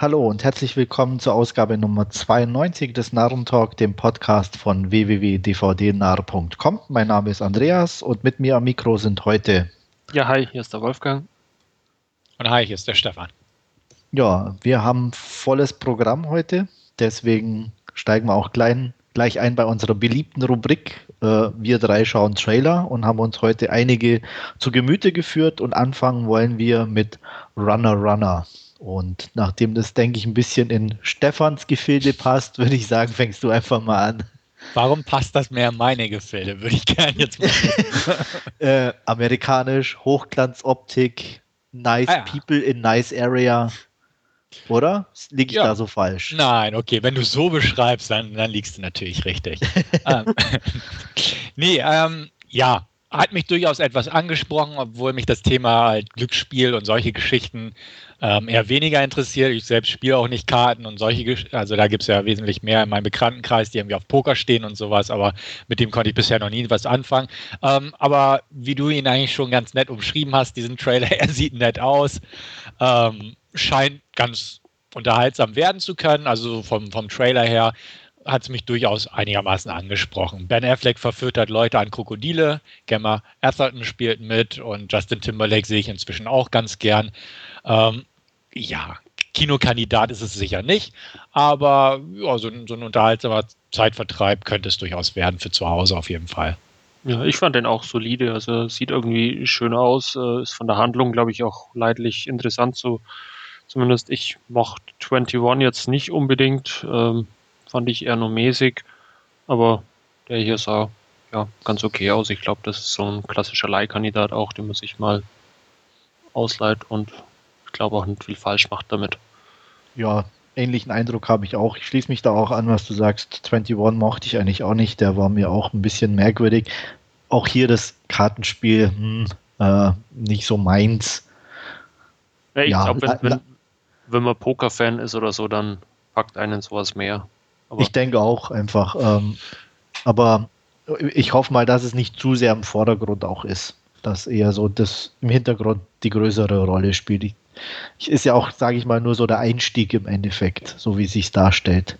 Hallo und herzlich willkommen zur Ausgabe Nummer 92 des Narrentalk, dem Podcast von www.dvdnarr.com. Mein Name ist Andreas und mit mir am Mikro sind heute. Ja, hi, hier ist der Wolfgang. Und hi, hier ist der Stefan. Ja, wir haben volles Programm heute, deswegen steigen wir auch klein, gleich ein bei unserer beliebten Rubrik. Äh, wir drei schauen Trailer und haben uns heute einige zu Gemüte geführt und anfangen wollen wir mit Runner Runner. Und nachdem das, denke ich, ein bisschen in Stefans Gefilde passt, würde ich sagen, fängst du einfach mal an. Warum passt das mehr in meine Gefilde? Würde ich gerne jetzt mal. äh, amerikanisch, Hochglanzoptik, nice ah, ja. people in nice area. Oder? Liege ich ja. da so falsch? Nein, okay, wenn du so beschreibst, dann, dann liegst du natürlich richtig. ähm, nee, ähm, ja, hat mich durchaus etwas angesprochen, obwohl mich das Thema halt Glücksspiel und solche Geschichten ähm, eher weniger interessiert. Ich selbst spiele auch nicht Karten und solche, also da gibt es ja wesentlich mehr in meinem Bekanntenkreis, die irgendwie auf Poker stehen und sowas, aber mit dem konnte ich bisher noch nie was anfangen. Ähm, aber wie du ihn eigentlich schon ganz nett umschrieben hast, diesen Trailer, er sieht nett aus, ähm, scheint ganz unterhaltsam werden zu können, also vom, vom Trailer her hat es mich durchaus einigermaßen angesprochen. Ben Affleck verfüttert Leute an Krokodile, Gemma Atherton spielt mit und Justin Timberlake sehe ich inzwischen auch ganz gern. Ähm, ja, Kinokandidat ist es sicher nicht, aber ja, so, so ein unterhaltsamer Zeitvertreib könnte es durchaus werden für zu Hause auf jeden Fall. Ja, ich fand den auch solide. Also sieht irgendwie schön aus, äh, ist von der Handlung, glaube ich, auch leidlich interessant. So zumindest ich mochte 21 jetzt nicht unbedingt. Ähm, fand ich eher nur mäßig, aber der hier sah ja ganz okay aus. Ich glaube, das ist so ein klassischer Leihkandidat auch, den man sich mal ausleiht und ich glaube auch nicht viel falsch macht damit. Ja, ähnlichen Eindruck habe ich auch. Ich schließe mich da auch an, was du sagst. 21 mochte ich eigentlich auch nicht. Der war mir auch ein bisschen merkwürdig. Auch hier das Kartenspiel hm, äh, nicht so meins. Ja, ich ja, glaube, wenn, wenn, wenn man Poker-Fan ist oder so, dann packt einen sowas mehr. Aber ich denke auch einfach. Ähm, aber ich hoffe mal, dass es nicht zu sehr im Vordergrund auch ist. Dass eher so das im Hintergrund die größere Rolle spielt. Ich, ist ja auch, sage ich mal, nur so der Einstieg im Endeffekt, so wie es sich darstellt.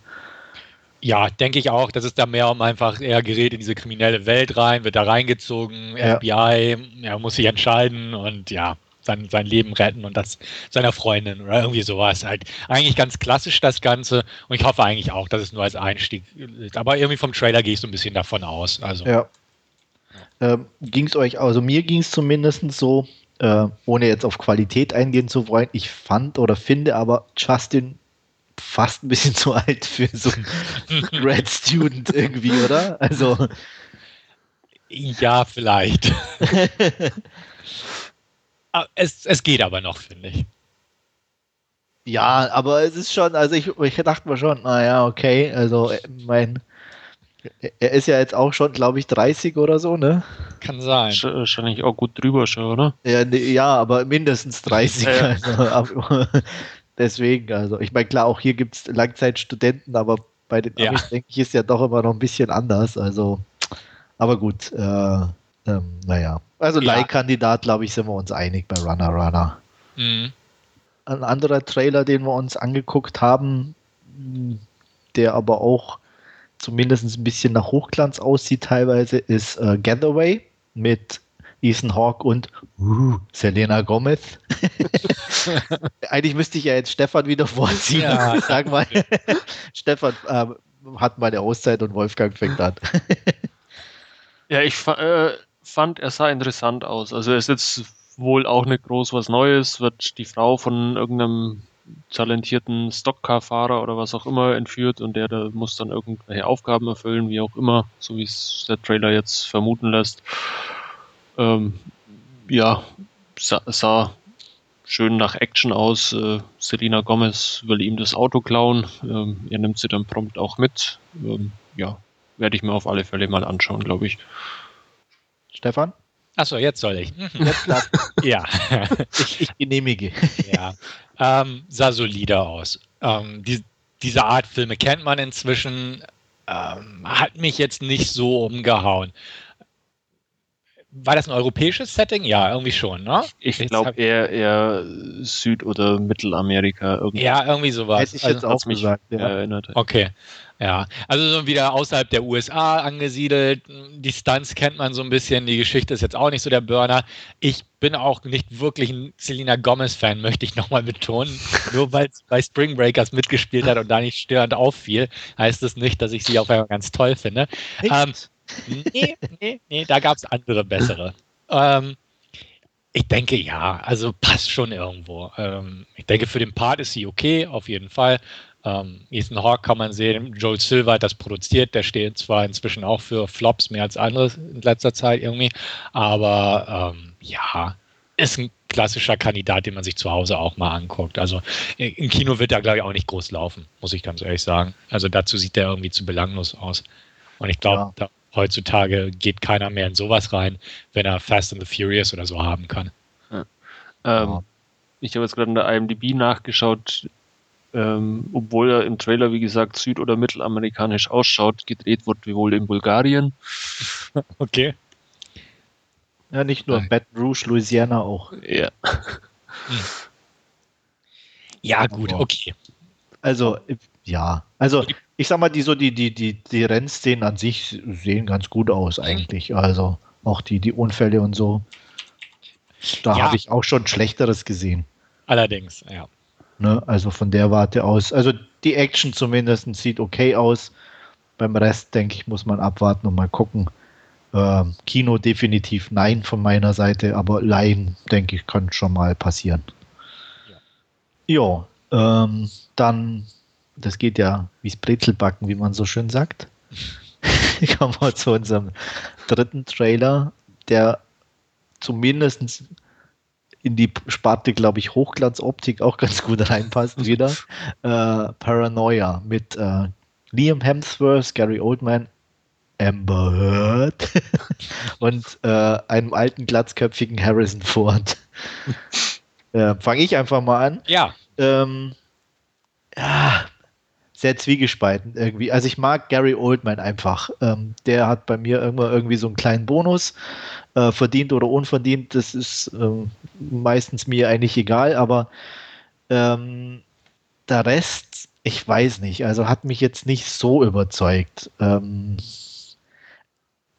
Ja, denke ich auch. Das ist da mehr um einfach, er gerät in diese kriminelle Welt rein, wird da reingezogen, ja. FBI, er muss sich entscheiden und ja, sein, sein Leben retten und das seiner Freundin oder irgendwie sowas. Halt eigentlich ganz klassisch das Ganze und ich hoffe eigentlich auch, dass es nur als Einstieg ist. Aber irgendwie vom Trailer gehe ich so ein bisschen davon aus. Also. Ja. Ähm, ging es euch, also mir ging es zumindest so, äh, ohne jetzt auf Qualität eingehen zu wollen, ich fand oder finde aber Justin fast ein bisschen zu alt für so einen Grad Student irgendwie, oder? Also. Ja, vielleicht. Ah, es, es geht aber noch, finde ich. Ja, aber es ist schon, also ich, ich dachte mir schon, naja, okay, also äh, mein, er ist ja jetzt auch schon, glaube ich, 30 oder so, ne? Kann sein. Wahrscheinlich auch gut drüber schon, oder? Ja, ne, ja aber mindestens 30. Ja. Also, deswegen, also ich meine, klar, auch hier gibt es Langzeitstudenten, aber bei den ja. Amis, denke ich, ist ja doch immer noch ein bisschen anders. Also, aber gut, äh, ähm, naja. Also ja. Leihkandidat, glaube ich, sind wir uns einig bei Runner Runner. Mhm. Ein anderer Trailer, den wir uns angeguckt haben, der aber auch zumindest ein bisschen nach Hochglanz aussieht teilweise, ist äh, Getaway mit Ethan Hawke und uh, Selena Gomez. Eigentlich müsste ich ja jetzt Stefan wieder vorziehen. Ja. Sag mal, Stefan äh, hat meine Auszeit und Wolfgang fängt an. ja, ich äh, fand, er sah interessant aus. Also er ist jetzt wohl auch nicht groß was Neues, wird die Frau von irgendeinem talentierten Stockcar-Fahrer oder was auch immer entführt und der, der muss dann irgendwelche Aufgaben erfüllen, wie auch immer, so wie es der Trailer jetzt vermuten lässt. Ähm, ja, sah, sah, schön nach Action aus. Äh, Selina Gomez will ihm das Auto klauen. Ähm, er nimmt sie dann prompt auch mit. Ähm, ja, werde ich mir auf alle Fälle mal anschauen, glaube ich. Stefan? Achso, jetzt soll ich. Mhm. Jetzt darf, ja, ich, ich, genehmige. Ja, ähm, sah solider aus. Ähm, die, diese Art Filme kennt man inzwischen, ähm, hat mich jetzt nicht so umgehauen. war das ein europäisches Setting? Ja, irgendwie schon, ne? Ich glaube eher, eher Süd- oder Mittelamerika. Irgendwie. Ja, irgendwie sowas. Hätte ich jetzt also, auch mich gesagt, ja. erinnert. Okay. Ja, also so wieder außerhalb der USA angesiedelt. Die Stunts kennt man so ein bisschen. Die Geschichte ist jetzt auch nicht so der Burner. Ich bin auch nicht wirklich ein Selena Gomez-Fan, möchte ich nochmal betonen. Nur weil es bei Spring Breakers mitgespielt hat und da nicht störend auffiel, heißt das nicht, dass ich sie auf einmal ganz toll finde. Ähm, nee, nee, nee, da gab es andere bessere. Ähm, ich denke ja, also passt schon irgendwo. Ähm, ich denke, für den Part ist sie okay, auf jeden Fall. Ähm, Ethan Hawke kann man sehen, Joel Silver hat das produziert, der steht zwar inzwischen auch für Flops mehr als andere in letzter Zeit irgendwie, aber ähm, ja, ist ein klassischer Kandidat, den man sich zu Hause auch mal anguckt. Also im Kino wird er, glaube ich, auch nicht groß laufen, muss ich ganz ehrlich sagen. Also dazu sieht der irgendwie zu belanglos aus. Und ich glaube, ja. heutzutage geht keiner mehr in sowas rein, wenn er Fast and the Furious oder so haben kann. Ja. Ähm, ich habe jetzt gerade in der IMDb nachgeschaut, ähm, obwohl er im Trailer, wie gesagt, süd- oder mittelamerikanisch ausschaut, gedreht wurde wohl in Bulgarien. Okay. Ja, nicht nur Baton Rouge, Louisiana auch. Ja. Ja, gut, okay. Also, ja. Also, ich sag mal, die so die, die, die, die Rennszenen an sich sehen ganz gut aus, eigentlich. Also, auch die, die Unfälle und so. Da ja. habe ich auch schon Schlechteres gesehen. Allerdings, ja. Ne? Also von der Warte aus. Also die Action zumindest sieht okay aus. Beim Rest, denke ich, muss man abwarten und mal gucken. Ähm, Kino definitiv nein von meiner Seite, aber Laien, denke ich, kann schon mal passieren. Ja, ja ähm, dann, das geht ja wie Brezelbacken, wie man so schön sagt. Kommen wir zu unserem dritten Trailer, der zumindest in die Sparte, glaube ich, Hochglanzoptik auch ganz gut reinpasst wieder. Äh, Paranoia mit äh, Liam Hemsworth, Gary Oldman, Amber Heard und äh, einem alten glatzköpfigen Harrison Ford. äh, Fange ich einfach mal an. Ja. Ähm, ja, sehr zwiegespalten irgendwie. Also ich mag Gary Oldman einfach. Ähm, der hat bei mir immer irgendwie so einen kleinen Bonus, äh, verdient oder unverdient. Das ist ähm, meistens mir eigentlich egal, aber ähm, der Rest, ich weiß nicht. Also hat mich jetzt nicht so überzeugt. Ähm,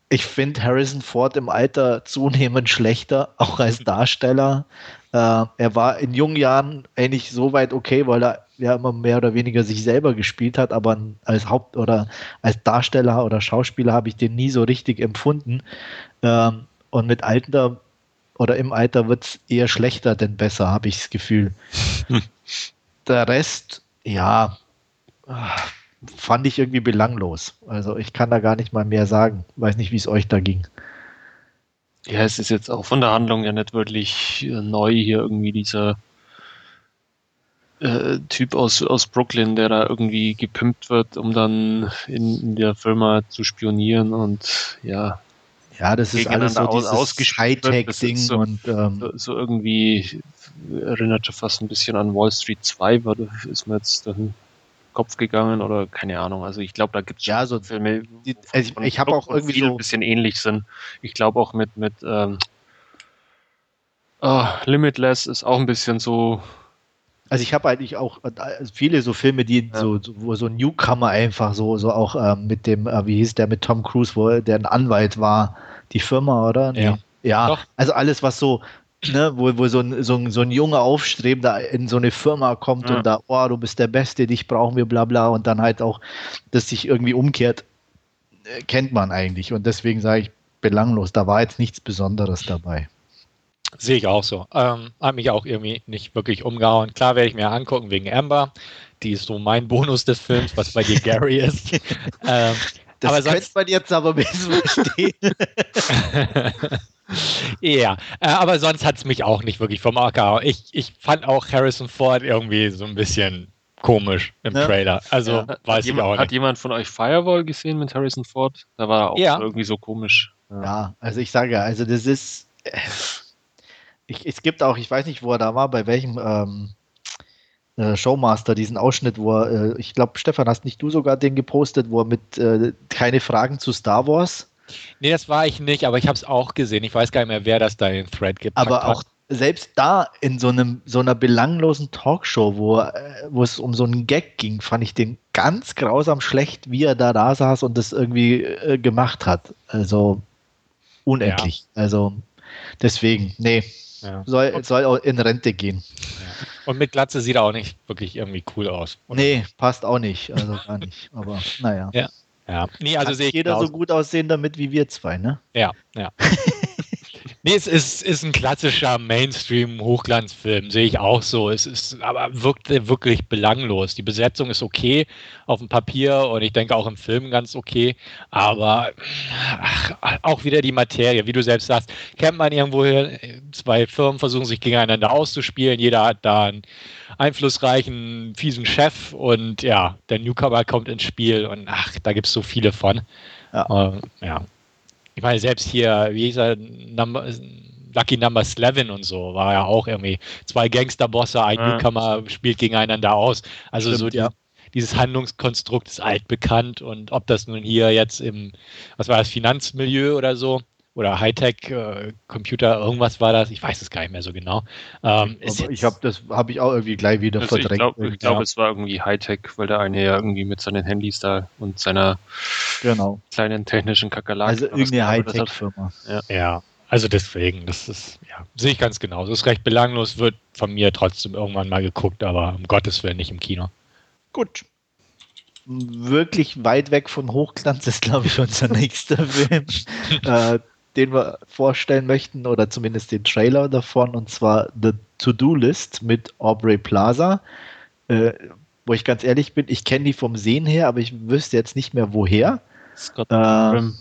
ich finde Harrison Ford im Alter zunehmend schlechter, auch als Darsteller. Äh, er war in jungen Jahren eigentlich so weit okay, weil er ja immer mehr oder weniger sich selber gespielt hat, aber als Haupt- oder als Darsteller oder Schauspieler habe ich den nie so richtig empfunden. Ähm, und mit Alter oder im Alter wird es eher schlechter denn besser, habe ich das Gefühl. Hm. Der Rest, ja, fand ich irgendwie belanglos. Also ich kann da gar nicht mal mehr sagen. Weiß nicht, wie es euch da ging. Ja, es ist jetzt auch von der Handlung ja nicht wirklich äh, neu hier irgendwie dieser äh, Typ aus, aus Brooklyn, der da irgendwie gepimpt wird, um dann in, in der Firma zu spionieren und ja. Ja, das ist alles so aus, dieses Hightech-Ding so, und ähm, so, so, irgendwie erinnert schon fast ein bisschen an Wall Street 2, ist mir jetzt dann Kopf gegangen oder keine Ahnung. Also ich glaube, da gibt es ja so Filme, die, also ich, ich habe auch irgendwie so ein bisschen ähnlich sind. Ich glaube auch mit mit ähm, oh, Limitless ist auch ein bisschen so also ich habe eigentlich auch äh, viele so Filme, die ja. so, wo so ein Newcomer einfach so, so auch ähm, mit dem, äh, wie hieß der mit Tom Cruise, wo der ein Anwalt war, die Firma, oder? Nee. Ja. Ja, Doch. also alles, was so, ne, wo, wo so ein, so, ein, so ein junger Aufstrebender in so eine Firma kommt ja. und da, oh, du bist der Beste, dich brauchen wir, bla bla, und dann halt auch, dass sich irgendwie umkehrt, äh, kennt man eigentlich. Und deswegen sage ich belanglos, da war jetzt nichts Besonderes dabei. Sehe ich auch so. Ähm, hat mich auch irgendwie nicht wirklich umgehauen. Klar werde ich mir angucken wegen Amber. Die ist so mein Bonus des Films, was bei dir Gary ist. ähm, das aber sonst, man jetzt aber besser verstehen. ja, äh, aber sonst hat es mich auch nicht wirklich vom Acker. Ich, ich fand auch Harrison Ford irgendwie so ein bisschen komisch im ja. Trailer. Also ja. weiß hat ich jemand, auch nicht. Hat jemand von euch Firewall gesehen mit Harrison Ford? Da war er auch ja. irgendwie so komisch. Ja. ja, also ich sage, also das ist. Ich, es gibt auch, ich weiß nicht, wo er da war, bei welchem ähm, äh, Showmaster, diesen Ausschnitt, wo er, äh, ich glaube, Stefan, hast nicht du sogar den gepostet, wo er mit äh, keine Fragen zu Star Wars Nee, das war ich nicht, aber ich habe es auch gesehen. Ich weiß gar nicht mehr, wer das da in den Thread gibt. Aber auch selbst da in so einem so einer belanglosen Talkshow, wo, äh, wo es um so einen Gag ging, fand ich den ganz grausam schlecht, wie er da da saß und das irgendwie äh, gemacht hat. Also unendlich. Ja. Also deswegen, nee, ja. soll, soll auch in Rente gehen. Ja. Und mit Glatze sieht er auch nicht wirklich irgendwie cool aus. Oder? Nee, passt auch nicht. Also gar nicht. Aber naja. Ja. Ja. Nee, also sehe jeder so gut aussehen damit wie wir zwei, ne? Ja, ja. Nee, es ist, ist ein klassischer Mainstream-Hochglanzfilm, sehe ich auch so. Es ist aber wirkt wirklich belanglos. Die Besetzung ist okay auf dem Papier und ich denke auch im Film ganz okay. Aber ach, auch wieder die Materie, wie du selbst sagst, kennt man irgendwo zwei Firmen versuchen sich gegeneinander auszuspielen. Jeder hat da einen einflussreichen, fiesen Chef und ja, der Newcomer kommt ins Spiel und ach, da gibt es so viele von. Ja. Äh, ja ich meine, selbst hier, wie hieß er, Number, Lucky Number 11 und so, war ja auch irgendwie zwei Gangsterbosse, ein ja. Newcomer spielt gegeneinander aus. Also Stimmt, so die, ja. dieses Handlungskonstrukt ist altbekannt und ob das nun hier jetzt im, was war das, Finanzmilieu oder so, oder Hightech-Computer, äh, irgendwas war das, ich weiß es gar nicht mehr so genau. Ähm, ich habe das habe ich auch irgendwie gleich wieder also verdrängt. Ich glaube, glaub, es war irgendwie Hightech, weil der eine ja irgendwie mit seinen Handys da und seiner genau. kleinen technischen Kakerlaken. Also irgendeine Hightech-Firma. Ja. ja. Also deswegen, das ist, ja, sehe ich ganz genau. Das ist recht belanglos, wird von mir trotzdem irgendwann mal geguckt, aber um Gottes Willen nicht im Kino. Gut. Wirklich weit weg von Hochglanz ist, glaube ich, unser nächster Film. äh, den wir vorstellen möchten, oder zumindest den Trailer davon, und zwar The To-Do-List mit Aubrey Plaza. Äh, wo ich ganz ehrlich bin, ich kenne die vom Sehen her, aber ich wüsste jetzt nicht mehr woher. Scott äh, Pilgrim.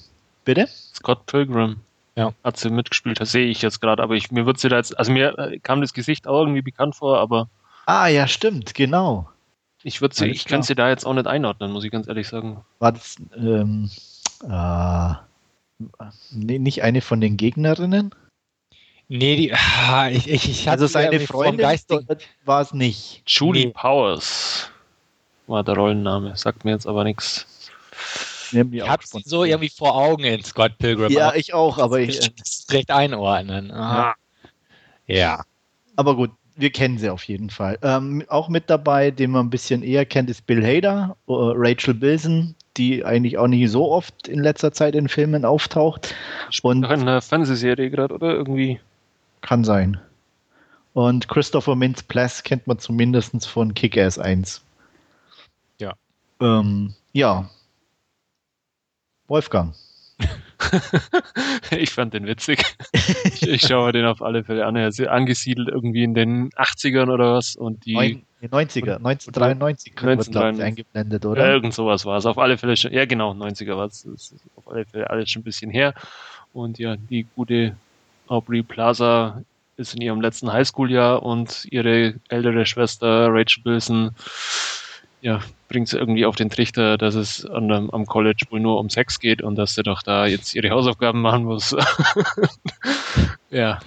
Bitte? Scott Pilgrim. Ja. Hat sie mitgespielt, das sehe ich jetzt gerade, aber ich, mir wird sie da jetzt, also mir äh, kam das Gesicht auch irgendwie bekannt vor, aber. Ah, ja, stimmt, genau. Ich würde sie, ich kann sie da jetzt auch nicht einordnen, muss ich ganz ehrlich sagen. War das, ähm, äh, Nee, nicht eine von den Gegnerinnen? Nee, die, ah, ich, ich, ich Also seine Freundin war es nicht. Julie nee. Powers war der Rollenname, sagt mir jetzt aber nichts. Ich hab's so irgendwie vor Augen in Scott Pilgrim. Ja, ich auch, aber ich. Das direkt einordnen. Aha. Ja. Aber gut, wir kennen sie auf jeden Fall. Ähm, auch mit dabei, den man ein bisschen eher kennt, ist Bill Hader, äh, Rachel Bilson, die eigentlich auch nicht so oft in letzter Zeit in Filmen auftaucht. Und in einer Fernsehserie gerade, oder irgendwie? Kann sein. Und Christopher Mintz-Plasse kennt man zumindest von Kick-Ass 1. Ja. Ähm, ja. Wolfgang. ich fand den witzig. Ich, ich schaue den auf alle Fälle an. Er ist angesiedelt irgendwie in den 80ern oder was. Und die 90er, 1993 1993 eingeblendet, oder? Ja, irgend sowas war es. Auf alle Fälle schon, ja genau, 90er war es. Auf alle Fälle alles schon ein bisschen her. Und ja, die gute Aubrey Plaza ist in ihrem letzten Highschool-Jahr und ihre ältere Schwester Rachel Bilson ja, bringt sie irgendwie auf den Trichter, dass es an, am College wohl nur um Sex geht und dass sie doch da jetzt ihre Hausaufgaben machen muss. ja,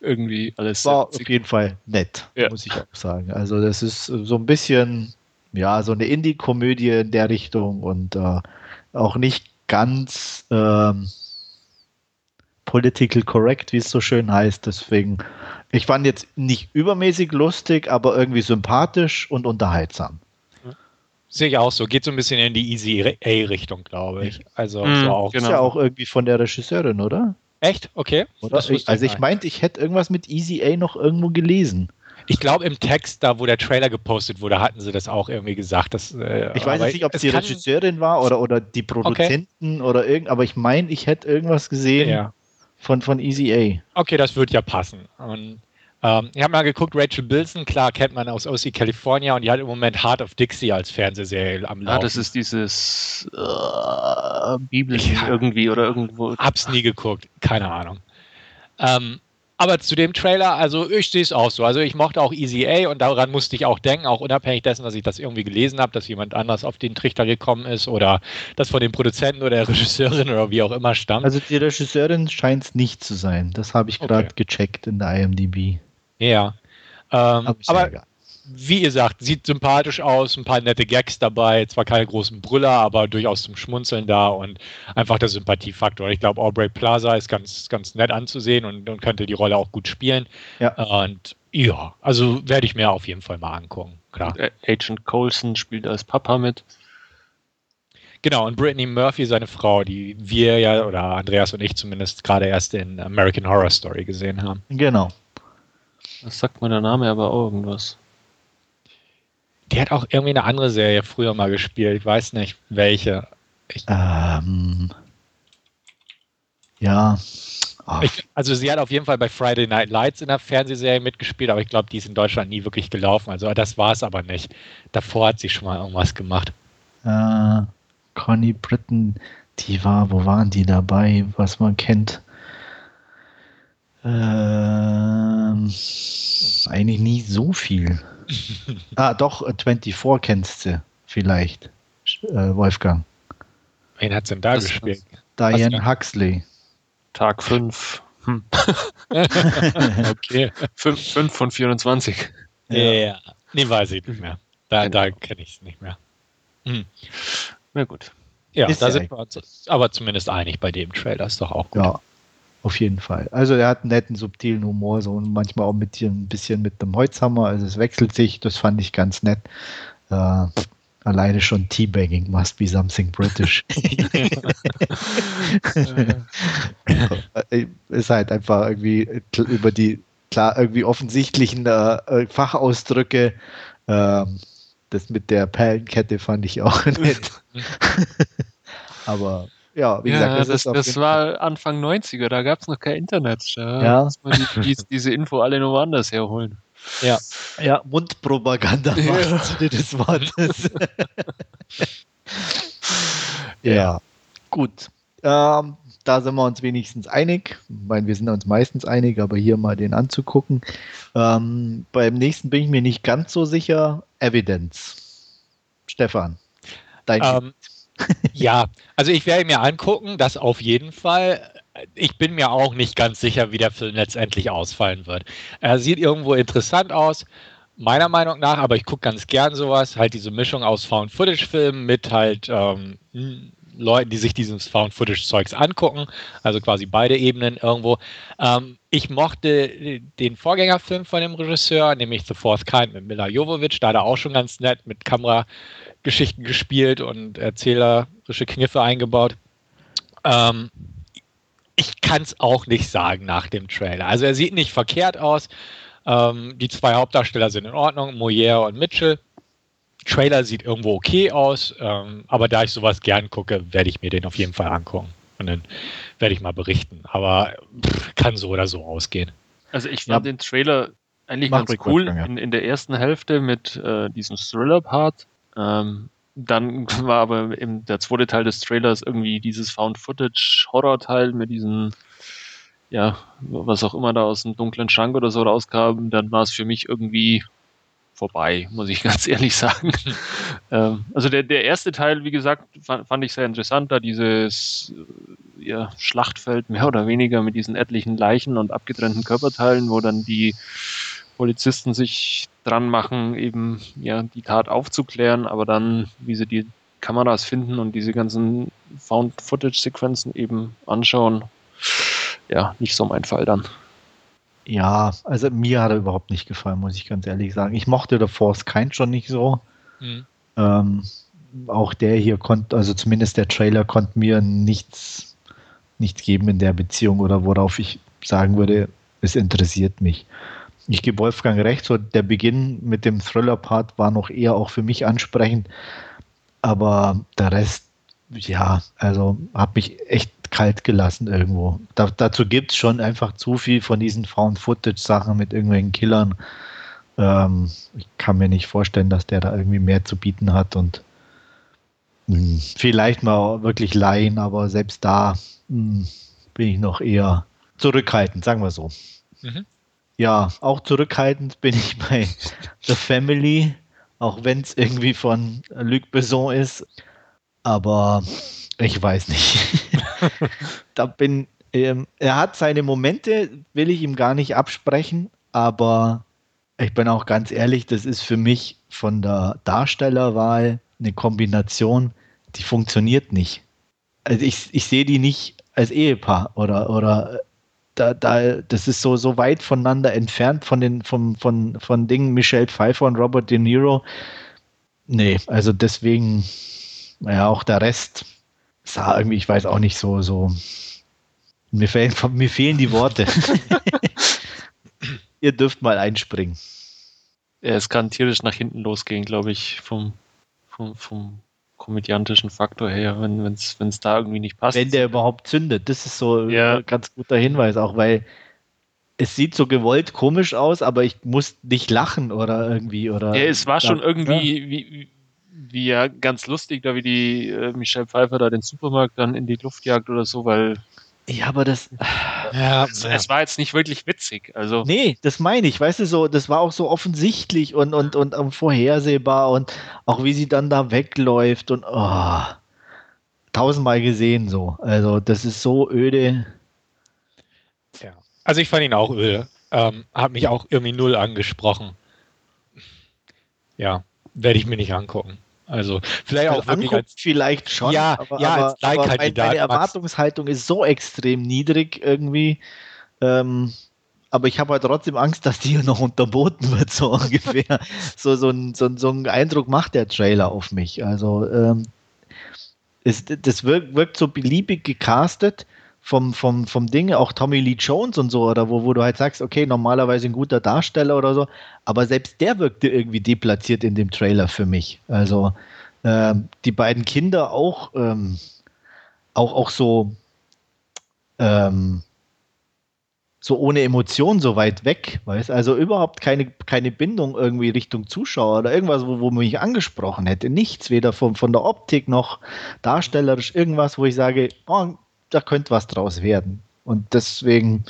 irgendwie alles. War auf jeden Fall nett, ja. muss ich auch sagen. Also das ist so ein bisschen, ja, so eine Indie-Komödie in der Richtung und äh, auch nicht ganz ähm, political correct, wie es so schön heißt. Deswegen, ich fand jetzt nicht übermäßig lustig, aber irgendwie sympathisch und unterhaltsam. Sehe ich auch so. Geht so ein bisschen in die Easy A-Richtung, glaube ich. Also mm, so auch. Genau. Ist ja auch irgendwie von der Regisseurin, oder? Echt? Okay. Oder? Ich, also ich meinte, ich hätte irgendwas mit Easy A noch irgendwo gelesen. Ich glaube, im Text, da wo der Trailer gepostet wurde, hatten sie das auch irgendwie gesagt. Dass, äh, ich weiß jetzt nicht, ob es die Regisseurin war oder, oder die Produzenten okay. oder irgend, aber ich meine, ich hätte irgendwas gesehen ja. Von, von Easy A. Okay, das wird ja passen. Und ähm, ich habe mal geguckt, Rachel Bilson, klar kennt man aus OC California und die hat im Moment Heart of Dixie als Fernsehserie am Laufen. Ah, das ist dieses äh, Bibel ja, irgendwie oder irgendwo. Hab's nie geguckt, keine Ahnung. Ähm, aber zu dem Trailer, also ich sehe es auch so. Also ich mochte auch Easy A und daran musste ich auch denken, auch unabhängig dessen, dass ich das irgendwie gelesen habe, dass jemand anders auf den Trichter gekommen ist oder das von dem Produzenten oder der Regisseurin oder wie auch immer stammt. Also die Regisseurin scheint es nicht zu sein. Das habe ich gerade okay. gecheckt in der IMDb. Ja. Ähm, aber, wie ihr sagt, sieht sympathisch aus, ein paar nette Gags dabei, zwar keine großen Brüller, aber durchaus zum Schmunzeln da und einfach der Sympathiefaktor. Ich glaube, Aubrey Plaza ist ganz, ganz nett anzusehen und, und könnte die Rolle auch gut spielen. Ja. Und ja, also werde ich mir auf jeden Fall mal angucken. Klar. Agent Coulson spielt als Papa mit. Genau, und Brittany Murphy, seine Frau, die wir ja, oder Andreas und ich zumindest gerade erst in American Horror Story gesehen haben. Genau. Das sagt mir der Name aber auch irgendwas. Die hat auch irgendwie eine andere Serie früher mal gespielt. Ich weiß nicht, welche. Ich ähm, ja. Ich, also sie hat auf jeden Fall bei Friday Night Lights in der Fernsehserie mitgespielt, aber ich glaube, die ist in Deutschland nie wirklich gelaufen. Also das war es aber nicht. Davor hat sie schon mal irgendwas gemacht. Äh, Connie Britton, die war, wo waren die dabei, was man kennt? Ähm, eigentlich nie so viel. ah, doch, 24 äh, kennst du vielleicht, äh, Wolfgang. Wen hat denn da das gespielt? Diane Huxley. Tag 5. Hm. okay. 5 von 24. Ja, ja. Nee, weiß ich nicht mehr. Da, da kenne ich es nicht mehr. Hm. Na gut. Ja, ist da sind wir uns aber zumindest einig bei dem Trailer, ist doch auch gut. Ja, auf jeden Fall. Also er hat einen netten, subtilen Humor, so und manchmal auch mit ein bisschen mit dem Holzhammer. Also es wechselt sich, das fand ich ganz nett. Äh, alleine schon Teabagging must be something British. ist halt einfach irgendwie über die klar irgendwie offensichtlichen äh, Fachausdrücke ähm, das mit der Perlenkette fand ich auch nett. Aber ja, wie ja, gesagt, das, das, das war Anfang 90er, da gab es noch kein Internet. Da ja. muss man die, die, diese Info alle nur woanders herholen. Ja, ja Mundpropaganda ja. Sinne des Wortes. ja, gut. Ähm, da sind wir uns wenigstens einig. Ich meine, wir sind uns meistens einig, aber hier mal den anzugucken. Ähm, beim nächsten bin ich mir nicht ganz so sicher. Evidence. Stefan, dein ähm, Ja, also ich werde mir angucken, das auf jeden Fall. Ich bin mir auch nicht ganz sicher, wie der Film letztendlich ausfallen wird. Er sieht irgendwo interessant aus, meiner Meinung nach, aber ich gucke ganz gern sowas. Halt diese Mischung aus Found-Footage-Filmen mit halt ähm, Leuten, die sich dieses Found-Footage-Zeugs angucken, also quasi beide Ebenen irgendwo. Ähm, ich mochte den Vorgängerfilm von dem Regisseur, nämlich The Fourth Kind mit Mila Jovovich, da hat er auch schon ganz nett mit Kamerageschichten gespielt und erzählerische Kniffe eingebaut. Ähm, ich kann es auch nicht sagen nach dem Trailer. Also er sieht nicht verkehrt aus. Ähm, die zwei Hauptdarsteller sind in Ordnung, Moyer und Mitchell. Trailer sieht irgendwo okay aus, ähm, aber da ich sowas gern gucke, werde ich mir den auf jeden Fall angucken. Und dann werde ich mal berichten. Aber pff, kann so oder so ausgehen. Also ich fand ja. den Trailer eigentlich Mach ganz cool ja. in, in, der ersten Hälfte mit äh, diesem Thriller-Part. Ähm, dann war aber eben der zweite Teil des Trailers irgendwie dieses Found-Footage-Horror-Teil mit diesen, ja, was auch immer da aus dem dunklen Schrank oder so rauskam. Dann war es für mich irgendwie vorbei, muss ich ganz ehrlich sagen. ähm, also der, der erste Teil, wie gesagt, fand, fand ich sehr interessant, da dieses äh, ja, Schlachtfeld mehr oder weniger mit diesen etlichen Leichen und abgetrennten Körperteilen, wo dann die Polizisten sich dran machen, eben ja die Tat aufzuklären, aber dann, wie sie die Kameras finden und diese ganzen Found-Footage-Sequenzen eben anschauen, ja, nicht so mein Fall dann. Ja, also mir hat er überhaupt nicht gefallen, muss ich ganz ehrlich sagen. Ich mochte The Force Kind schon nicht so. Mhm. Ähm, auch der hier konnte, also zumindest der Trailer konnte mir nichts, nichts geben in der Beziehung oder worauf ich sagen würde, es interessiert mich. Ich gebe Wolfgang recht, so der Beginn mit dem Thriller-Part war noch eher auch für mich ansprechend, aber der Rest, ja, also hat mich echt kalt gelassen irgendwo. Da, dazu gibt es schon einfach zu viel von diesen Found-Footage-Sachen mit irgendwelchen Killern. Ähm, ich kann mir nicht vorstellen, dass der da irgendwie mehr zu bieten hat und mh, hm, vielleicht mal wirklich leihen, aber selbst da mh, hm, bin ich noch eher zurückhaltend, sagen wir so. Mhm. Ja, auch zurückhaltend bin ich bei The Family, auch wenn es irgendwie von Luc Besson ist. Aber ich weiß nicht. da bin, ähm, er hat seine Momente, will ich ihm gar nicht absprechen, aber Ich bin auch ganz ehrlich, das ist für mich von der Darstellerwahl eine Kombination, die funktioniert nicht. Also ich, ich sehe die nicht als Ehepaar oder, oder da, da, das ist so, so weit voneinander entfernt von den von, von, von Dingen Michelle Pfeiffer und Robert De Niro. Nee, also deswegen, naja, auch der Rest sah irgendwie, ich weiß auch nicht so, so. Mir fehlen, mir fehlen die Worte. Ihr dürft mal einspringen. Ja, es kann tierisch nach hinten losgehen, glaube ich, vom, vom, vom komödiantischen Faktor her, wenn es da irgendwie nicht passt. Wenn der überhaupt zündet, das ist so ja. ein ganz guter Hinweis, auch weil es sieht so gewollt komisch aus, aber ich muss nicht lachen oder irgendwie oder. Ja, es war schon irgendwie ja. wie, wie ja ganz lustig, da wie die äh, Michelle Pfeiffer da den Supermarkt dann in die Luft jagt oder so, weil ja, aber das. Ja, es, es, war jetzt nicht wirklich witzig. Also. Nee, das meine ich. Weißt du, so, das war auch so offensichtlich und, und, und, und vorhersehbar und auch wie sie dann da wegläuft und oh, tausendmal gesehen so. Also, das ist so öde. Ja. Also, ich fand ihn auch öde. Ähm, hat mich auch irgendwie null angesprochen. Ja, werde ich mir nicht angucken. Also vielleicht auch wirklich als, vielleicht schon. Ja, aber, ja aber, als aber meine, Erwartungshaltung ist so extrem niedrig irgendwie. Ähm, aber ich habe halt trotzdem Angst, dass die noch unterboten wird, so ungefähr. so, so, ein, so, so ein Eindruck macht der Trailer auf mich. Also ähm, ist, das wirkt, wirkt so beliebig gecastet vom, vom, vom Ding, auch Tommy Lee Jones und so, oder wo, wo du halt sagst, okay, normalerweise ein guter Darsteller oder so, aber selbst der wirkte irgendwie deplatziert in dem Trailer für mich. Also äh, die beiden Kinder auch, ähm, auch, auch so, ähm, so ohne Emotion so weit weg, weißt also überhaupt keine, keine Bindung irgendwie Richtung Zuschauer oder irgendwas, wo, wo man mich angesprochen hätte. Nichts, weder von, von der Optik noch darstellerisch, irgendwas, wo ich sage, oh, da könnte was draus werden. Und deswegen,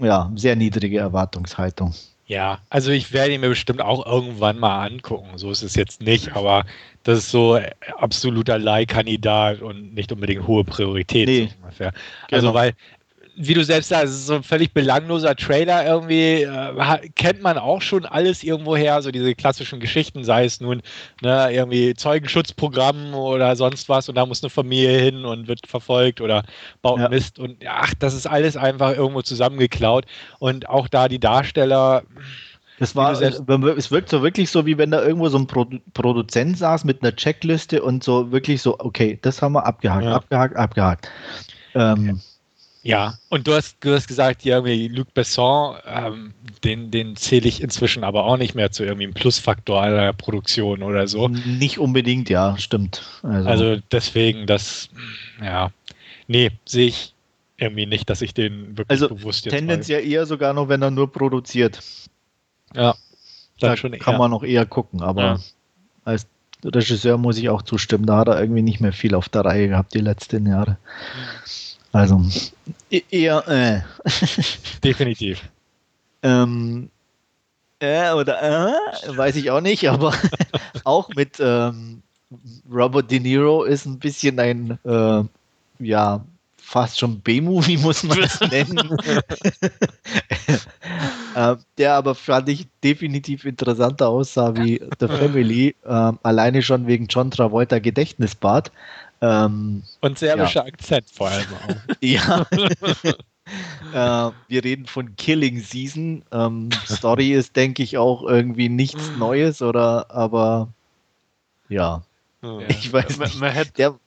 ja, sehr niedrige Erwartungshaltung. Ja, also ich werde ihn mir bestimmt auch irgendwann mal angucken. So ist es jetzt nicht, aber das ist so absoluter Leihkandidat und nicht unbedingt hohe Priorität. Nee. So ungefähr. Also, genau. weil wie du selbst sagst, so ein völlig belangloser Trailer irgendwie, äh, kennt man auch schon alles irgendwoher, so diese klassischen Geschichten, sei es nun ne, irgendwie Zeugenschutzprogramm oder sonst was und da muss eine Familie hin und wird verfolgt oder baut ja. Mist und ach, das ist alles einfach irgendwo zusammengeklaut und auch da die Darsteller. Das war, es wirkt so wirklich so, wie wenn da irgendwo so ein Produ Produzent saß mit einer Checkliste und so wirklich so, okay, das haben wir abgehakt, ja. abgehakt, abgehakt. Ähm, okay. Ja, und du hast, du hast gesagt, ja, Luc Besson, ähm, den, den zähle ich inzwischen aber auch nicht mehr zu irgendwie einem Plusfaktor einer Produktion oder so. Nicht unbedingt, ja, stimmt. Also, also deswegen, das, ja, nee, sehe ich irgendwie nicht, dass ich den wirklich also bewusst jetzt. Tendenziell eher sogar noch, wenn er nur produziert. Ja, da kann eher. man noch eher gucken, aber ja. als Regisseur muss ich auch zustimmen, da hat er irgendwie nicht mehr viel auf der Reihe gehabt die letzten Jahre. Mhm. Also eher äh. Definitiv. ähm, äh oder äh, weiß ich auch nicht, aber auch mit ähm, Robert De Niro ist ein bisschen ein, äh, ja, fast schon B-Movie, muss man es nennen. äh, der aber fand ich definitiv interessanter aussah wie The Family, äh, alleine schon wegen John Travolta Gedächtnisbad. Ähm, Und serbischer ja. Akzent vor allem auch. ja. äh, wir reden von Killing Season. Ähm, Story ist, denke ich, auch irgendwie nichts Neues, oder? Aber ja. ja. Ich weiß man, nicht. Man hätte, Der,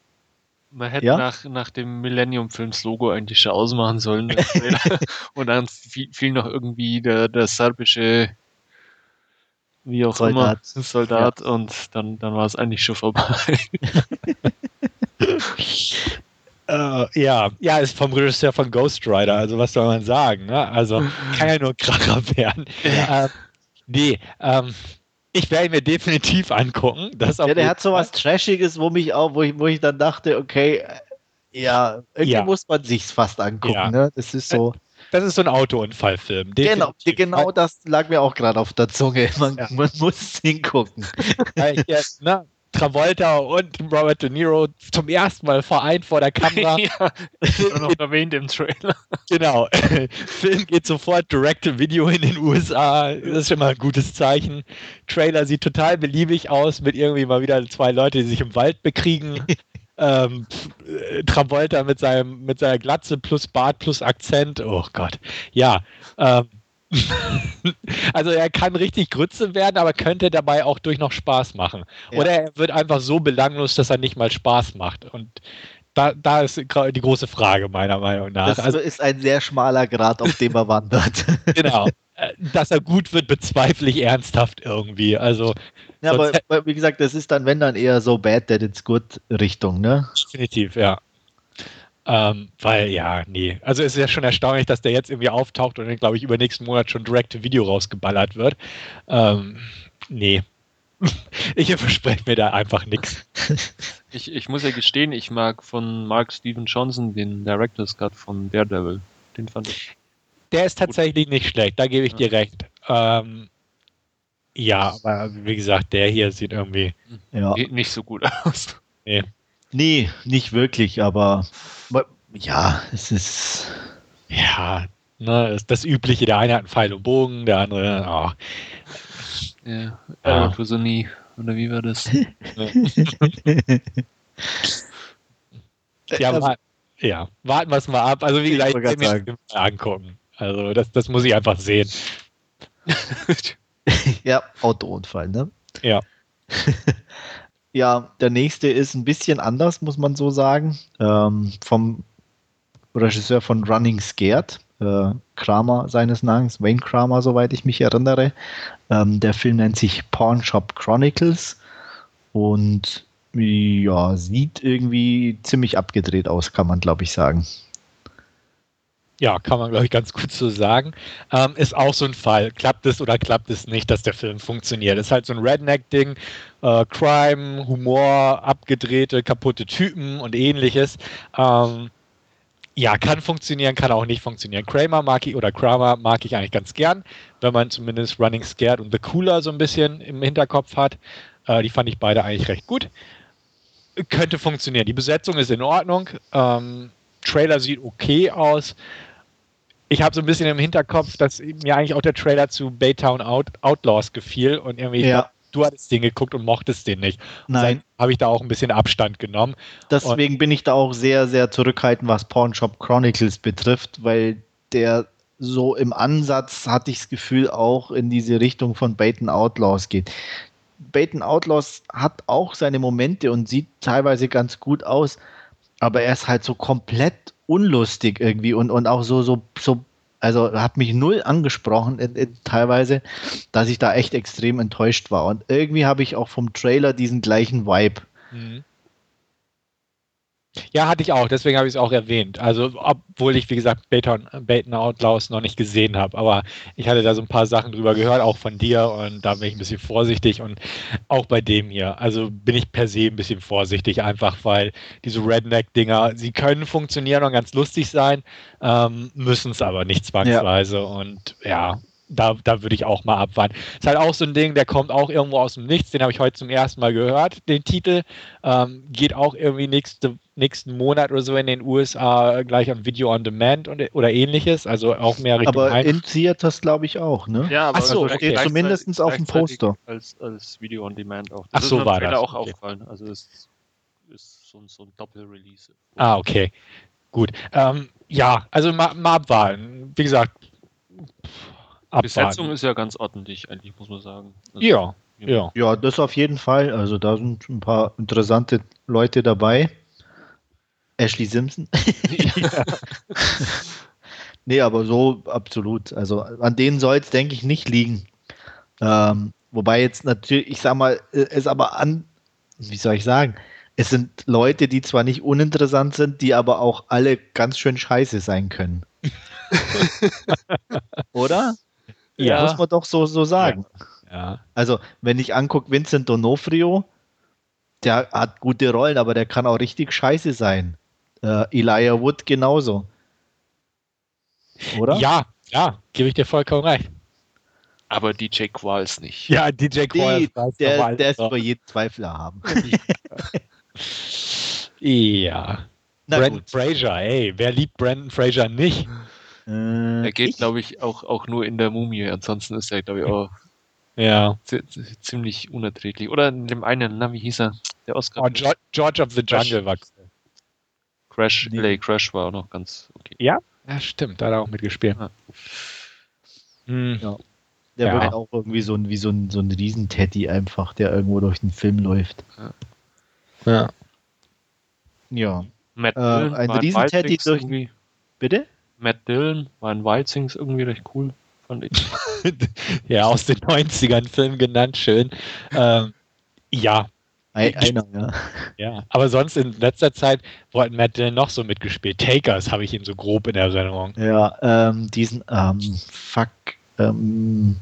man hätte ja? nach, nach dem Millennium-Films Logo eigentlich schon ausmachen sollen. Und dann fiel, fiel, noch irgendwie der, der serbische wie auch Soldat. immer, Soldat ja. und dann, dann war es eigentlich schon vorbei. Uh, ja, ja, ist vom Regisseur von Ghost Rider, also was soll man sagen? Ne? Also kann ja nur Kracher werden. Ja. Uh, nee, ähm, ich werde ihn mir definitiv angucken. Das ja, der hat so was Trashiges, wo mich auch, wo ich, wo ich dann dachte, okay, ja, irgendwie ja. muss man sich's fast angucken. Ja. Ne? Das ist so. Das ist so ein Autounfallfilm. Genau, genau das lag mir auch gerade auf der Zunge. Man, man muss hingucken. ja, na, Travolta und Robert De Niro zum ersten Mal vereint vor der Kamera. ja, noch erwähnt im Trailer. Genau. Film geht sofort Direct-to-Video in den USA. Das ist schon mal ein gutes Zeichen. Trailer sieht total beliebig aus mit irgendwie mal wieder zwei Leute, die sich im Wald bekriegen. ähm, Travolta mit, seinem, mit seiner Glatze plus Bart plus Akzent. Oh Gott. Ja. Ähm, also er kann richtig Grütze werden, aber könnte dabei auch durch noch Spaß machen. Ja. Oder er wird einfach so belanglos, dass er nicht mal Spaß macht. Und da, da ist die große Frage meiner Meinung nach. Das also, ist ein sehr schmaler Grad, auf dem er wandert. genau. Äh, dass er gut wird, bezweifle ich ernsthaft irgendwie. Also ja, aber wie gesagt, das ist dann, wenn dann eher so Bad That It's Good Richtung, ne? Definitiv, ja. Ähm, weil, ja, nee. Also es ist ja schon erstaunlich, dass der jetzt irgendwie auftaucht und dann, glaube ich, über nächsten Monat schon Direct-to-Video rausgeballert wird. Ähm, nee. ich verspreche mir da einfach nichts. Ich, ich muss ja gestehen, ich mag von Mark Steven Johnson den Director's Cut von Daredevil. Den fand ich. Der ist tatsächlich gut. nicht schlecht, da gebe ich dir recht. Ähm, ja, aber wie gesagt, der hier sieht irgendwie ja. nicht so gut aus. Nee. Nee, nicht wirklich, aber ja, es ist. Ja, ne, ist das Übliche. Der eine hat einen Pfeil und Bogen, der andere. Oh. Ja, ah. so nie. Oder wie war das? ja, also, ja, warten wir es mal ab. Also, wie gesagt, ich will mir das angucken. Also, das, das muss ich einfach sehen. ja, Autounfall, ne? Ja. Ja, der nächste ist ein bisschen anders, muss man so sagen. Ähm, vom Regisseur von Running Scared, äh, Kramer seines Namens, Wayne Kramer, soweit ich mich erinnere. Ähm, der Film nennt sich Pawn Shop Chronicles und ja, sieht irgendwie ziemlich abgedreht aus, kann man glaube ich sagen. Ja, kann man, glaube ich, ganz gut so sagen. Ähm, ist auch so ein Fall. Klappt es oder klappt es nicht, dass der Film funktioniert? Ist halt so ein Redneck-Ding. Äh, Crime, Humor, abgedrehte, kaputte Typen und ähnliches. Ähm, ja, kann funktionieren, kann auch nicht funktionieren. Kramer mag ich oder Kramer mag ich eigentlich ganz gern, wenn man zumindest Running Scared und The Cooler so ein bisschen im Hinterkopf hat. Äh, die fand ich beide eigentlich recht gut. Könnte funktionieren. Die Besetzung ist in Ordnung. Ähm, Trailer sieht okay aus ich habe so ein bisschen im Hinterkopf, dass mir eigentlich auch der Trailer zu Baytown Out Outlaws gefiel und irgendwie ja. Du hattest den geguckt und mochtest den nicht. Nein. Habe ich da auch ein bisschen Abstand genommen. Deswegen und bin ich da auch sehr, sehr zurückhaltend, was Pornshop Chronicles betrifft, weil der so im Ansatz hatte ich das Gefühl auch in diese Richtung von Bayton Outlaws geht. Bayton Outlaws hat auch seine Momente und sieht teilweise ganz gut aus, aber er ist halt so komplett unlustig irgendwie und, und auch so, so, so, also hat mich null angesprochen in, in, teilweise, dass ich da echt extrem enttäuscht war. Und irgendwie habe ich auch vom Trailer diesen gleichen Vibe. Mhm. Ja, hatte ich auch, deswegen habe ich es auch erwähnt. Also, obwohl ich, wie gesagt, Baton, Baton Outlaws noch nicht gesehen habe, aber ich hatte da so ein paar Sachen drüber gehört, auch von dir, und da bin ich ein bisschen vorsichtig und auch bei dem hier. Also bin ich per se ein bisschen vorsichtig, einfach weil diese Redneck-Dinger, sie können funktionieren und ganz lustig sein, ähm, müssen es aber nicht zwangsweise. Ja. Und ja, da, da würde ich auch mal abwarten. Ist halt auch so ein Ding, der kommt auch irgendwo aus dem Nichts. Den habe ich heute zum ersten Mal gehört, den Titel. Ähm, geht auch irgendwie nächste, nächsten Monat oder so in den USA gleich am Video on Demand und, oder ähnliches. Also auch mehr Richtung Aber in Theaters glaube ich auch, ne? Ja, aber so, also okay. steht zumindest auf dem Poster. Als, als Video on Demand auch. Das Ach so, war das. auch okay. aufgefallen. Also es ist so, so ein Doppel-Release. Ah, okay. Gut. Ähm, ja, also mal, mal abwarten. Wie gesagt, abwarten. Besetzung ist ja ganz ordentlich, eigentlich, muss man sagen. Also, ja, ja. Ja, das auf jeden Fall. Also da sind ein paar interessante Leute dabei. Ashley Simpson. Ja. nee, aber so absolut. Also an denen soll es, denke ich, nicht liegen. Ähm, wobei jetzt natürlich, ich sag mal, es aber an, wie soll ich sagen, es sind Leute, die zwar nicht uninteressant sind, die aber auch alle ganz schön scheiße sein können. Oder? Ja. Muss man doch so, so sagen. Ja. Also, wenn ich angucke, Vincent D'Onofrio, der hat gute Rollen, aber der kann auch richtig scheiße sein. Äh, Elijah Wood genauso. Oder? Ja, ja, gebe ich dir vollkommen recht. Aber DJ Qualls nicht. Ja, DJ Qualls. Der, der ist über jeden Zweifler haben. ja. Na Brandon gut. Fraser, ey, wer liebt Brandon Fraser nicht? Äh, er geht, glaube ich, auch, auch nur in der Mumie. Ansonsten ist er, glaube ich, auch ja. ziemlich unerträglich. Oder in dem einen, na, wie hieß er? Der Oscar. Oh, George, George of the Jungle war Crash, nee. LA Crash war auch noch ganz okay. Ja, ja stimmt, da hat er auch mitgespielt. Ja. Hm. ja. Der ja. wird auch irgendwie so ein, wie so ein, so ein Riesenteddy einfach, der irgendwo durch den Film läuft. Ja. Ja. ja. Matt äh, ein Riesenteddy durch. Irgendwie. Bitte? Matt Dillon war in Wild irgendwie recht cool, fand ich. ja, aus den 90ern Film genannt, schön. Ähm, ja. Ein, einer, ja. Ja, aber sonst in letzter Zeit, wo hat Matt Dillon noch so mitgespielt? Takers habe ich ihn so grob in Erinnerung. Ja, ähm, diesen, ähm, fuck, ähm,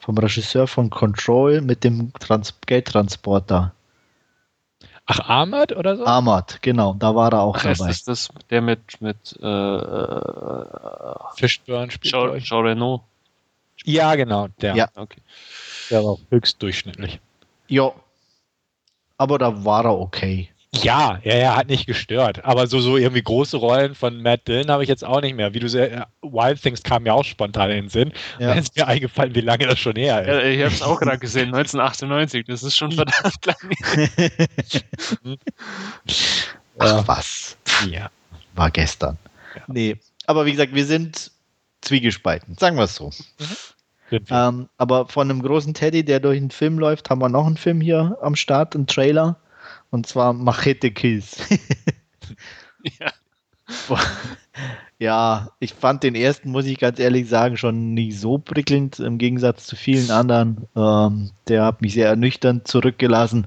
vom Regisseur von Control mit dem Trans Geldtransporter. Ach, Ahmad oder so? Ahmad, genau, da war er auch Ach, dabei. Ist das der mit, mit äh, äh Fishburne spielt Jean, Jean Reno? Ja, genau, der. Ja. Okay. Der war auch höchst durchschnittlich. Ja. Aber da war er okay. Ja, ja, ja, hat nicht gestört. Aber so, so irgendwie große Rollen von Matt Dillon habe ich jetzt auch nicht mehr. Wie du sehr, Wild Things kam mir auch spontan in den Sinn. Ja. Da ist mir eingefallen, wie lange das schon her ist. Ja, ich habe es auch gerade gesehen, 1998. Das ist schon verdammt lang. Ach was. Ja. War gestern. Ja. Nee, aber wie gesagt, wir sind zwiegespalten. Sagen wir es so. Mhm. Ähm, aber von einem großen Teddy, der durch einen Film läuft, haben wir noch einen Film hier am Start, einen Trailer. Und zwar Machete Kills. ja. ja, ich fand den ersten, muss ich ganz ehrlich sagen, schon nicht so prickelnd im Gegensatz zu vielen anderen. Ähm, der hat mich sehr ernüchternd zurückgelassen.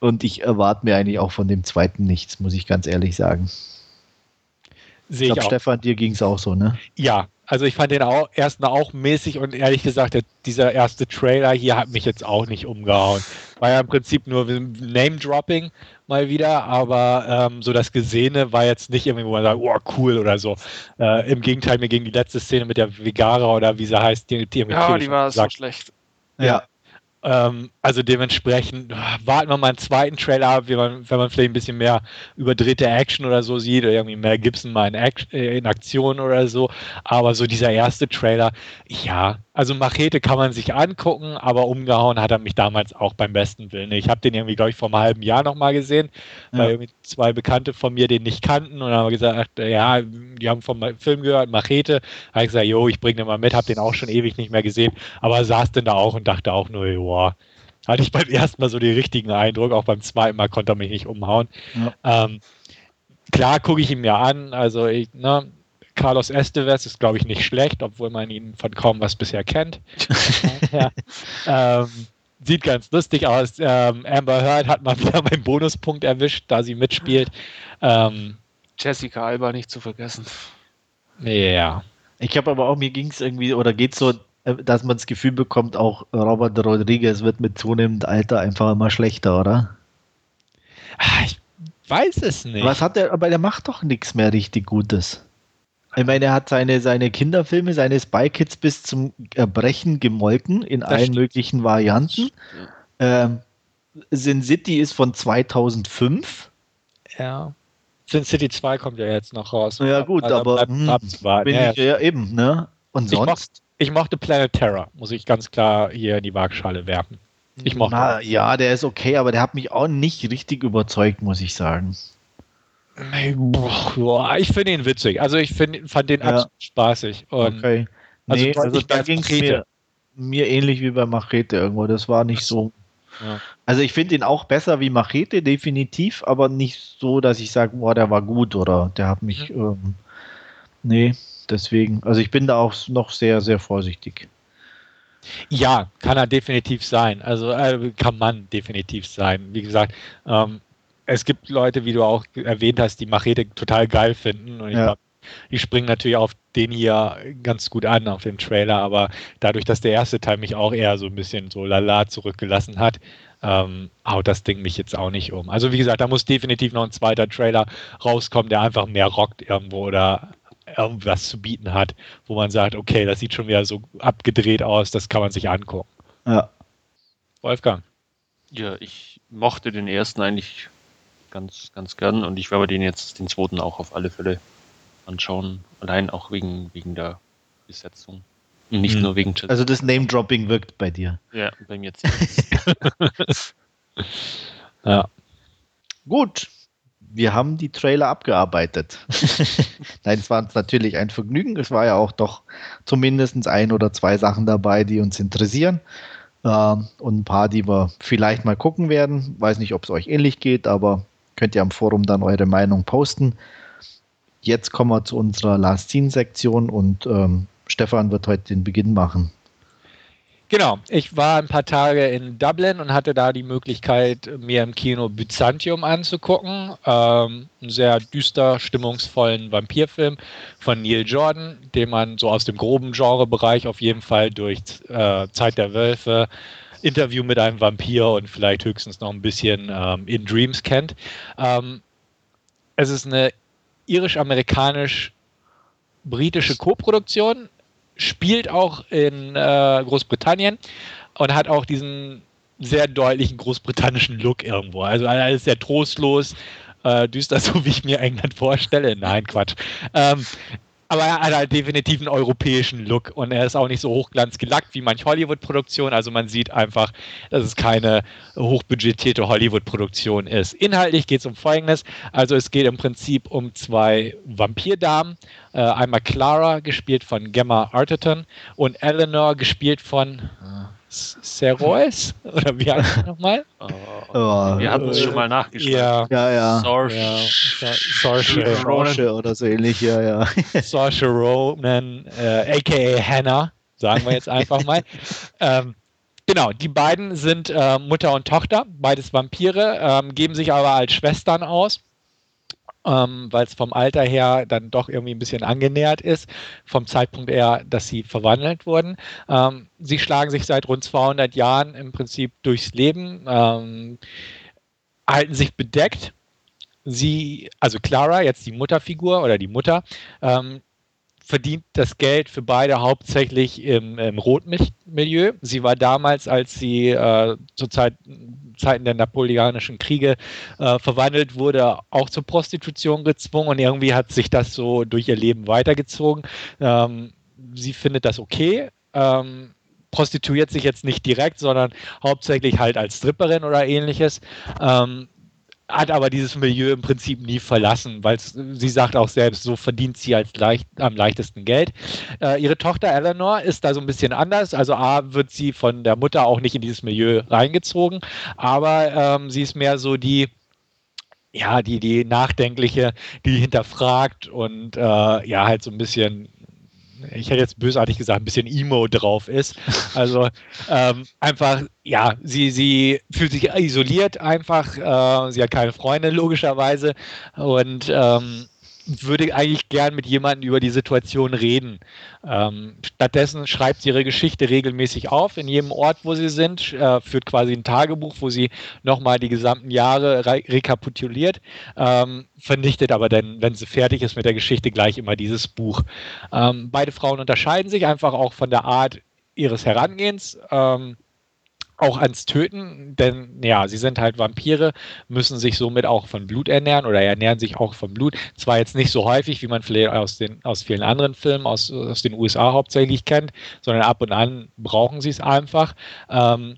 Und ich erwarte mir eigentlich auch von dem zweiten nichts, muss ich ganz ehrlich sagen. Sehe ich glaube, Stefan, dir ging es auch so, ne? Ja, also ich fand den auch erstmal auch mäßig und ehrlich gesagt, dieser erste Trailer hier hat mich jetzt auch nicht umgehauen. War ja im Prinzip nur Name-Dropping mal wieder, aber ähm, so das Gesehene war jetzt nicht irgendwie, wo man sagt, oh cool oder so. Äh, Im Gegenteil, mir ging die letzte Szene mit der Vegara oder wie sie heißt, die, die Ja, die war so schlecht. Ja, ähm, also dementsprechend warten wir mal einen zweiten Trailer ab, wenn man, wenn man vielleicht ein bisschen mehr überdrehte Action oder so sieht oder irgendwie mehr Gibson mal in, Action, äh, in Aktion oder so. Aber so dieser erste Trailer, ja, also Machete kann man sich angucken, aber umgehauen hat er mich damals auch beim besten Willen. Ich habe den irgendwie, glaube ich, vor einem halben Jahr nochmal gesehen, ja. weil irgendwie zwei Bekannte von mir den nicht kannten und haben gesagt, ja, die haben vom Film gehört, Machete. Da habe ich gesagt, jo, ich bringe den mal mit, habe den auch schon ewig nicht mehr gesehen, aber saß denn da auch und dachte auch nur, joa. Hatte ich beim ersten Mal so den richtigen Eindruck, auch beim zweiten Mal konnte er mich nicht umhauen. Ja. Ähm, klar gucke ich ihn mir an, also ich, ne, Carlos Esteves ist, glaube ich, nicht schlecht, obwohl man ihn von kaum was bisher kennt. ja. ähm, sieht ganz lustig aus. Ähm, Amber Heard hat mal wieder meinen Bonuspunkt erwischt, da sie mitspielt. Ähm, Jessica Alba nicht zu vergessen. Ja. Ich habe aber auch, mir ging es irgendwie, oder geht so, äh, dass man das Gefühl bekommt, auch Robert Rodriguez wird mit zunehmendem Alter einfach immer schlechter, oder? Ah, ich weiß es nicht. Was hat er, aber der macht doch nichts mehr richtig Gutes. Ich meine, er hat seine, seine Kinderfilme, seine Spy Kids bis zum Erbrechen gemolken in das allen stimmt. möglichen Varianten. Ähm, Sin City ist von 2005. Ja. Sin City 2 kommt ja jetzt noch raus. Ja, gut, also aber hm, bin ja, ich, ja, eben, ne? Und sonst? Ich mochte, ich mochte Planet Terror, muss ich ganz klar hier in die Waagschale werfen. Ich mochte. Na, ja, der ist okay, aber der hat mich auch nicht richtig überzeugt, muss ich sagen. Ich finde ihn witzig. Also ich find, fand den ja. absolut spaßig. Und okay. Also nee, also, da ging es mir, mir ähnlich wie bei Machete irgendwo. Das war nicht so. Ja. Also ich finde ihn auch besser wie Machete, definitiv, aber nicht so, dass ich sage, boah, der war gut oder der hat mich. Mhm. Ähm, nee, deswegen. Also ich bin da auch noch sehr, sehr vorsichtig. Ja, kann er definitiv sein. Also äh, kann man definitiv sein. Wie gesagt, ähm, es gibt Leute, wie du auch erwähnt hast, die Machete total geil finden. Und ich ja. glaube, die springen natürlich auf den hier ganz gut an, auf den Trailer. Aber dadurch, dass der erste Teil mich auch eher so ein bisschen so lala zurückgelassen hat, ähm, haut das Ding mich jetzt auch nicht um. Also wie gesagt, da muss definitiv noch ein zweiter Trailer rauskommen, der einfach mehr rockt irgendwo oder irgendwas zu bieten hat, wo man sagt, okay, das sieht schon wieder so abgedreht aus, das kann man sich angucken. Ja. Wolfgang. Ja, ich mochte den ersten eigentlich ganz, ganz gern und ich werde den jetzt, den zweiten auch auf alle Fälle anschauen. Allein auch wegen, wegen der Besetzung. Nicht hm. nur wegen Chat. Also das Name-Dropping wirkt bei dir. Ja, bei mir jetzt. ja. Gut. Wir haben die Trailer abgearbeitet. Nein, es war uns natürlich ein Vergnügen. Es war ja auch doch zumindest ein oder zwei Sachen dabei, die uns interessieren. Äh, und ein paar, die wir vielleicht mal gucken werden. Weiß nicht, ob es euch ähnlich geht, aber könnt ihr am Forum dann eure Meinung posten. Jetzt kommen wir zu unserer Last Scene-Sektion und ähm, Stefan wird heute den Beginn machen. Genau, ich war ein paar Tage in Dublin und hatte da die Möglichkeit, mir im Kino Byzantium anzugucken. Ähm, einen sehr düster, stimmungsvollen Vampirfilm von Neil Jordan, den man so aus dem groben Genrebereich auf jeden Fall durch äh, Zeit der Wölfe, Interview mit einem Vampir und vielleicht höchstens noch ein bisschen ähm, in Dreams kennt. Ähm, es ist eine irisch-amerikanisch-britische Koproduktion spielt auch in äh, Großbritannien und hat auch diesen sehr deutlichen großbritannischen Look irgendwo. Also alles sehr trostlos, äh, düster, so wie ich mir England vorstelle. Nein, Quatsch. Ähm, aber er hat halt definitiv einen europäischen Look und er ist auch nicht so hochglanzgelackt wie manch Hollywood-Produktion. Also man sieht einfach, dass es keine hochbudgetierte Hollywood-Produktion ist. Inhaltlich geht es um Folgendes. Also es geht im Prinzip um zwei Vampirdamen. Äh, einmal Clara, gespielt von Gemma Arterton und Eleanor, gespielt von... Äh, Serois? Oder wie heißt das nochmal? Oh, oh, wir hatten es schon mal nachgeschaut. Ja, ja. ja. Sorcerer oder so ähnlich, ja, ja. Sorcerer Ronan, äh, aka Hannah, sagen wir jetzt einfach mal. ähm, Genau, die beiden sind äh, Mutter und Tochter, beides Vampire, ähm, geben sich aber als Schwestern aus ähm, weil es vom Alter her dann doch irgendwie ein bisschen angenähert ist, vom Zeitpunkt her, dass sie verwandelt wurden. Ähm, sie schlagen sich seit rund 200 Jahren im Prinzip durchs Leben, ähm, halten sich bedeckt. Sie, also Clara, jetzt die Mutterfigur oder die Mutter, ähm, verdient das Geld für beide hauptsächlich im, im Rotmilieu. Sie war damals, als sie äh, zur Zeit, Zeiten der napoleonischen Kriege äh, verwandelt wurde, auch zur Prostitution gezwungen und irgendwie hat sich das so durch ihr Leben weitergezogen. Ähm, sie findet das okay. Ähm, prostituiert sich jetzt nicht direkt, sondern hauptsächlich halt als Stripperin oder ähnliches. Ähm, hat aber dieses Milieu im Prinzip nie verlassen, weil sie sagt auch selbst, so verdient sie als leicht, am leichtesten Geld. Äh, ihre Tochter Eleanor ist da so ein bisschen anders. Also A wird sie von der Mutter auch nicht in dieses Milieu reingezogen, aber ähm, sie ist mehr so die, ja, die, die Nachdenkliche, die hinterfragt und äh, ja, halt so ein bisschen ich hätte jetzt bösartig gesagt, ein bisschen Emo drauf ist. Also ähm, einfach, ja, sie, sie fühlt sich isoliert einfach. Äh, sie hat keine Freunde, logischerweise. Und ähm, würde eigentlich gern mit jemandem über die Situation reden. Ähm, stattdessen schreibt sie ihre Geschichte regelmäßig auf in jedem Ort, wo sie sind, äh, führt quasi ein Tagebuch, wo sie nochmal die gesamten Jahre re rekapituliert, ähm, vernichtet aber dann, wenn sie fertig ist mit der Geschichte, gleich immer dieses Buch. Ähm, beide Frauen unterscheiden sich einfach auch von der Art ihres Herangehens. Ähm, auch ans Töten, denn ja, sie sind halt Vampire, müssen sich somit auch von Blut ernähren oder ernähren sich auch von Blut. Zwar jetzt nicht so häufig, wie man vielleicht aus, den, aus vielen anderen Filmen aus, aus den USA hauptsächlich kennt, sondern ab und an brauchen sie es einfach. Ähm,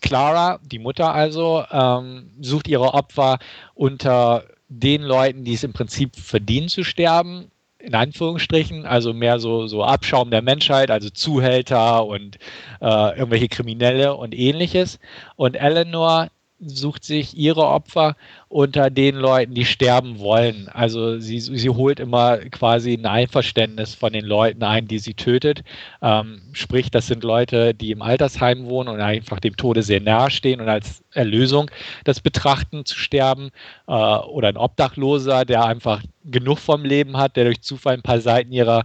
Clara, die Mutter also, ähm, sucht ihre Opfer unter den Leuten, die es im Prinzip verdienen zu sterben, in Anführungsstrichen, also mehr so, so Abschaum der Menschheit, also Zuhälter und äh, irgendwelche Kriminelle und ähnliches. Und Eleanor sucht sich ihre Opfer unter den Leuten, die sterben wollen. Also sie, sie holt immer quasi ein Einverständnis von den Leuten ein, die sie tötet. Ähm, sprich, das sind Leute, die im Altersheim wohnen und einfach dem Tode sehr nahe stehen und als Erlösung das betrachten zu sterben. Äh, oder ein Obdachloser, der einfach genug vom Leben hat, der durch Zufall ein paar Seiten ihrer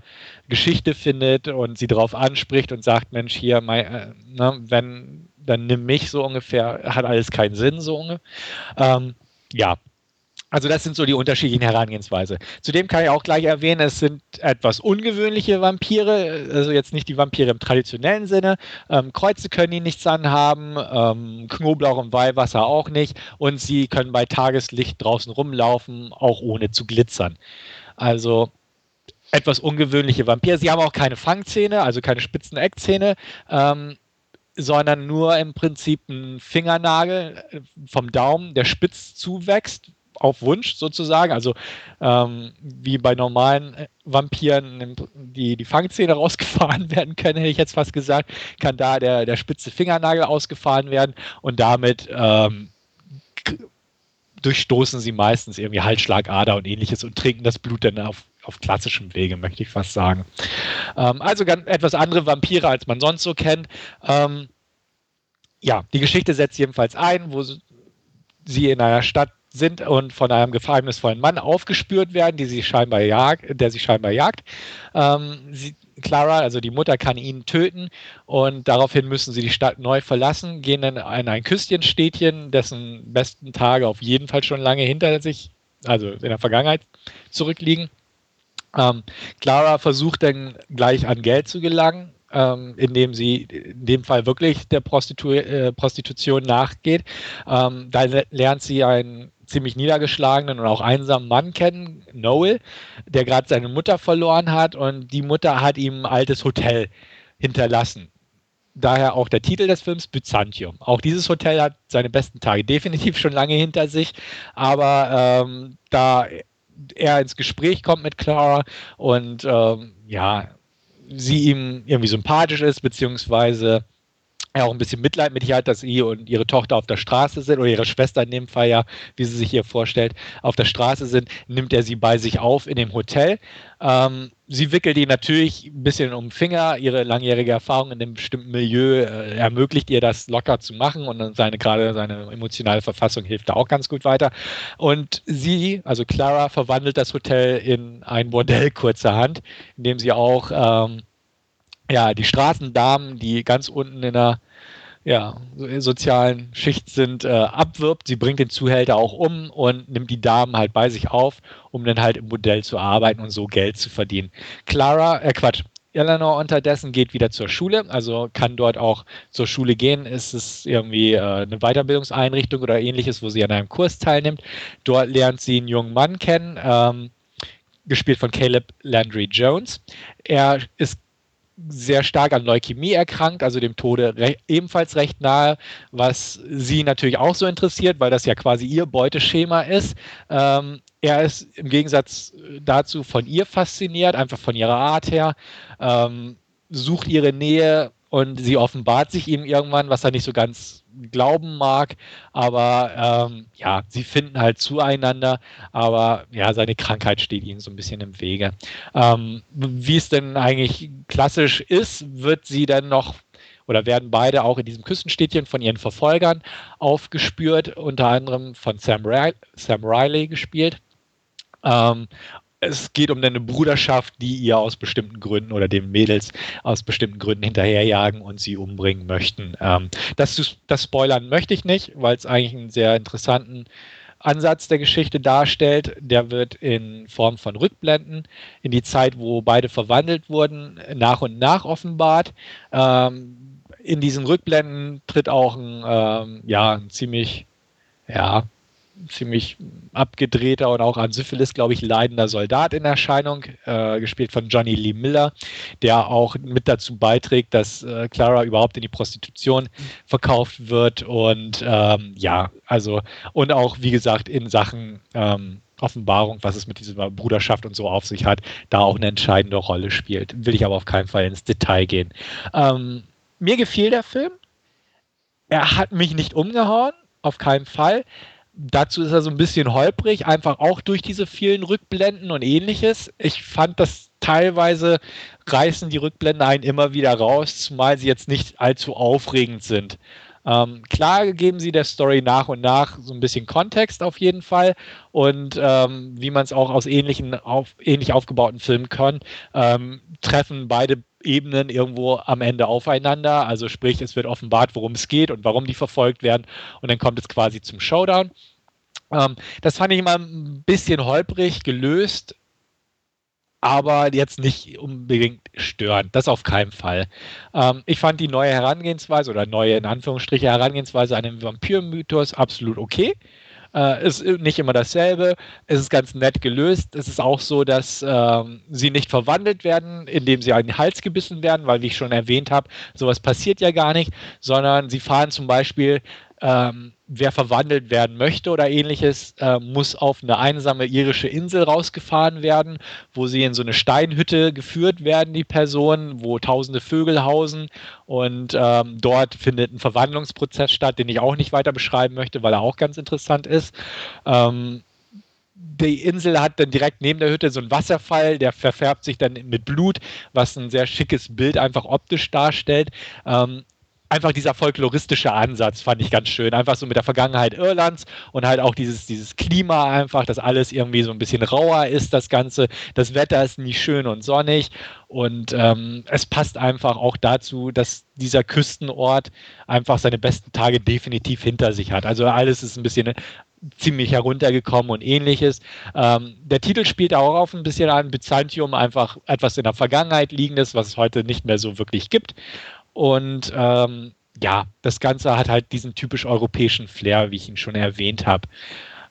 Geschichte findet und sie darauf anspricht und sagt, Mensch, hier, mein, äh, ne, wenn dann nimm mich so ungefähr, hat alles keinen Sinn so ungefähr. Ähm, ja, Also das sind so die unterschiedlichen Herangehensweise. Zudem kann ich auch gleich erwähnen, es sind etwas ungewöhnliche Vampire, also jetzt nicht die Vampire im traditionellen Sinne. Ähm, Kreuze können die nichts anhaben, ähm, Knoblauch und Weihwasser auch nicht und sie können bei Tageslicht draußen rumlaufen, auch ohne zu glitzern. Also etwas ungewöhnliche Vampire. Sie haben auch keine Fangzähne, also keine spitzen Eckzähne. Ähm, sondern nur im Prinzip ein Fingernagel äh, vom Daumen, der spitz zuwächst, auf Wunsch sozusagen. Also ähm, wie bei normalen äh, Vampiren die, die Fangzähne rausgefahren werden können, hätte ich jetzt fast gesagt, kann da der, der spitze Fingernagel ausgefahren werden und damit ähm, durchstoßen sie meistens irgendwie Halsschlagader und ähnliches und trinken das Blut dann auf, auf klassischem Wege, möchte ich fast sagen. Ähm, also ganz etwas andere Vampire, als man sonst so kennt. Ähm, ja, die Geschichte setzt jedenfalls ein, wo sie in einer Stadt sind und von einem geheimnisvollen Mann aufgespürt werden, die sie scheinbar jagt, der sie scheinbar jagt. Ähm, sie, Clara, also die Mutter, kann ihn töten und daraufhin müssen sie die Stadt neu verlassen, gehen dann in ein Küstchenstädtchen, dessen besten Tage auf jeden Fall schon lange hinter sich, also in der Vergangenheit zurückliegen. Ähm, Clara versucht dann gleich an Geld zu gelangen, ähm, indem sie in dem Fall wirklich der Prostitu äh, Prostitution nachgeht. Ähm, da lernt sie einen ziemlich niedergeschlagenen und auch einsamen Mann kennen, Noel, der gerade seine Mutter verloren hat und die Mutter hat ihm ein altes Hotel hinterlassen. Daher auch der Titel des Films Byzantium. Auch dieses Hotel hat seine besten Tage definitiv schon lange hinter sich, aber ähm, da er ins Gespräch kommt mit Clara und ähm, ja, sie ihm irgendwie sympathisch ist, beziehungsweise er auch ein bisschen Mitleid mit ihr hat, dass sie und ihre Tochter auf der Straße sind, oder ihre Schwester in dem Fall ja, wie sie sich hier vorstellt, auf der Straße sind, nimmt er sie bei sich auf in dem Hotel. Ähm, sie wickelt ihn natürlich ein bisschen um den Finger. Ihre langjährige Erfahrung in dem bestimmten Milieu äh, ermöglicht ihr das locker zu machen und seine, gerade seine emotionale Verfassung hilft da auch ganz gut weiter. Und sie, also Clara, verwandelt das Hotel in ein Bordell kurzerhand, indem sie auch ähm, ja, die Straßendamen, die ganz unten in der ja, sozialen Schicht sind, äh, abwirbt. Sie bringt den Zuhälter auch um und nimmt die Damen halt bei sich auf, um dann halt im Modell zu arbeiten und so Geld zu verdienen. Clara, äh Quatsch, Eleanor unterdessen geht wieder zur Schule, also kann dort auch zur Schule gehen. Ist es irgendwie äh, eine Weiterbildungseinrichtung oder ähnliches, wo sie an einem Kurs teilnimmt. Dort lernt sie einen jungen Mann kennen, ähm, gespielt von Caleb Landry Jones. Er ist sehr stark an Leukämie erkrankt, also dem Tode re ebenfalls recht nahe, was sie natürlich auch so interessiert, weil das ja quasi ihr Beuteschema ist. Ähm, er ist im Gegensatz dazu von ihr fasziniert, einfach von ihrer Art her, ähm, sucht ihre Nähe und sie offenbart sich ihm irgendwann, was er nicht so ganz glauben mag. Aber ähm, ja, sie finden halt zueinander, aber ja, seine Krankheit steht ihnen so ein bisschen im Wege. Ähm, wie es denn eigentlich klassisch ist, wird sie dann noch oder werden beide auch in diesem Küstenstädtchen von ihren Verfolgern aufgespürt, unter anderem von Sam, Riley, Sam Riley gespielt. Ähm, es geht um eine Bruderschaft, die ihr aus bestimmten Gründen oder den Mädels aus bestimmten Gründen hinterherjagen und sie umbringen möchten. Ähm, das, das spoilern möchte ich nicht, weil es eigentlich einen sehr interessanten Ansatz der Geschichte darstellt. Der wird in Form von Rückblenden in die Zeit, wo beide verwandelt wurden, nach und nach offenbart. Ähm, in diesen Rückblenden tritt auch ein, ähm, ja, ein ziemlich ja, ziemlich abgedrehter und auch an Syphilis, glaube ich, leidender Soldat in Erscheinung, äh, gespielt von Johnny Lee Miller, der auch mit dazu beiträgt, dass äh, Clara überhaupt in die Prostitution verkauft wird und ähm, ja, also und auch, wie gesagt, in Sachen ähm, Offenbarung, was es mit dieser Bruderschaft und so auf sich hat, da auch eine entscheidende Rolle spielt. Will ich aber auf keinen Fall ins Detail gehen. Ähm, mir gefiel der Film. Er hat mich nicht umgehauen, auf keinen Fall dazu ist er so ein bisschen holprig, einfach auch durch diese vielen Rückblenden und ähnliches. Ich fand das teilweise reißen die Rückblenden einen immer wieder raus, zumal sie jetzt nicht allzu aufregend sind. Ähm, klar geben sie der Story nach und nach so ein bisschen Kontext auf jeden Fall und ähm, wie man es auch aus ähnlichen, auf, ähnlich aufgebauten Filmen kann, ähm, treffen beide Ebenen irgendwo am Ende aufeinander. Also sprich, es wird offenbart, worum es geht und warum die verfolgt werden und dann kommt es quasi zum Showdown. Ähm, das fand ich immer ein bisschen holprig gelöst, aber jetzt nicht unbedingt störend. Das auf keinen Fall. Ähm, ich fand die neue Herangehensweise oder neue in Anführungsstriche Herangehensweise an den Vampir-Mythos absolut okay. Äh, ist nicht immer dasselbe. Es ist ganz nett gelöst. Es ist auch so, dass ähm, sie nicht verwandelt werden, indem sie an den Hals gebissen werden, weil, wie ich schon erwähnt habe, sowas passiert ja gar nicht, sondern sie fahren zum Beispiel ähm, wer verwandelt werden möchte oder ähnliches, äh, muss auf eine einsame irische Insel rausgefahren werden, wo sie in so eine Steinhütte geführt werden, die Personen, wo tausende Vögel hausen und ähm, dort findet ein Verwandlungsprozess statt, den ich auch nicht weiter beschreiben möchte, weil er auch ganz interessant ist. Ähm, die Insel hat dann direkt neben der Hütte so einen Wasserfall, der verfärbt sich dann mit Blut, was ein sehr schickes Bild einfach optisch darstellt. Ähm, einfach dieser folkloristische Ansatz fand ich ganz schön. Einfach so mit der Vergangenheit Irlands und halt auch dieses, dieses Klima einfach, dass alles irgendwie so ein bisschen rauer ist, das Ganze. Das Wetter ist nicht schön und sonnig und ähm, es passt einfach auch dazu, dass dieser Küstenort einfach seine besten Tage definitiv hinter sich hat. Also alles ist ein bisschen ziemlich heruntergekommen und ähnliches. Ähm, der Titel spielt auch auf ein bisschen an Byzantium, einfach etwas in der Vergangenheit liegendes, was es heute nicht mehr so wirklich gibt. Und ähm, ja, das Ganze hat halt diesen typisch europäischen Flair, wie ich ihn schon erwähnt habe.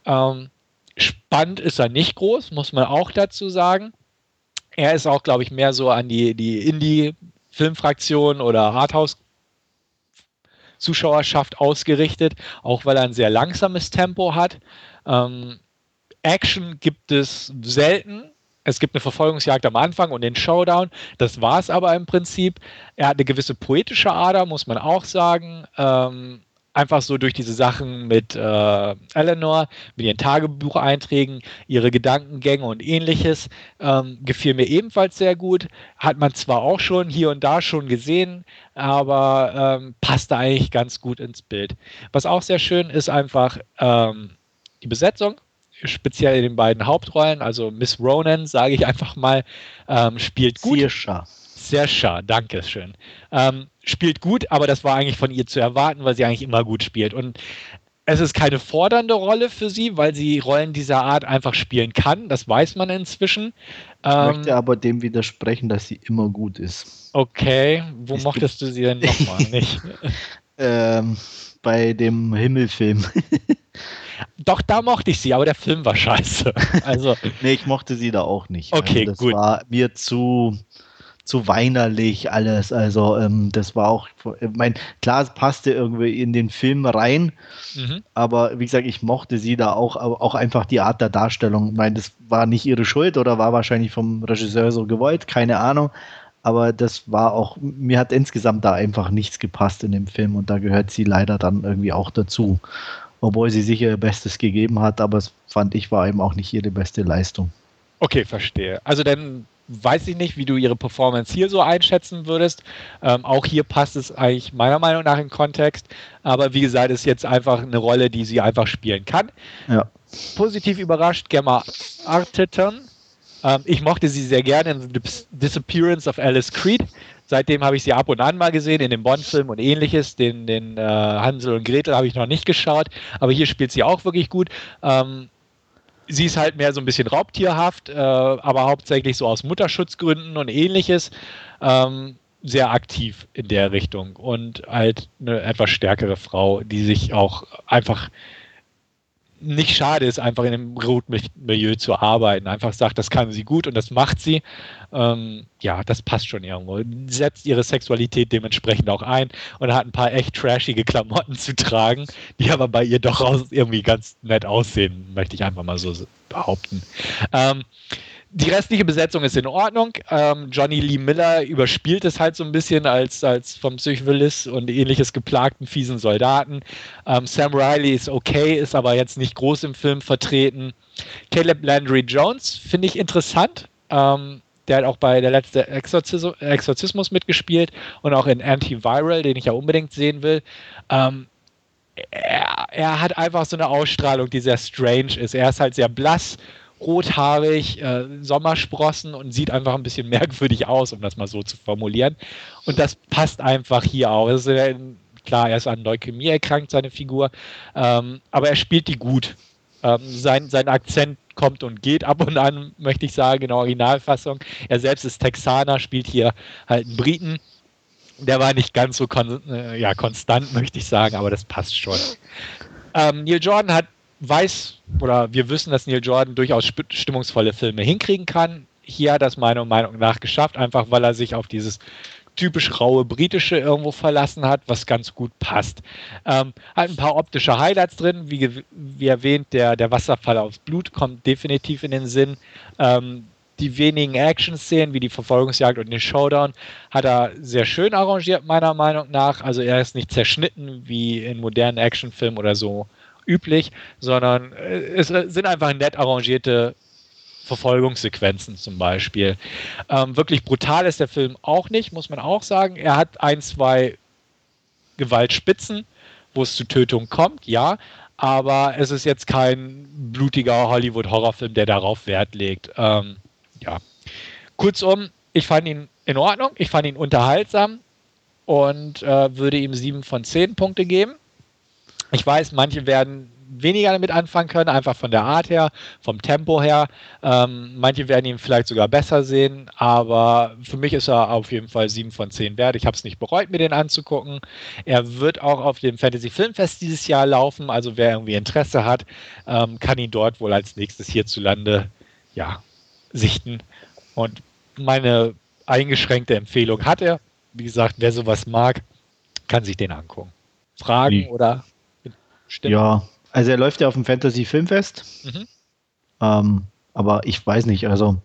Ähm, spannend ist er nicht groß, muss man auch dazu sagen. Er ist auch, glaube ich, mehr so an die, die Indie-Filmfraktion oder Arthouse Zuschauerschaft ausgerichtet, auch weil er ein sehr langsames Tempo hat. Ähm, Action gibt es selten, es gibt eine Verfolgungsjagd am Anfang und den Showdown. Das war es aber im Prinzip. Er hat eine gewisse poetische Ader, muss man auch sagen. Ähm, einfach so durch diese Sachen mit äh, Eleanor, mit ihren Tagebucheinträgen, ihre Gedankengänge und ähnliches, ähm, gefiel mir ebenfalls sehr gut. Hat man zwar auch schon hier und da schon gesehen, aber ähm, passte eigentlich ganz gut ins Bild. Was auch sehr schön ist, einfach ähm, die Besetzung speziell in den beiden Hauptrollen, also Miss Ronan, sage ich einfach mal, ähm, spielt gut. Saoirse. Saoirse, danke schön. Ähm, spielt gut, aber das war eigentlich von ihr zu erwarten, weil sie eigentlich immer gut spielt. Und es ist keine fordernde Rolle für sie, weil sie Rollen dieser Art einfach spielen kann. Das weiß man inzwischen. Ich ähm, möchte aber dem widersprechen, dass sie immer gut ist. Okay, wo es mochtest du sie denn nochmal nicht? ähm, bei dem Himmelfilm. Doch, da mochte ich sie, aber der Film war scheiße. Also, nee, ich mochte sie da auch nicht. Okay, also das gut. war mir zu, zu weinerlich alles. Also, ähm, das war auch, ich mein, klar, es passte irgendwie in den Film rein, mhm. aber wie gesagt, ich mochte sie da auch, auch einfach die Art der Darstellung. Ich meine, das war nicht ihre Schuld oder war wahrscheinlich vom Regisseur so gewollt, keine Ahnung. Aber das war auch, mir hat insgesamt da einfach nichts gepasst in dem Film und da gehört sie leider dann irgendwie auch dazu obwohl sie sicher ihr Bestes gegeben hat, aber es fand ich war eben auch nicht ihre beste Leistung. Okay, verstehe. Also dann weiß ich nicht, wie du ihre Performance hier so einschätzen würdest. Ähm, auch hier passt es eigentlich meiner Meinung nach in Kontext. Aber wie gesagt, ist jetzt einfach eine Rolle, die sie einfach spielen kann. Ja. Positiv überrascht, Gemma Arterton. Ähm, ich mochte sie sehr gerne in The Disappearance of Alice Creed. Seitdem habe ich sie ab und an mal gesehen in dem Bond-Film und ähnliches. Den, den äh, Hansel und Gretel habe ich noch nicht geschaut, aber hier spielt sie auch wirklich gut. Ähm, sie ist halt mehr so ein bisschen raubtierhaft, äh, aber hauptsächlich so aus Mutterschutzgründen und ähnliches. Ähm, sehr aktiv in der Richtung und halt eine etwas stärkere Frau, die sich auch einfach nicht schade ist, einfach in einem Rotmilieu zu arbeiten. Einfach sagt, das kann sie gut und das macht sie. Ähm, ja, das passt schon irgendwo. Setzt ihre Sexualität dementsprechend auch ein und hat ein paar echt trashige Klamotten zu tragen, die aber bei ihr doch irgendwie ganz nett aussehen, möchte ich einfach mal so behaupten. Ähm, die restliche Besetzung ist in Ordnung. Ähm, Johnny Lee Miller überspielt es halt so ein bisschen als, als vom Psychwillis und ähnliches geplagten, fiesen Soldaten. Ähm, Sam Riley ist okay, ist aber jetzt nicht groß im Film vertreten. Caleb Landry Jones finde ich interessant. Ähm, der hat auch bei der letzte Exorzismus, Exorzismus mitgespielt und auch in Antiviral, den ich ja unbedingt sehen will. Ähm, er, er, hat einfach so eine Ausstrahlung, die sehr strange ist. Er ist halt sehr blass rothaarig, äh, Sommersprossen und sieht einfach ein bisschen merkwürdig aus, um das mal so zu formulieren. Und das passt einfach hier auch. Äh, klar, er ist an Leukämie erkrankt, seine Figur, ähm, aber er spielt die gut. Ähm, sein, sein Akzent kommt und geht ab und an, möchte ich sagen, in der Originalfassung. Er selbst ist Texaner, spielt hier halt einen Briten. Der war nicht ganz so kon äh, ja, konstant, möchte ich sagen, aber das passt schon. Ähm, Neil Jordan hat weiß oder wir wissen, dass Neil Jordan durchaus stimmungsvolle Filme hinkriegen kann. Hier hat er es meiner Meinung nach geschafft, einfach weil er sich auf dieses typisch raue britische irgendwo verlassen hat, was ganz gut passt. Ähm, hat ein paar optische Highlights drin, wie, wie erwähnt, der, der Wasserfall aufs Blut kommt definitiv in den Sinn. Ähm, die wenigen Action-Szenen wie die Verfolgungsjagd und den Showdown hat er sehr schön arrangiert, meiner Meinung nach. Also er ist nicht zerschnitten wie in modernen Actionfilmen oder so üblich, sondern äh, es sind einfach nett arrangierte Verfolgungssequenzen zum Beispiel. Ähm, wirklich brutal ist der Film auch nicht, muss man auch sagen. Er hat ein, zwei Gewaltspitzen, wo es zu Tötung kommt, ja, aber es ist jetzt kein blutiger Hollywood-Horrorfilm, der darauf Wert legt. Ähm, ja. Kurzum, ich fand ihn in Ordnung, ich fand ihn unterhaltsam und äh, würde ihm sieben von zehn Punkte geben. Ich weiß, manche werden weniger damit anfangen können, einfach von der Art her, vom Tempo her. Ähm, manche werden ihn vielleicht sogar besser sehen, aber für mich ist er auf jeden Fall 7 von 10 wert. Ich habe es nicht bereut, mir den anzugucken. Er wird auch auf dem Fantasy Filmfest dieses Jahr laufen, also wer irgendwie Interesse hat, ähm, kann ihn dort wohl als nächstes hierzulande ja, sichten. Und meine eingeschränkte Empfehlung hat er. Wie gesagt, wer sowas mag, kann sich den angucken. Fragen Wie? oder Stimmen? Ja, also er läuft ja auf dem Fantasy Filmfest. Mhm. Ähm, aber ich weiß nicht, also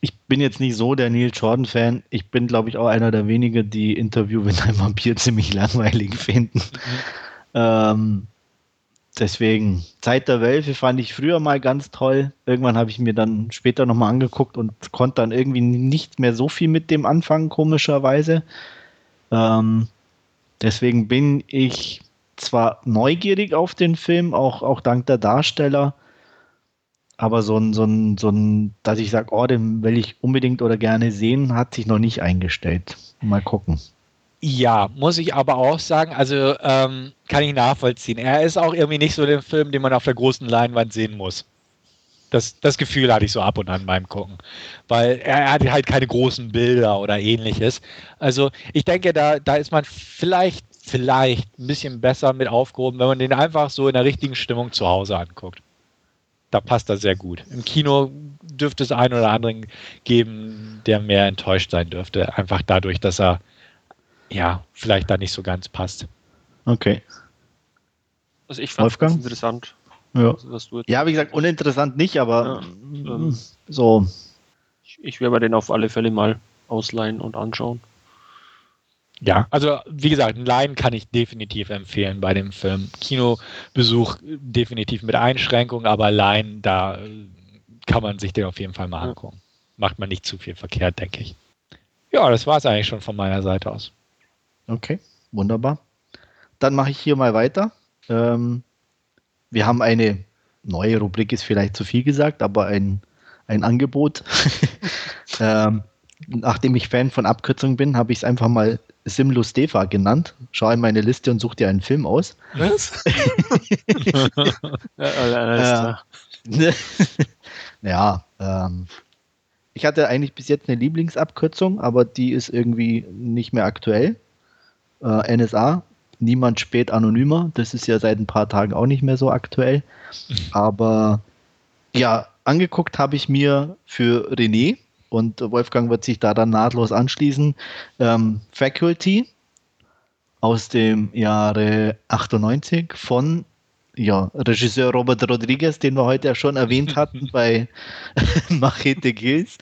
ich bin jetzt nicht so der Neil Jordan-Fan. Ich bin, glaube ich, auch einer der wenigen, die Interview mit einem Vampir ziemlich langweilig finden. Mhm. Ähm, deswegen, Zeit der Wölfe fand ich früher mal ganz toll. Irgendwann habe ich mir dann später nochmal angeguckt und konnte dann irgendwie nicht mehr so viel mit dem anfangen, komischerweise. Ähm, deswegen bin ich zwar neugierig auf den Film, auch, auch dank der Darsteller, aber so ein, so ein, so ein, dass ich sage, oh, den will ich unbedingt oder gerne sehen, hat sich noch nicht eingestellt. Mal gucken. Ja, muss ich aber auch sagen, also ähm, kann ich nachvollziehen. Er ist auch irgendwie nicht so der Film, den man auf der großen Leinwand sehen muss. Das, das Gefühl hatte ich so ab und an beim Gucken. Weil er, er hat halt keine großen Bilder oder ähnliches. Also ich denke, da, da ist man vielleicht vielleicht ein bisschen besser mit aufgehoben, wenn man den einfach so in der richtigen Stimmung zu Hause anguckt. Da passt er sehr gut. Im Kino dürfte es einen oder anderen geben, der mehr enttäuscht sein dürfte. Einfach dadurch, dass er ja vielleicht da nicht so ganz passt. Okay. Also ich fand es interessant. Ja. ja, wie gesagt, uninteressant nicht, aber ja, ähm, so. Ich, ich werde mir den auf alle Fälle mal ausleihen und anschauen. Ja, also wie gesagt, ein Laien kann ich definitiv empfehlen bei dem Film. Kinobesuch definitiv mit Einschränkungen, aber Laien, da kann man sich den auf jeden Fall mal angucken. Macht man nicht zu viel verkehrt, denke ich. Ja, das war es eigentlich schon von meiner Seite aus. Okay, wunderbar. Dann mache ich hier mal weiter. Ähm, wir haben eine neue Rubrik, ist vielleicht zu viel gesagt, aber ein, ein Angebot. ähm, nachdem ich Fan von Abkürzungen bin, habe ich es einfach mal Simlus Deva genannt. Schau in meine Liste und such dir einen Film aus. Was? ja, äh, ja ähm, ich hatte eigentlich bis jetzt eine Lieblingsabkürzung, aber die ist irgendwie nicht mehr aktuell. Äh, NSA, niemand spät anonymer. Das ist ja seit ein paar Tagen auch nicht mehr so aktuell. Aber ja, angeguckt habe ich mir für René, und Wolfgang wird sich da dann nahtlos anschließen. Ähm, Faculty aus dem Jahre 98 von ja, Regisseur Robert Rodriguez, den wir heute ja schon erwähnt hatten bei Machete Gills.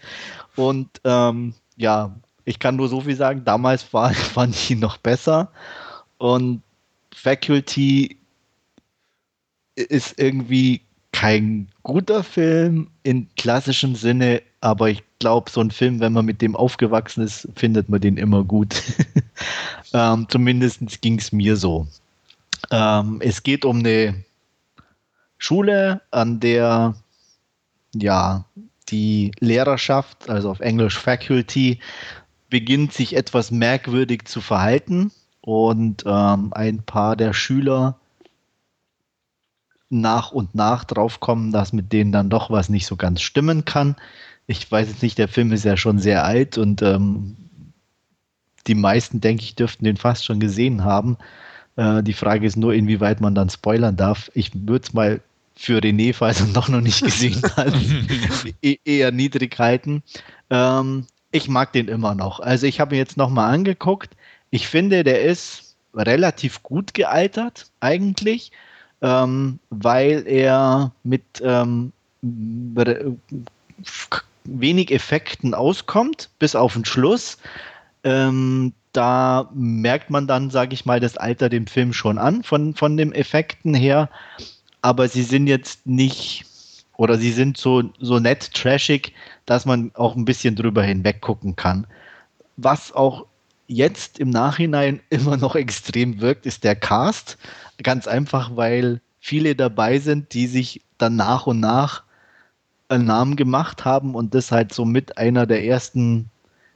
Und ähm, ja, ich kann nur so viel sagen, damals war, fand ich ihn noch besser. Und Faculty ist irgendwie kein guter Film in klassischem Sinne, aber ich glaube, so ein Film, wenn man mit dem aufgewachsen ist, findet man den immer gut. ähm, Zumindest ging es mir so. Ähm, es geht um eine Schule, an der ja die Lehrerschaft, also auf Englisch Faculty, beginnt sich etwas merkwürdig zu verhalten und ähm, ein paar der Schüler nach und nach drauf kommen, dass mit denen dann doch was nicht so ganz stimmen kann. Ich weiß jetzt nicht, der Film ist ja schon sehr alt und ähm, die meisten, denke ich, dürften den fast schon gesehen haben. Äh, die Frage ist nur, inwieweit man dann spoilern darf. Ich würde es mal für René, falls er noch noch nicht gesehen hat, e eher niedrig halten. Ähm, ich mag den immer noch. Also ich habe ihn jetzt nochmal angeguckt. Ich finde, der ist relativ gut gealtert eigentlich, ähm, weil er mit ähm, wenig Effekten auskommt, bis auf den Schluss. Ähm, da merkt man dann, sage ich mal, das Alter dem Film schon an, von, von den Effekten her. Aber sie sind jetzt nicht, oder sie sind so, so nett trashig, dass man auch ein bisschen drüber hinweg gucken kann. Was auch jetzt im Nachhinein immer noch extrem wirkt, ist der Cast. Ganz einfach, weil viele dabei sind, die sich dann nach und nach einen Namen gemacht haben und das halt so mit einer der ersten,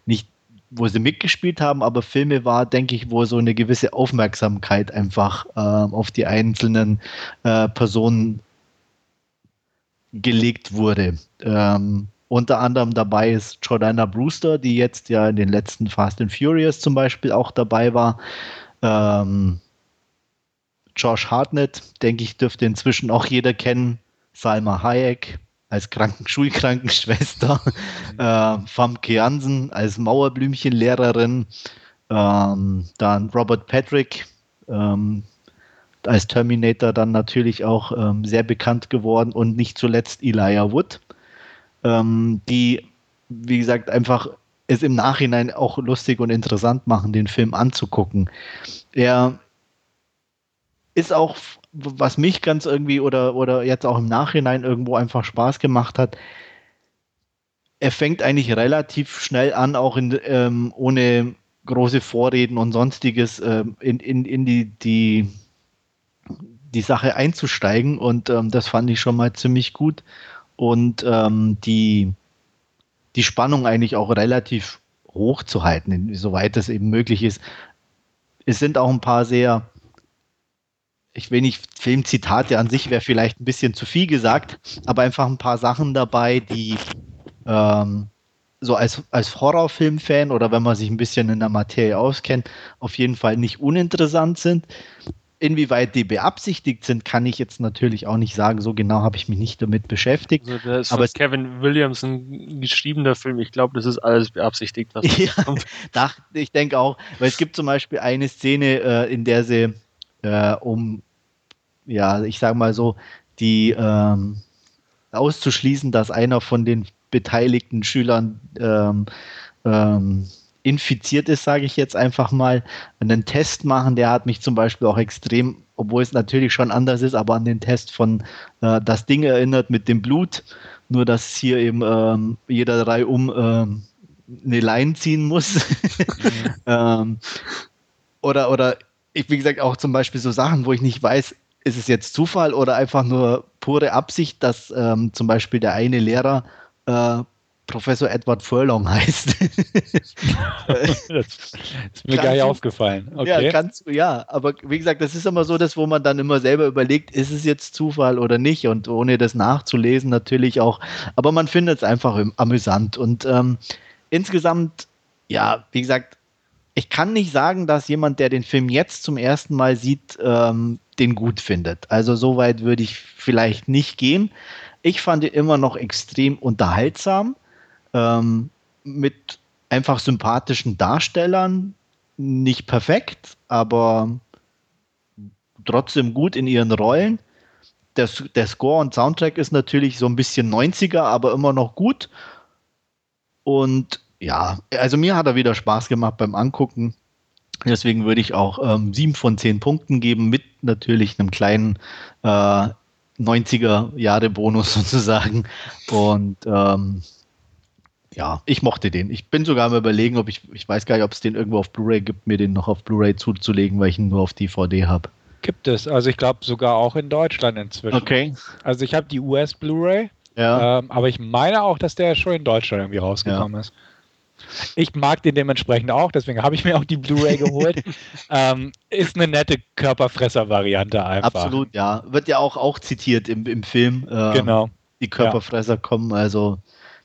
nicht wo sie mitgespielt haben, aber Filme war, denke ich, wo so eine gewisse Aufmerksamkeit einfach äh, auf die einzelnen äh, Personen gelegt wurde. Ähm, unter anderem dabei ist Jordana Brewster, die jetzt ja in den letzten Fast and Furious zum Beispiel auch dabei war. Ähm, Josh Hartnett, denke ich, dürfte inzwischen auch jeder kennen. Salma Hayek, als Kranken Schulkrankenschwester, äh, Famke Jansen als Mauerblümchenlehrerin, ähm, dann Robert Patrick ähm, als Terminator dann natürlich auch ähm, sehr bekannt geworden und nicht zuletzt Elijah Wood, ähm, die, wie gesagt, einfach es im Nachhinein auch lustig und interessant machen, den Film anzugucken. Er ist auch was mich ganz irgendwie oder, oder jetzt auch im Nachhinein irgendwo einfach Spaß gemacht hat, er fängt eigentlich relativ schnell an, auch in, ähm, ohne große Vorreden und sonstiges ähm, in, in, in die, die, die Sache einzusteigen und ähm, das fand ich schon mal ziemlich gut und ähm, die, die Spannung eigentlich auch relativ hoch zu halten, soweit es eben möglich ist. Es sind auch ein paar sehr ich will nicht, Filmzitate an sich wäre vielleicht ein bisschen zu viel gesagt, aber einfach ein paar Sachen dabei, die ähm, so als, als Horrorfilm-Fan oder wenn man sich ein bisschen in der Materie auskennt, auf jeden Fall nicht uninteressant sind. Inwieweit die beabsichtigt sind, kann ich jetzt natürlich auch nicht sagen. So genau habe ich mich nicht damit beschäftigt. Also das ist aber Kevin Williams ein geschriebener Film. Ich glaube, das ist alles beabsichtigt. Was ja, da, ich denke auch, weil es gibt zum Beispiel eine Szene, äh, in der sie äh, um ja, ich sage mal so, die ähm, auszuschließen, dass einer von den beteiligten Schülern ähm, ähm, infiziert ist, sage ich jetzt einfach mal, einen Test machen. Der hat mich zum Beispiel auch extrem, obwohl es natürlich schon anders ist, aber an den Test von äh, das Ding erinnert mit dem Blut. Nur, dass hier eben ähm, jeder drei um ähm, eine Line ziehen muss. Mhm. ähm, oder, oder ich, wie gesagt, auch zum Beispiel so Sachen, wo ich nicht weiß, ist es jetzt Zufall oder einfach nur pure Absicht, dass ähm, zum Beispiel der eine Lehrer äh, Professor Edward Furlong heißt. das ist mir gar nicht aufgefallen. Okay. Ja, kannst, ja, aber wie gesagt, das ist immer so das, wo man dann immer selber überlegt, ist es jetzt Zufall oder nicht und ohne das nachzulesen natürlich auch. Aber man findet es einfach amüsant und ähm, insgesamt, ja, wie gesagt, ich kann nicht sagen, dass jemand, der den Film jetzt zum ersten Mal sieht, ähm, den gut findet. Also so weit würde ich vielleicht nicht gehen. Ich fand ihn immer noch extrem unterhaltsam, ähm, mit einfach sympathischen Darstellern. Nicht perfekt, aber trotzdem gut in ihren Rollen. Der, der Score und Soundtrack ist natürlich so ein bisschen 90er, aber immer noch gut. Und ja, also mir hat er wieder Spaß gemacht beim Angucken. Deswegen würde ich auch ähm, sieben von zehn Punkten geben, mit natürlich einem kleinen äh, 90er-Jahre-Bonus sozusagen. Und ähm, ja, ich mochte den. Ich bin sogar am überlegen, ob ich, ich weiß gar nicht, ob es den irgendwo auf Blu-ray gibt, mir den noch auf Blu-ray zuzulegen, weil ich ihn nur auf DVD habe. Gibt es, also ich glaube sogar auch in Deutschland inzwischen. Okay. Also ich habe die US Blu-ray, ja. ähm, aber ich meine auch, dass der schon in Deutschland irgendwie rausgekommen ja. ist. Ich mag den dementsprechend auch, deswegen habe ich mir auch die Blu-ray geholt. ähm, ist eine nette Körperfresser-Variante einfach. Absolut, ja. Wird ja auch, auch zitiert im, im Film. Äh, genau. Die Körperfresser ja. kommen, also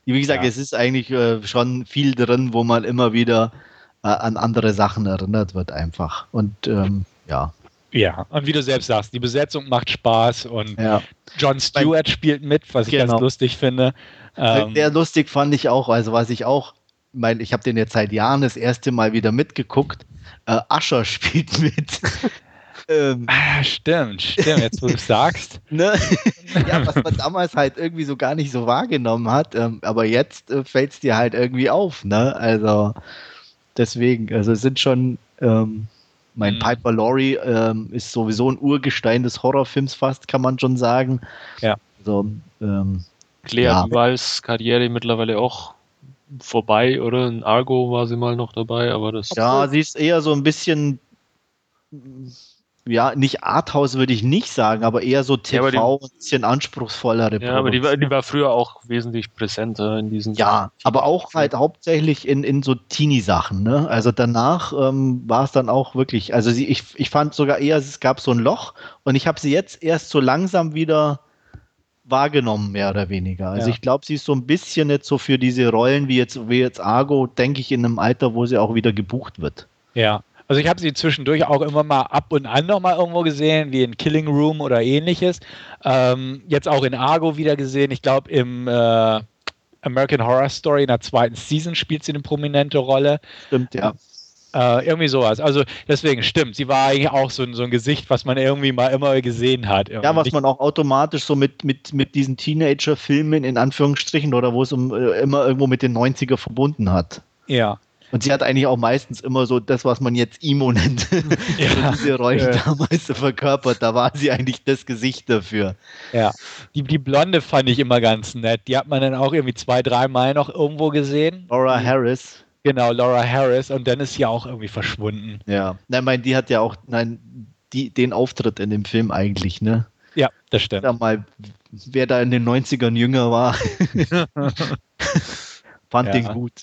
wie gesagt, ja. es ist eigentlich äh, schon viel drin, wo man immer wieder äh, an andere Sachen erinnert wird einfach. Und ähm, ja. Ja, und wie du selbst sagst, die Besetzung macht Spaß und ja. John Stewart spielt mit, was ich genau. ganz lustig finde. Ähm, Sehr lustig fand ich auch, also was ich auch, mein, ich habe den jetzt seit Jahren das erste Mal wieder mitgeguckt. Äh, Ascher spielt mit. ähm, ah, stimmt, stimmt, jetzt wo du sagst. Ne? ja, was man damals halt irgendwie so gar nicht so wahrgenommen hat, ähm, aber jetzt äh, fällt es dir halt irgendwie auf, ne? Also deswegen, also es sind schon ähm, mein mhm. Piper Laurie ähm, ist sowieso ein Urgestein des Horrorfilms fast, kann man schon sagen. Ja. Also, ähm, Claire ja. Duvalls Karriere mittlerweile auch vorbei, oder? In Argo war sie mal noch dabei, aber das. Ja, sie ist eher so ein bisschen ja, nicht Arthouse würde ich nicht sagen, aber eher so TV, ja, die, ein bisschen anspruchsvollere Ja, aber die war, die war, früher auch wesentlich präsenter in diesen. Ja, aber auch halt hauptsächlich in, in so Teenie-Sachen, ne? Also danach ähm, war es dann auch wirklich, also sie, ich, ich fand sogar eher, es gab so ein Loch und ich habe sie jetzt erst so langsam wieder wahrgenommen, mehr oder weniger. Also ja. ich glaube, sie ist so ein bisschen jetzt so für diese Rollen wie jetzt, wie jetzt Argo, denke ich, in einem Alter, wo sie auch wieder gebucht wird. Ja, also ich habe sie zwischendurch auch immer mal ab und an noch mal irgendwo gesehen, wie in Killing Room oder ähnliches. Ähm, jetzt auch in Argo wieder gesehen. Ich glaube im äh, American Horror Story in der zweiten Season spielt sie eine prominente Rolle. Stimmt, ja. Äh, irgendwie sowas. Also deswegen stimmt, sie war eigentlich auch so, so ein Gesicht, was man irgendwie mal immer gesehen hat. Irgendwie. Ja, was man auch automatisch so mit, mit, mit diesen Teenager-Filmen in Anführungsstrichen oder wo es um, äh, immer irgendwo mit den 90er verbunden hat. Ja. Und sie hat eigentlich auch meistens immer so das, was man jetzt Imo nennt. Ja. diese Rollen ja. damals verkörpert. Da war sie eigentlich das Gesicht dafür. Ja. Die, die Blonde fand ich immer ganz nett. Die hat man dann auch irgendwie zwei, dreimal noch irgendwo gesehen. Laura Harris. Genau, Laura Harris. Und dann ist sie auch irgendwie verschwunden. Ja. Nein, mein, die hat ja auch, nein, die, den Auftritt in dem Film eigentlich, ne? Ja, das stimmt. Da mal, wer da in den 90ern jünger war. Fand ja. den gut.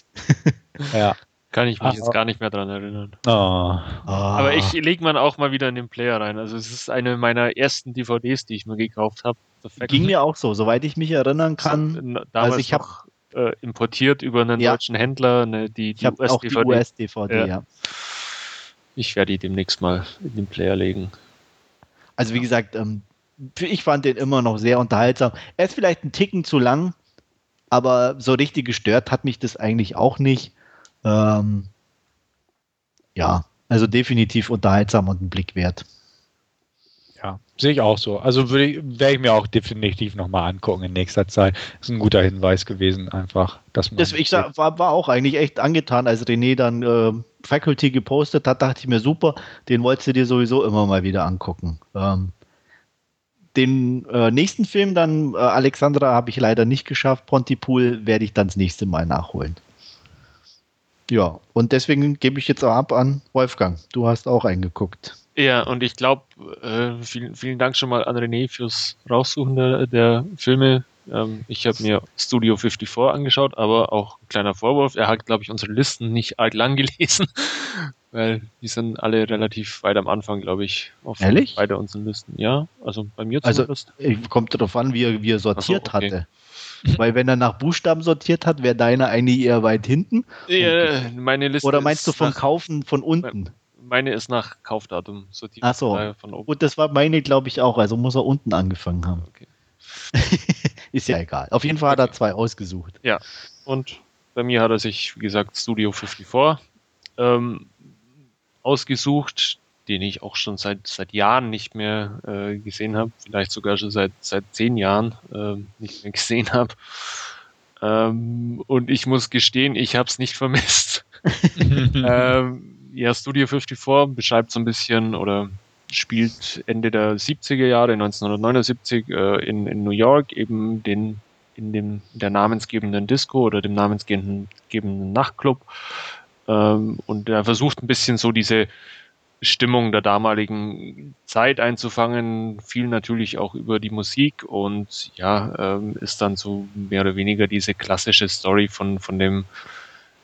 ja. Kann ich mich Ach, jetzt gar nicht mehr dran erinnern. Oh. Aber ich lege man auch mal wieder in den Player rein. Also es ist eine meiner ersten DVDs, die ich mir gekauft habe. Ging mir auch so, soweit ich mich erinnern kann. Damals also ich habe äh, importiert über einen ja. deutschen Händler, ne, die, die US-DVD. US ja. ja. Ich werde die demnächst mal in den Player legen. Also wie gesagt, ähm, ich fand den immer noch sehr unterhaltsam. Er ist vielleicht ein Ticken zu lang, aber so richtig gestört hat mich das eigentlich auch nicht. Ähm, ja, also definitiv unterhaltsam und ein Blick wert. Ja, sehe ich auch so. Also werde ich mir auch definitiv nochmal angucken in nächster Zeit. Das ist ein guter Hinweis gewesen, einfach. Dass man das, ich sag, war, war auch eigentlich echt angetan, als René dann äh, Faculty gepostet hat, dachte ich mir, super, den wolltest du dir sowieso immer mal wieder angucken. Ähm, den äh, nächsten Film dann, äh, Alexandra, habe ich leider nicht geschafft. Pontypool werde ich dann das nächste Mal nachholen. Ja, und deswegen gebe ich jetzt auch ab an Wolfgang. Du hast auch eingeguckt. Ja, und ich glaube, äh, vielen, vielen Dank schon mal an René fürs Raussuchen der, der Filme. Ähm, ich habe mir Studio 54 angeschaut, aber auch ein kleiner Vorwurf. Er hat, glaube ich, unsere Listen nicht arg lang gelesen, weil die sind alle relativ weit am Anfang, glaube ich, auf Ehrlich? beide unseren Listen. Ja, also bei mir also, zumindest. Also, kommt darauf an, wie er, wie er sortiert so, okay. hatte. Weil wenn er nach Buchstaben sortiert hat, wäre deine eigentlich eher weit hinten. Ja, meine Liste Oder meinst du vom Kaufen von unten? Meine ist nach Kaufdatum sortiert. Ach so. Gut, das war meine, glaube ich, auch. Also muss er unten angefangen haben. Okay. ist ja egal. Auf jeden Fall hat er zwei ausgesucht. Ja. Und bei mir hat er sich, wie gesagt, Studio 54 ähm, ausgesucht den ich auch schon seit, seit Jahren nicht mehr äh, gesehen habe, vielleicht sogar schon seit, seit zehn Jahren äh, nicht mehr gesehen habe. Ähm, und ich muss gestehen, ich habe es nicht vermisst. ähm, ja, Studio 54 beschreibt so ein bisschen oder spielt Ende der 70er Jahre, 1979, äh, in, in New York, eben den, in dem der namensgebenden Disco oder dem namensgebenden Nachtclub. Ähm, und er versucht ein bisschen so diese Stimmung der damaligen Zeit einzufangen, viel natürlich auch über die Musik und ja, ähm, ist dann so mehr oder weniger diese klassische Story von, von dem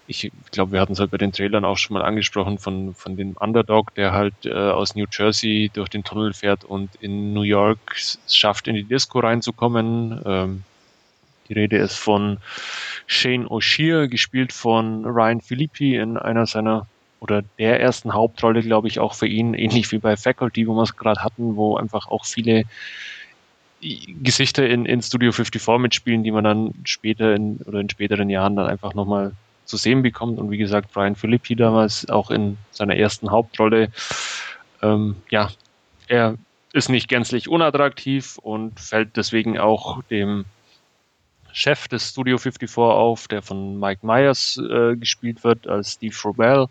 ich glaube, wir hatten es halt bei den Trailern auch schon mal angesprochen von, von dem Underdog, der halt äh, aus New Jersey durch den Tunnel fährt und in New York schafft, in die Disco reinzukommen. Ähm, die Rede ist von Shane O'Shea, gespielt von Ryan Philippi in einer seiner oder der ersten Hauptrolle, glaube ich, auch für ihn, ähnlich wie bei Faculty, wo wir es gerade hatten, wo einfach auch viele Gesichter in, in Studio 54 mitspielen, die man dann später in, oder in späteren Jahren dann einfach nochmal zu sehen bekommt. Und wie gesagt, Brian Philippi damals auch in seiner ersten Hauptrolle. Ähm, ja, er ist nicht gänzlich unattraktiv und fällt deswegen auch dem Chef des Studio 54 auf, der von Mike Myers äh, gespielt wird als Steve Robel.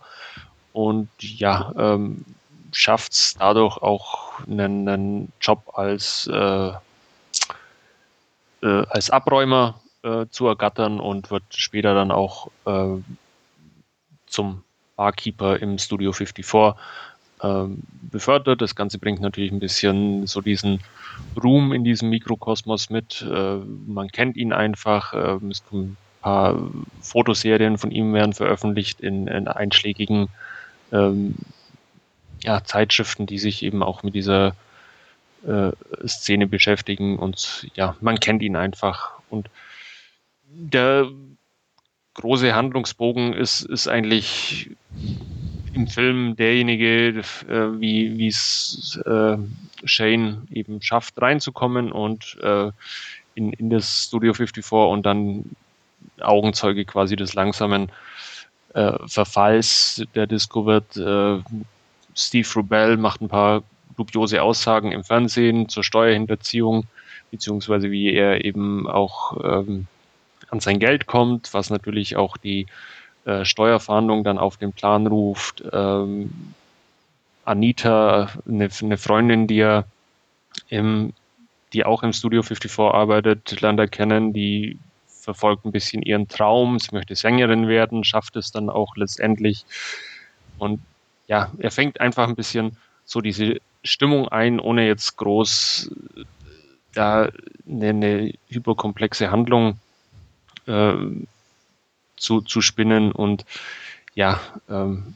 Und ja, ähm, schafft es dadurch auch einen, einen Job als, äh, äh, als Abräumer äh, zu ergattern und wird später dann auch äh, zum Barkeeper im Studio 54 ähm, befördert. Das Ganze bringt natürlich ein bisschen so diesen Ruhm in diesem Mikrokosmos mit. Äh, man kennt ihn einfach. Äh, kommen ein paar Fotoserien von ihm werden veröffentlicht in, in einschlägigen ähm, ja, Zeitschriften, die sich eben auch mit dieser äh, Szene beschäftigen. Und ja, man kennt ihn einfach. Und der große Handlungsbogen ist, ist eigentlich im Film derjenige, äh, wie es äh, Shane eben schafft, reinzukommen und äh, in, in das Studio 54 und dann Augenzeuge quasi des langsamen äh, Verfalls der Disco wird. Äh, Steve Rubell macht ein paar dubiose Aussagen im Fernsehen zur Steuerhinterziehung, beziehungsweise wie er eben auch ähm, an sein Geld kommt, was natürlich auch die äh, Steuerfahndung dann auf den Plan ruft. Ähm, Anita, eine, eine, Freundin, die er im, die auch im Studio 54 arbeitet, lernt er kennen, die verfolgt ein bisschen ihren Traum, sie möchte Sängerin werden, schafft es dann auch letztendlich. Und ja, er fängt einfach ein bisschen so diese Stimmung ein, ohne jetzt groß da eine, eine hyperkomplexe Handlung äh, zu, zu spinnen und ja, ähm,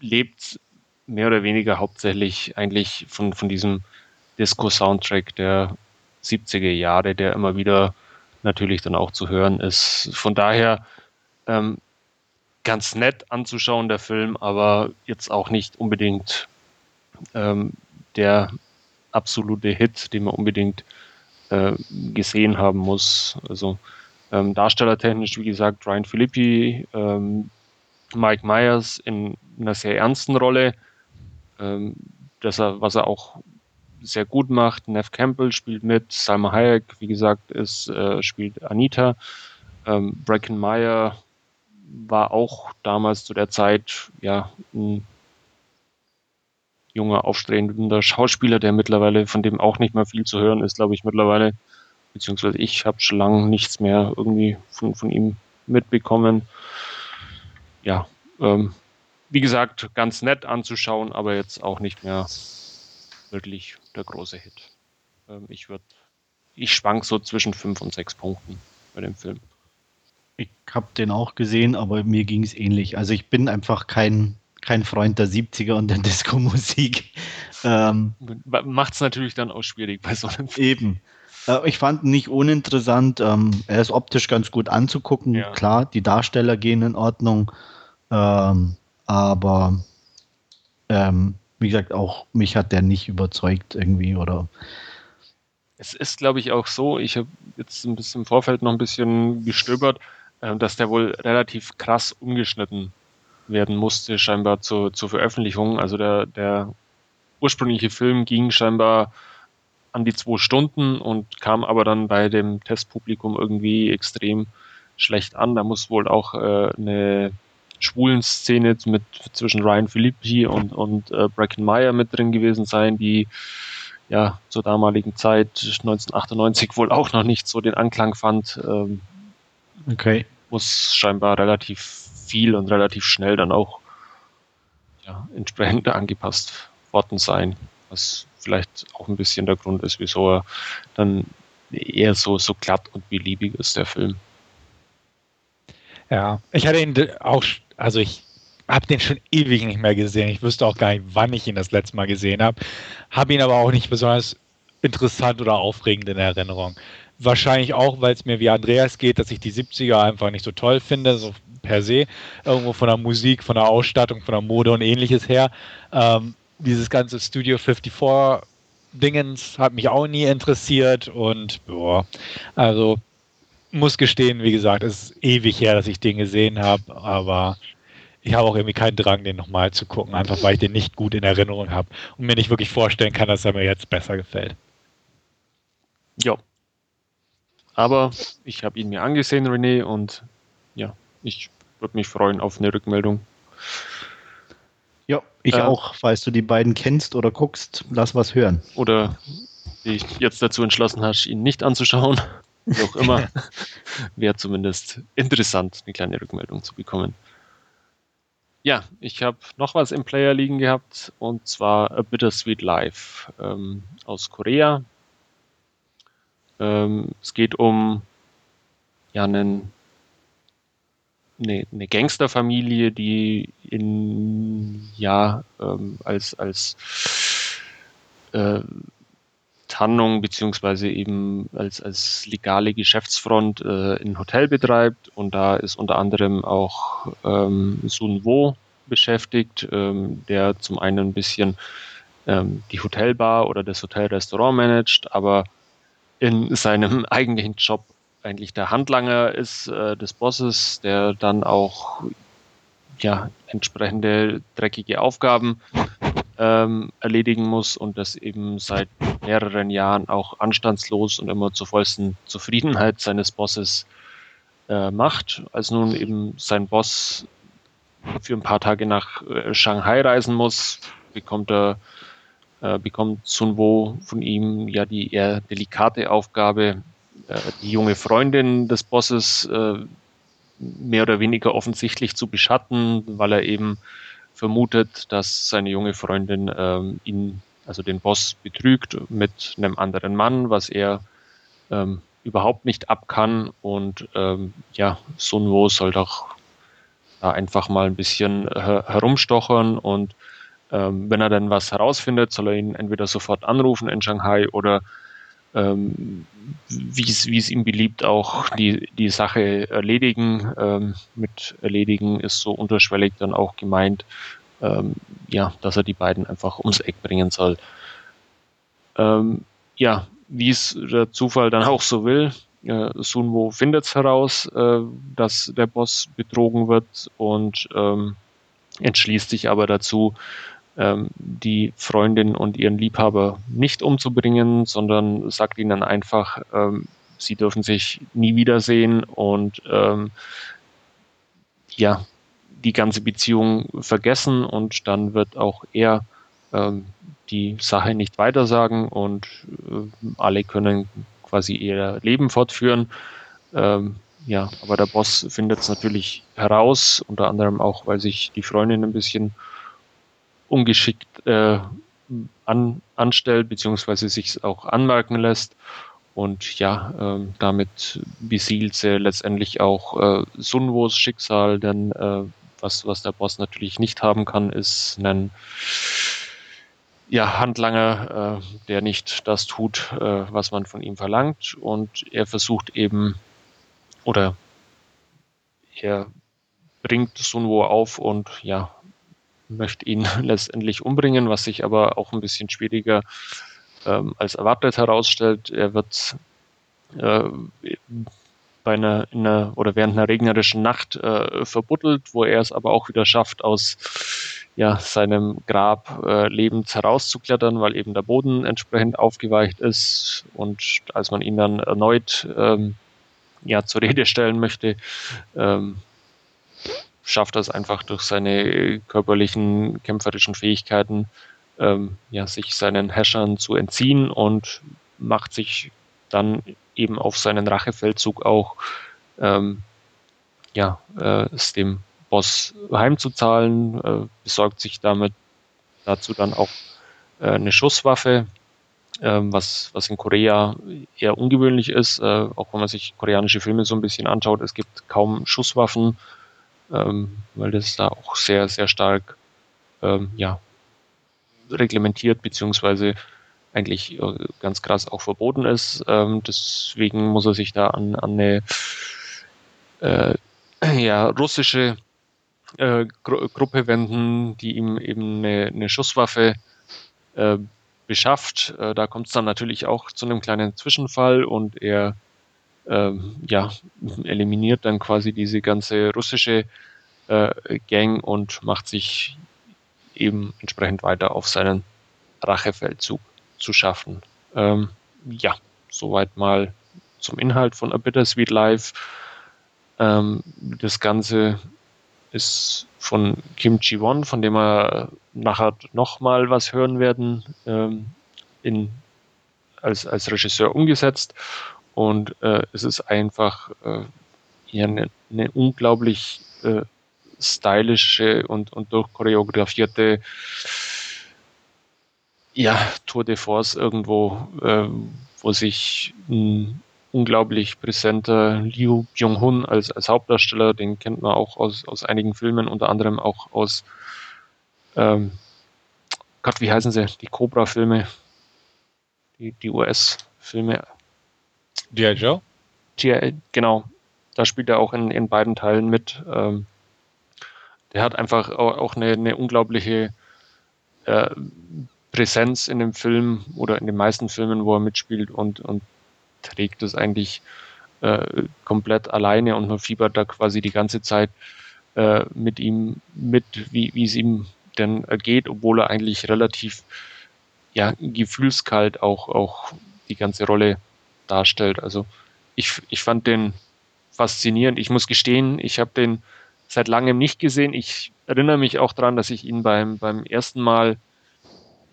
lebt mehr oder weniger hauptsächlich eigentlich von, von diesem Disco-Soundtrack der 70er Jahre, der immer wieder natürlich dann auch zu hören ist. Von daher ähm, ganz nett anzuschauen, der Film, aber jetzt auch nicht unbedingt ähm, der absolute Hit, den man unbedingt äh, gesehen haben muss. Also ähm, darstellertechnisch, wie gesagt, Ryan Philippi, ähm, Mike Myers in einer sehr ernsten Rolle, ähm, dass er, was er auch sehr gut macht. Neff Campbell spielt mit, Salma Hayek, wie gesagt, ist, äh, spielt Anita. Ähm, Bracken Meyer war auch damals zu der Zeit ja ein junger, aufstrebender Schauspieler, der mittlerweile, von dem auch nicht mehr viel zu hören ist, glaube ich, mittlerweile beziehungsweise ich habe schon lange nichts mehr irgendwie von, von ihm mitbekommen. Ja, ähm, wie gesagt, ganz nett anzuschauen, aber jetzt auch nicht mehr wirklich der große Hit. Ähm, ich würde, ich schwank so zwischen fünf und sechs Punkten bei dem Film. Ich habe den auch gesehen, aber mir ging es ähnlich. Also ich bin einfach kein, kein Freund der 70er und der Disco-Musik. Ähm, Macht es natürlich dann auch schwierig bei so einem Film. Eben. Äh, ich fand ihn nicht uninteressant. Ähm, er ist optisch ganz gut anzugucken. Ja. Klar, die Darsteller gehen in Ordnung. Ähm, aber ähm, wie gesagt, auch mich hat der nicht überzeugt irgendwie oder. Es ist, glaube ich, auch so, ich habe jetzt ein bisschen im Vorfeld noch ein bisschen gestöbert, äh, dass der wohl relativ krass umgeschnitten werden musste, scheinbar zur, zur Veröffentlichung. Also der, der ursprüngliche Film ging scheinbar an die zwei Stunden und kam aber dann bei dem Testpublikum irgendwie extrem schlecht an. Da muss wohl auch äh, eine schwulen Szene mit zwischen Ryan Philippi und, und äh, Bracken Meyer mit drin gewesen sein, die ja zur damaligen Zeit 1998 wohl auch noch nicht so den Anklang fand. Ähm, okay. Muss scheinbar relativ viel und relativ schnell dann auch ja, entsprechend angepasst worden sein, was vielleicht auch ein bisschen der Grund ist, wieso er dann eher so, so glatt und beliebig ist, der Film. Ja, ich hatte ihn auch, also ich habe den schon ewig nicht mehr gesehen. Ich wüsste auch gar nicht, wann ich ihn das letzte Mal gesehen habe. Habe ihn aber auch nicht besonders interessant oder aufregend in Erinnerung. Wahrscheinlich auch, weil es mir wie Andreas geht, dass ich die 70er einfach nicht so toll finde, so per se. Irgendwo von der Musik, von der Ausstattung, von der Mode und ähnliches her. Ähm, dieses ganze Studio 54 Dingens hat mich auch nie interessiert und boah, also muss gestehen, wie gesagt, es ist ewig her, dass ich den gesehen habe, aber ich habe auch irgendwie keinen Drang, den nochmal zu gucken, einfach weil ich den nicht gut in Erinnerung habe und mir nicht wirklich vorstellen kann, dass er mir jetzt besser gefällt. Ja. Aber ich habe ihn mir angesehen, René, und ja, ich würde mich freuen auf eine Rückmeldung. Ja, ich äh, auch. Falls du die beiden kennst oder guckst, lass was hören. Oder dich jetzt dazu entschlossen hast, ihn nicht anzuschauen, wie auch immer, wäre zumindest interessant, eine kleine Rückmeldung zu bekommen. Ja, ich habe noch was im Player liegen gehabt und zwar A Bittersweet Life ähm, aus Korea. Ähm, es geht um ja, einen eine, eine Gangsterfamilie, die in ja ähm, als als äh, Tarnung beziehungsweise eben als als legale Geschäftsfront äh, ein Hotel betreibt. Und da ist unter anderem auch ähm, Sun Wo beschäftigt, ähm, der zum einen ein bisschen ähm, die Hotelbar oder das Hotelrestaurant managt, aber in seinem eigentlichen Job eigentlich der Handlanger ist äh, des Bosses, der dann auch ja, entsprechende dreckige Aufgaben ähm, erledigen muss und das eben seit mehreren Jahren auch anstandslos und immer zur vollsten Zufriedenheit seines Bosses äh, macht. Als nun eben sein Boss für ein paar Tage nach äh, Shanghai reisen muss, bekommt er äh, bekommt Sun von ihm ja die eher delikate Aufgabe, äh, die junge Freundin des Bosses äh, mehr oder weniger offensichtlich zu beschatten, weil er eben vermutet, dass seine junge Freundin ähm, ihn, also den Boss, betrügt mit einem anderen Mann, was er ähm, überhaupt nicht ab kann. Und ähm, ja, Sunwo soll doch da einfach mal ein bisschen her herumstochern und wenn er dann was herausfindet, soll er ihn entweder sofort anrufen in Shanghai oder ähm, wie es ihm beliebt, auch die, die Sache erledigen. Ähm, mit erledigen ist so unterschwellig dann auch gemeint, ähm, ja, dass er die beiden einfach ums Eck bringen soll. Ähm, ja, wie es der Zufall dann auch so will, äh, Sunwo findet es heraus, äh, dass der Boss betrogen wird und ähm, entschließt sich aber dazu, ähm, die Freundin und ihren Liebhaber nicht umzubringen, sondern sagt ihnen einfach, ähm, sie dürfen sich nie wiedersehen und ähm, ja, die ganze Beziehung vergessen und dann wird auch er ähm, die Sache nicht weitersagen und äh, alle können quasi ihr Leben fortführen. Ähm, ja, aber der Boss findet es natürlich heraus, unter anderem auch, weil sich die Freundin ein bisschen ungeschickt äh, an, anstellt, beziehungsweise sich auch anmerken lässt. Und ja, äh, damit besiegt sie letztendlich auch äh, Sunwos Schicksal, denn äh, was, was der Boss natürlich nicht haben kann, ist ein ja, Handlanger, äh, der nicht das tut, äh, was man von ihm verlangt. Und er versucht eben, oder er bringt Sunwo auf und ja, möchte ihn letztendlich umbringen, was sich aber auch ein bisschen schwieriger ähm, als erwartet herausstellt. Er wird äh, bei einer, einer, oder während einer regnerischen Nacht äh, verbuddelt, wo er es aber auch wieder schafft, aus ja, seinem Grab äh, lebend herauszuklettern, weil eben der Boden entsprechend aufgeweicht ist. Und als man ihn dann erneut ähm, ja, zur Rede stellen möchte, ähm, schafft es einfach durch seine körperlichen, kämpferischen Fähigkeiten, ähm, ja, sich seinen Häschern zu entziehen und macht sich dann eben auf seinen Rachefeldzug auch, ähm, ja, äh, es dem Boss heimzuzahlen, äh, besorgt sich damit dazu dann auch äh, eine Schusswaffe, ähm, was, was in Korea eher ungewöhnlich ist, äh, auch wenn man sich koreanische Filme so ein bisschen anschaut. Es gibt kaum Schusswaffen, ähm, weil das da auch sehr, sehr stark ähm, ja, reglementiert, beziehungsweise eigentlich äh, ganz krass auch verboten ist. Ähm, deswegen muss er sich da an, an eine äh, ja, russische äh, Gru Gruppe wenden, die ihm eben eine, eine Schusswaffe äh, beschafft. Äh, da kommt es dann natürlich auch zu einem kleinen Zwischenfall und er ähm, ja, eliminiert dann quasi diese ganze russische äh, Gang und macht sich eben entsprechend weiter auf seinen Rachefeldzug zu schaffen. Ähm, ja, soweit mal zum Inhalt von A Bittersweet Life. Ähm, das Ganze ist von Kim Ji-won, von dem wir nachher nochmal was hören werden, ähm, in, als, als Regisseur umgesetzt. Und äh, es ist einfach äh, ja, eine, eine unglaublich äh, stylische und, und durchchoreografierte ja, Tour de Force irgendwo, äh, wo sich ein unglaublich präsenter Liu Byung-hun als, als Hauptdarsteller, den kennt man auch aus, aus einigen Filmen, unter anderem auch aus ähm, Gott, wie heißen sie? Die Cobra-Filme, die, die US-Filme. G.I. Joe? G.I. Genau, da spielt er auch in, in beiden Teilen mit. Ähm, der hat einfach auch eine, eine unglaubliche äh, Präsenz in dem Film oder in den meisten Filmen, wo er mitspielt und, und trägt das eigentlich äh, komplett alleine und man fiebert da quasi die ganze Zeit äh, mit ihm mit, wie, es ihm denn ergeht, obwohl er eigentlich relativ ja, gefühlskalt auch, auch die ganze Rolle darstellt. Also ich, ich fand den faszinierend. Ich muss gestehen, ich habe den seit langem nicht gesehen. Ich erinnere mich auch daran, dass ich ihn beim, beim ersten Mal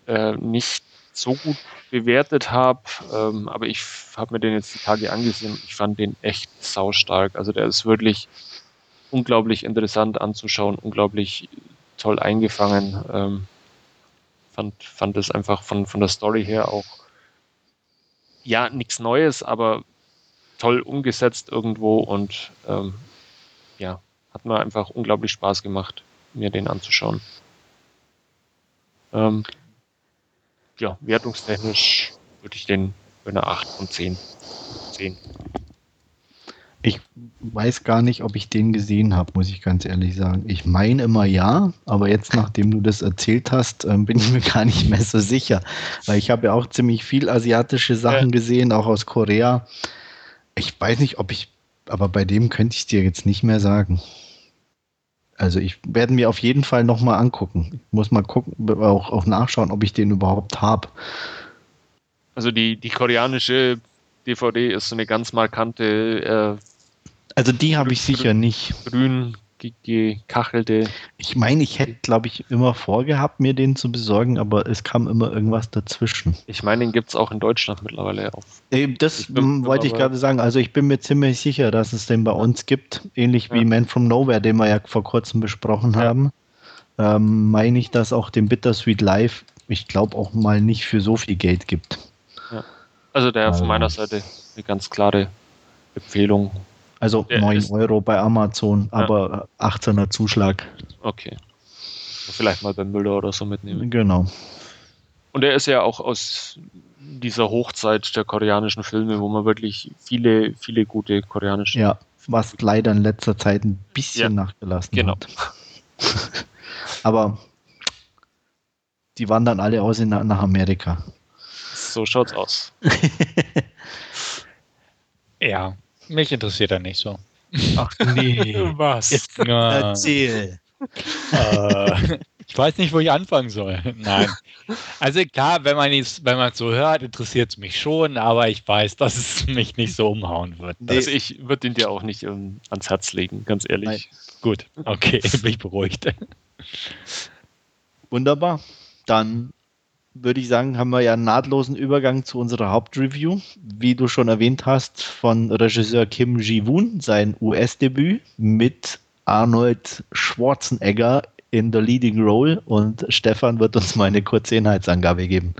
äh, nicht so gut bewertet habe, ähm, aber ich habe mir den jetzt die Tage angesehen. Ich fand den echt saustark. Also der ist wirklich unglaublich interessant anzuschauen, unglaublich toll eingefangen. Ähm, fand, fand es einfach von, von der Story her auch ja nichts Neues, aber toll umgesetzt irgendwo und ähm, ja, hat mir einfach unglaublich Spaß gemacht, mir den anzuschauen. Ähm, ja, wertungstechnisch würde ich den bei einer 8 von 10 sehen. Ich weiß gar nicht, ob ich den gesehen habe, muss ich ganz ehrlich sagen. Ich meine immer ja, aber jetzt, nachdem du das erzählt hast, ähm, bin ich mir gar nicht mehr so sicher. Weil ich habe ja auch ziemlich viel asiatische Sachen ja. gesehen, auch aus Korea. Ich weiß nicht, ob ich, aber bei dem könnte ich dir jetzt nicht mehr sagen. Also ich werde mir auf jeden Fall nochmal angucken. Ich muss mal gucken, auch, auch nachschauen, ob ich den überhaupt habe. Also die, die koreanische DVD ist so eine ganz markante. Äh, also die habe ich sicher nicht. Grün gekachelte. Ich meine, ich hätte, glaube ich, immer vorgehabt, mir den zu besorgen, aber es kam immer irgendwas dazwischen. Ich meine, den gibt es auch in Deutschland mittlerweile auf. Das wollte ich gerade sagen. Also ich bin mir ziemlich sicher, dass es den bei uns gibt, ähnlich ja. wie Man from Nowhere, den wir ja vor kurzem besprochen ja. haben. Ähm, meine ich, dass auch den Bittersweet Live, ich glaube, auch mal nicht für so viel Geld gibt. Ja. Also der also. von meiner Seite eine ganz klare Empfehlung. Also Der 9 Euro bei Amazon, aber ja. 18er Zuschlag. Okay. Vielleicht mal beim Müller oder so mitnehmen. Genau. Und er ist ja auch aus dieser Hochzeit der koreanischen Filme, wo man wirklich viele, viele gute koreanische. Ja, was leider in letzter Zeit ein bisschen ja, nachgelassen genau. hat. aber die wandern alle aus in, nach Amerika. So schaut's aus. ja. Mich interessiert er nicht so. Ach nee. Was? Jetzt erzähl. äh, ich weiß nicht, wo ich anfangen soll. Nein. Also klar, wenn man es wenn man so hört, interessiert es mich schon, aber ich weiß, dass es mich nicht so umhauen wird. Also ich würde ihn dir auch nicht um, ähm, ans Herz legen, ganz ehrlich. Nein. Gut, okay, bin ich beruhigt. Wunderbar. Dann würde ich sagen, haben wir ja einen nahtlosen Übergang zu unserer Hauptreview. Wie du schon erwähnt hast, von Regisseur Kim Ji-woon, sein US-Debüt mit Arnold Schwarzenegger in der Leading Role und Stefan wird uns mal eine kurze Inhaltsangabe geben.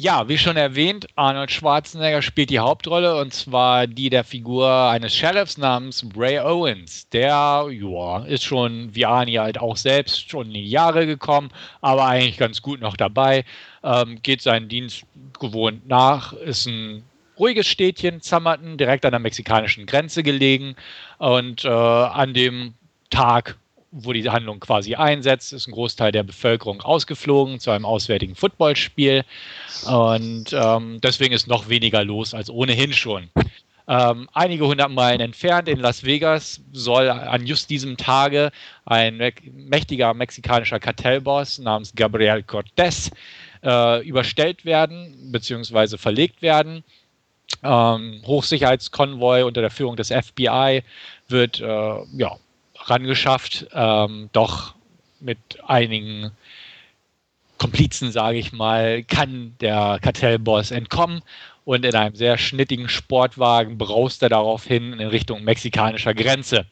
Ja, wie schon erwähnt, Arnold Schwarzenegger spielt die Hauptrolle und zwar die der Figur eines Sheriffs namens Ray Owens. Der, ja, ist schon wie Arnie halt auch selbst schon in die Jahre gekommen, aber eigentlich ganz gut noch dabei. Ähm, geht seinen Dienst gewohnt nach, ist ein ruhiges Städtchen, Zammerton, direkt an der mexikanischen Grenze gelegen und äh, an dem Tag wo die Handlung quasi einsetzt, ist ein Großteil der Bevölkerung ausgeflogen zu einem auswärtigen Footballspiel. Und ähm, deswegen ist noch weniger los als ohnehin schon. Ähm, einige hundert Meilen entfernt in Las Vegas soll an just diesem Tage ein mächtiger mexikanischer Kartellboss namens Gabriel Cortés äh, überstellt werden bzw. verlegt werden. Ähm, Hochsicherheitskonvoi unter der Führung des FBI wird äh, ja, rangeschafft, ähm, doch mit einigen Komplizen, sage ich mal, kann der Kartellboss entkommen. Und in einem sehr schnittigen Sportwagen braust er daraufhin in Richtung mexikanischer Grenze.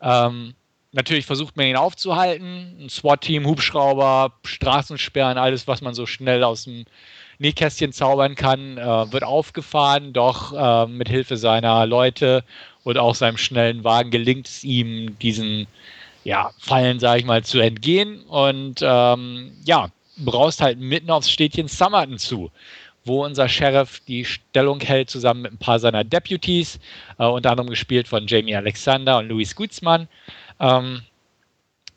Ähm, natürlich versucht man ihn aufzuhalten, ein SWAT-Team, Hubschrauber, Straßensperren, alles, was man so schnell aus dem Nähkästchen zaubern kann, äh, wird aufgefahren, doch äh, mit Hilfe seiner Leute und auch seinem schnellen Wagen gelingt es ihm, diesen ja, Fallen, sage ich mal, zu entgehen. Und ähm, ja, braust halt mitten aufs Städtchen Summerton zu, wo unser Sheriff die Stellung hält, zusammen mit ein paar seiner Deputies, äh, unter anderem gespielt von Jamie Alexander und Louis Gutzmann. Ähm,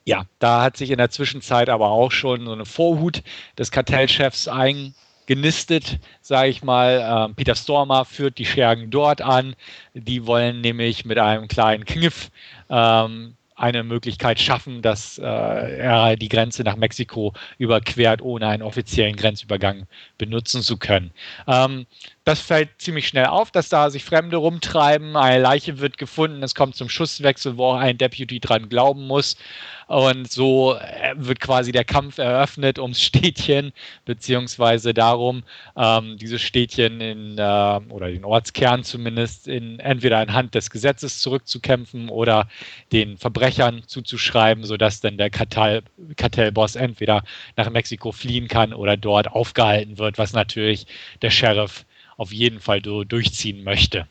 ja, da hat sich in der Zwischenzeit aber auch schon so eine Vorhut des Kartellchefs ein, genistet, sage ich mal. Ähm, Peter Stormer führt die Schergen dort an. Die wollen nämlich mit einem kleinen Kniff ähm, eine Möglichkeit schaffen, dass äh, er die Grenze nach Mexiko überquert, ohne einen offiziellen Grenzübergang benutzen zu können. Ähm, das fällt ziemlich schnell auf, dass da sich Fremde rumtreiben. Eine Leiche wird gefunden. Es kommt zum Schusswechsel, wo auch ein Deputy dran glauben muss. Und so äh, wird quasi der Kampf eröffnet ums Städtchen, beziehungsweise darum, ähm, dieses Städtchen in, äh, oder den Ortskern zumindest, in, entweder anhand des Gesetzes zurückzukämpfen oder den Verbrechern zuzuschreiben, sodass dann der Kartell, Kartellboss entweder nach Mexiko fliehen kann oder dort aufgehalten wird, was natürlich der Sheriff auf jeden Fall durchziehen möchte.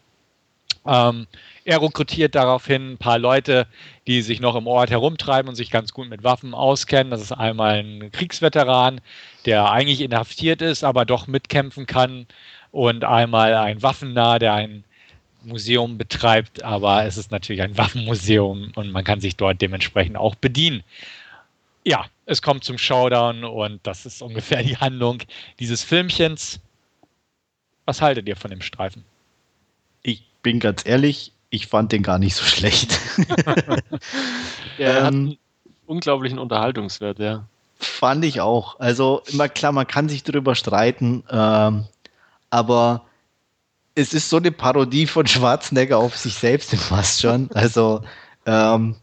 Ähm, er rekrutiert daraufhin ein paar Leute, die sich noch im Ort herumtreiben und sich ganz gut mit Waffen auskennen. Das ist einmal ein Kriegsveteran, der eigentlich inhaftiert ist, aber doch mitkämpfen kann. Und einmal ein Waffennah, der ein Museum betreibt, aber es ist natürlich ein Waffenmuseum und man kann sich dort dementsprechend auch bedienen. Ja, es kommt zum Showdown und das ist ungefähr die Handlung dieses Filmchens. Was haltet ihr von dem Streifen? Ich bin ganz ehrlich, ich fand den gar nicht so schlecht. er ähm, hat einen unglaublichen Unterhaltungswert, ja. Fand ich auch. Also immer klar, man kann sich darüber streiten, ähm, aber es ist so eine Parodie von Schwarzenegger auf sich selbst fast schon. Also ähm,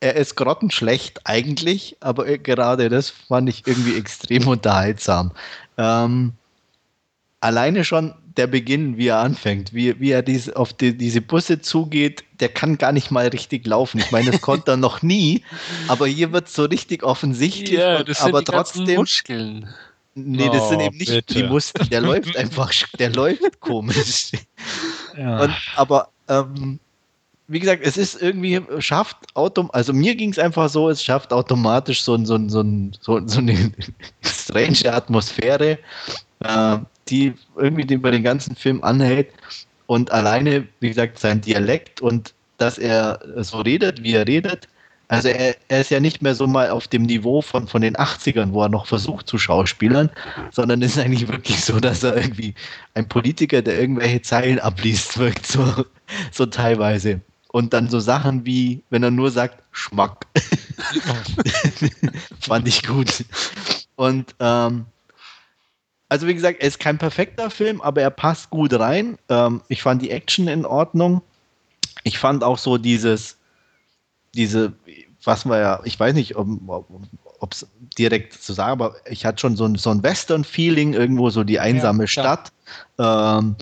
er ist grottenschlecht eigentlich, aber gerade das fand ich irgendwie extrem unterhaltsam. Ähm, alleine schon der Beginn, wie er anfängt, wie, wie er dies, auf die, diese Busse zugeht, der kann gar nicht mal richtig laufen. Ich meine, das konnte er noch nie, aber hier wird es so richtig offensichtlich. Ja, das sind aber die trotzdem. Muskeln. Nee, das oh, sind eben nicht bitte. die Muskeln. Der läuft einfach, der läuft komisch. Ja. Und, aber ähm, wie gesagt, es ist irgendwie, schafft autom also mir ging es einfach so, es schafft automatisch so, so, so, so, so eine strange Atmosphäre. Äh, die irgendwie über den ganzen Film anhält. Und alleine, wie gesagt, sein Dialekt und dass er so redet, wie er redet. Also er, er, ist ja nicht mehr so mal auf dem Niveau von, von den 80ern, wo er noch versucht zu schauspielern, sondern ist eigentlich wirklich so, dass er irgendwie ein Politiker, der irgendwelche Zeilen abliest, wirkt so, so teilweise. Und dann so Sachen wie, wenn er nur sagt, Schmack. Fand ich gut. Und ähm, also wie gesagt, er ist kein perfekter Film, aber er passt gut rein. Ähm, ich fand die Action in Ordnung. Ich fand auch so dieses, diese, was war ja, ich weiß nicht, ob es direkt zu sagen, aber ich hatte schon so ein, so ein Western-Feeling, irgendwo so die einsame ja, Stadt, ähm,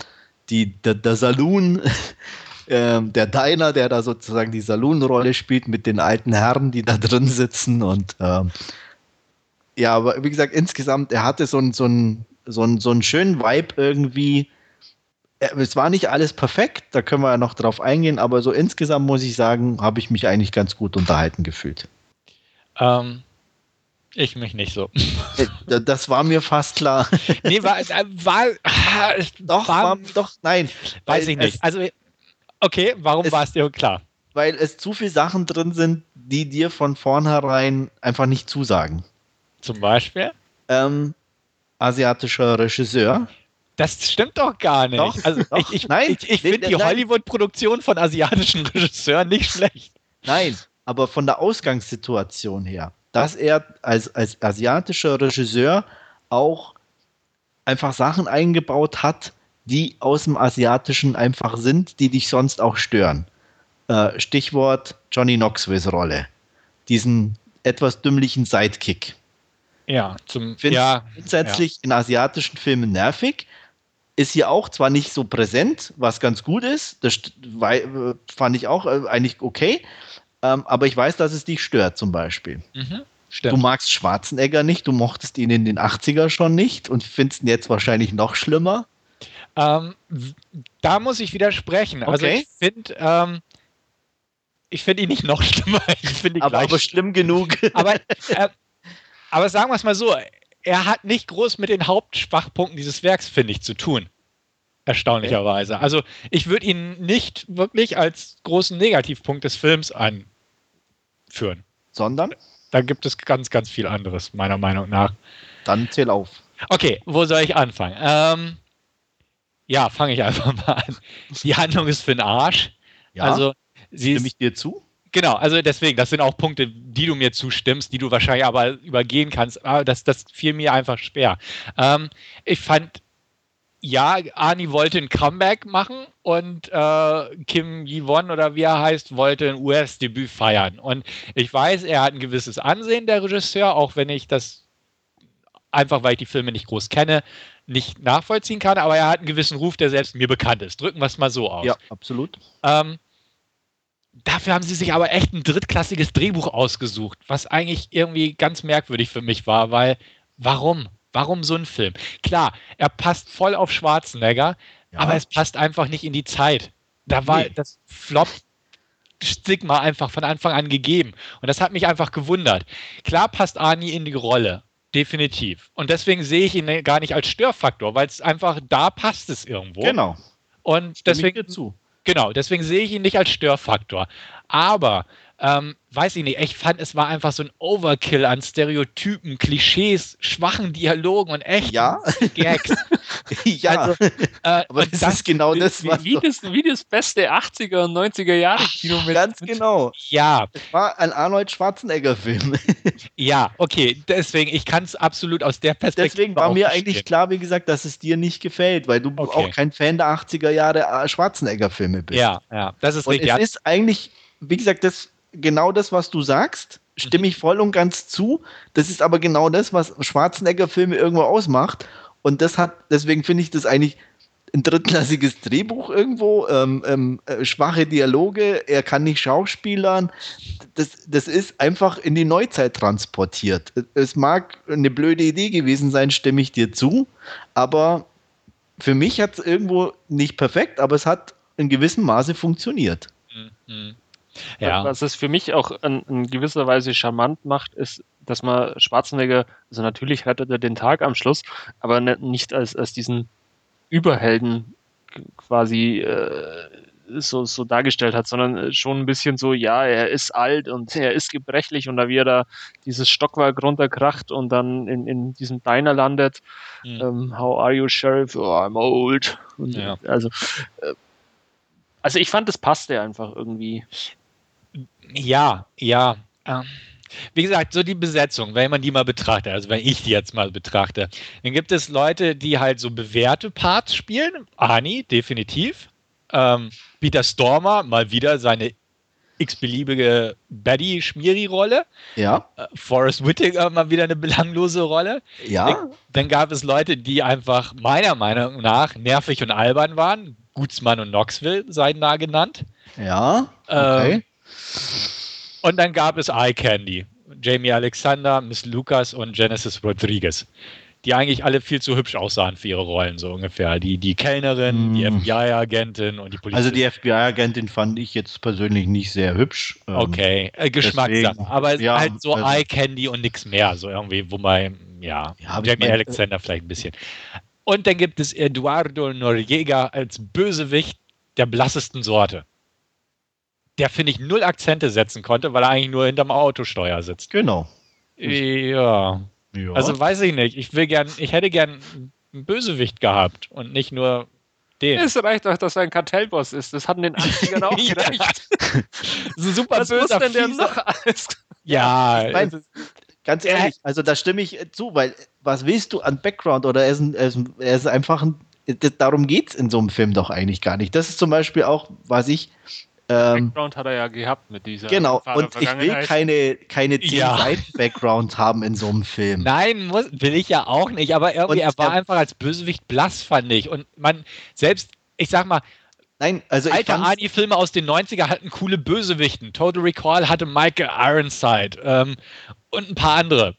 die, der, der Saloon, ähm, der Diner, der da sozusagen die Saloon-Rolle spielt mit den alten Herren, die da drin sitzen und ähm, ja, aber wie gesagt, insgesamt, er hatte so ein, so ein so, einen, so einen schönen Vibe irgendwie. Es war nicht alles perfekt, da können wir ja noch drauf eingehen, aber so insgesamt muss ich sagen, habe ich mich eigentlich ganz gut unterhalten gefühlt. Ähm, ich mich nicht so. Äh, das war mir fast klar. Nee, war, äh, war, war doch, war, war, doch, nein. Weiß ich nicht. Also, okay, warum war es dir klar? Weil es zu viele Sachen drin sind, die dir von vornherein einfach nicht zusagen. Zum Beispiel? Ähm, asiatischer Regisseur. Das stimmt doch gar nicht. Doch, also doch, ich, ich, nein, ich, ich finde die Hollywood-Produktion von asiatischen Regisseuren nicht schlecht. Nein, aber von der Ausgangssituation her, dass er als, als asiatischer Regisseur auch einfach Sachen eingebaut hat, die aus dem Asiatischen einfach sind, die dich sonst auch stören. Äh, Stichwort Johnny Knoxvilles Rolle. Diesen etwas dümmlichen Sidekick. Ja, zum Find's ja, grundsätzlich ja. in asiatischen Filmen nervig. Ist hier auch zwar nicht so präsent, was ganz gut ist, das fand ich auch äh, eigentlich okay, ähm, aber ich weiß, dass es dich stört zum Beispiel. Mhm, du magst Schwarzenegger nicht, du mochtest ihn in den 80er schon nicht und findest ihn jetzt wahrscheinlich noch schlimmer. Ähm, da muss ich widersprechen. Also okay. Also ich finde, ähm, ich finde ihn nicht noch schlimmer. Ich finde ihn aber, aber schlimm genug. Aber, äh, aber sagen wir es mal so, er hat nicht groß mit den Hauptschwachpunkten dieses Werks, finde ich, zu tun. Erstaunlicherweise. Also ich würde ihn nicht wirklich als großen Negativpunkt des Films anführen. Sondern? Da gibt es ganz, ganz viel anderes, meiner Meinung nach. Dann zähl auf. Okay, wo soll ich anfangen? Ähm, ja, fange ich einfach mal an. Die Handlung ist für den Arsch. Ja. Also Sie Stimme ich dir zu? Genau, also deswegen, das sind auch Punkte, die du mir zustimmst, die du wahrscheinlich aber übergehen kannst. Aber das, das fiel mir einfach schwer. Ähm, ich fand, ja, Ani wollte ein Comeback machen und äh, Kim Yi-won oder wie er heißt, wollte ein US-Debüt feiern. Und ich weiß, er hat ein gewisses Ansehen, der Regisseur, auch wenn ich das einfach, weil ich die Filme nicht groß kenne, nicht nachvollziehen kann, aber er hat einen gewissen Ruf, der selbst mir bekannt ist. Drücken wir es mal so aus. Ja, absolut. Ähm, Dafür haben sie sich aber echt ein drittklassiges Drehbuch ausgesucht, was eigentlich irgendwie ganz merkwürdig für mich war, weil warum? Warum so ein Film? Klar, er passt voll auf Schwarzenegger, ja. aber es passt einfach nicht in die Zeit. Da war nee. das Flop Stigma einfach von Anfang an gegeben. Und das hat mich einfach gewundert. Klar passt Arnie in die Rolle. Definitiv. Und deswegen sehe ich ihn gar nicht als Störfaktor, weil es einfach da passt es irgendwo. Genau. Und deswegen, Genau, deswegen sehe ich ihn nicht als Störfaktor. Aber ähm, weiß ich nicht, ich fand, es war einfach so ein Overkill an Stereotypen, Klischees, schwachen Dialogen und echt ja? Gags. ja, also, äh, aber das, das, ist genau das, was wie, wie, das, wie das beste 80er und 90er Jahre Kino mit. Ganz genau. Ja. Es war ein Arnold Schwarzenegger-Film. ja, okay, deswegen, ich kann es absolut aus der Perspektive. Deswegen war mir eigentlich klar, wie gesagt, dass es dir nicht gefällt, weil du okay. auch kein Fan der 80er Jahre äh, Schwarzenegger-Filme bist. Ja, ja, das ist und richtig. Es ist eigentlich, wie gesagt, das genau das, was du sagst, stimme ich voll und ganz zu. Das ist aber genau das, was Schwarzenegger-Filme irgendwo ausmacht. Und das hat, deswegen finde ich das eigentlich ein drittklassiges Drehbuch irgendwo, ähm, ähm, äh, schwache Dialoge, er kann nicht schauspielern. Das, das ist einfach in die Neuzeit transportiert. Es mag eine blöde Idee gewesen sein, stimme ich dir zu, aber für mich hat es irgendwo nicht perfekt, aber es hat in gewissem Maße funktioniert. Mhm. Ja. Was es für mich auch in, in, gewisser Weise charmant macht, ist, dass man Schwarzenegger, also natürlich rettet er den Tag am Schluss, aber ne, nicht als, als diesen Überhelden quasi äh, so, so dargestellt hat, sondern schon ein bisschen so, ja, er ist alt und er ist gebrechlich und da wie er da dieses Stockwerk runterkracht und dann in, in diesem Diner landet, mhm. ähm, how are you, Sheriff? Oh, I'm old. Und, ja. Also, äh, also ich fand, das passte einfach irgendwie. Ja, ja. Ähm, wie gesagt, so die Besetzung, wenn man die mal betrachtet, also wenn ich die jetzt mal betrachte, dann gibt es Leute, die halt so bewährte Parts spielen. Ani, definitiv. Ähm, Peter Stormer, mal wieder seine x-beliebige Betty-Schmieri-Rolle. Ja. Äh, Forrest Whitaker mal wieder eine belanglose Rolle. Ja. Dann, dann, gab es Leute, die einfach meiner Meinung nach nervig und albern waren. Gutsmann und Knoxville seien da genannt. Ja. Okay. Ähm, und dann gab es Eye Candy. Jamie Alexander, Miss Lucas und Genesis Rodriguez. die eigentlich alle viel zu hübsch aussahen für ihre Rollen, so ungefähr. Die, die Kellnerin, mm. die hm. FBI-Agentin und die Polizistin. Also die FBI-Agentin fand ich jetzt persönlich nicht sehr hübsch. Ähm, okay, äh, Geschmackssache. Aber ja, halt so also, Eye-Candy und nichts mehr. So irgendwie, wo man, ja, ja Jamie Alexander vielleicht ein bisschen. Und dann gibt es Eduardo Noriega als Bösewicht der blassesten Sorte. Der, finde ich, null Akzente setzen konnte, weil er eigentlich nur hinterm Autosteuer sitzt. Genau. Ja. ja. Also weiß ich nicht. Ich will gern, ich hätte gern einen Bösewicht gehabt und nicht nur den. Es reicht doch, dass er ein Kartellboss ist. Das hatten den 80ern auch gereicht. so super Was böser muss denn der noch alles? Ja, ich mein, ganz ehrlich, also da stimme ich zu, weil was willst du an Background oder er ist, ein, er ist, er ist einfach ein, darum geht es in so einem Film doch eigentlich gar nicht. Das ist zum Beispiel auch, was ich ähm, Background hat er ja gehabt mit dieser. Genau, und ich will keine, keine 10 ja. Background haben in so einem Film. Nein, muss, will ich ja auch nicht, aber irgendwie, und er war einfach als Bösewicht blass, fand ich. Und man, selbst, ich sag mal, Nein, also Alte Ani-Filme aus den 90er hatten coole Bösewichten. Total Recall hatte Michael Ironside. Ähm, und ein paar andere.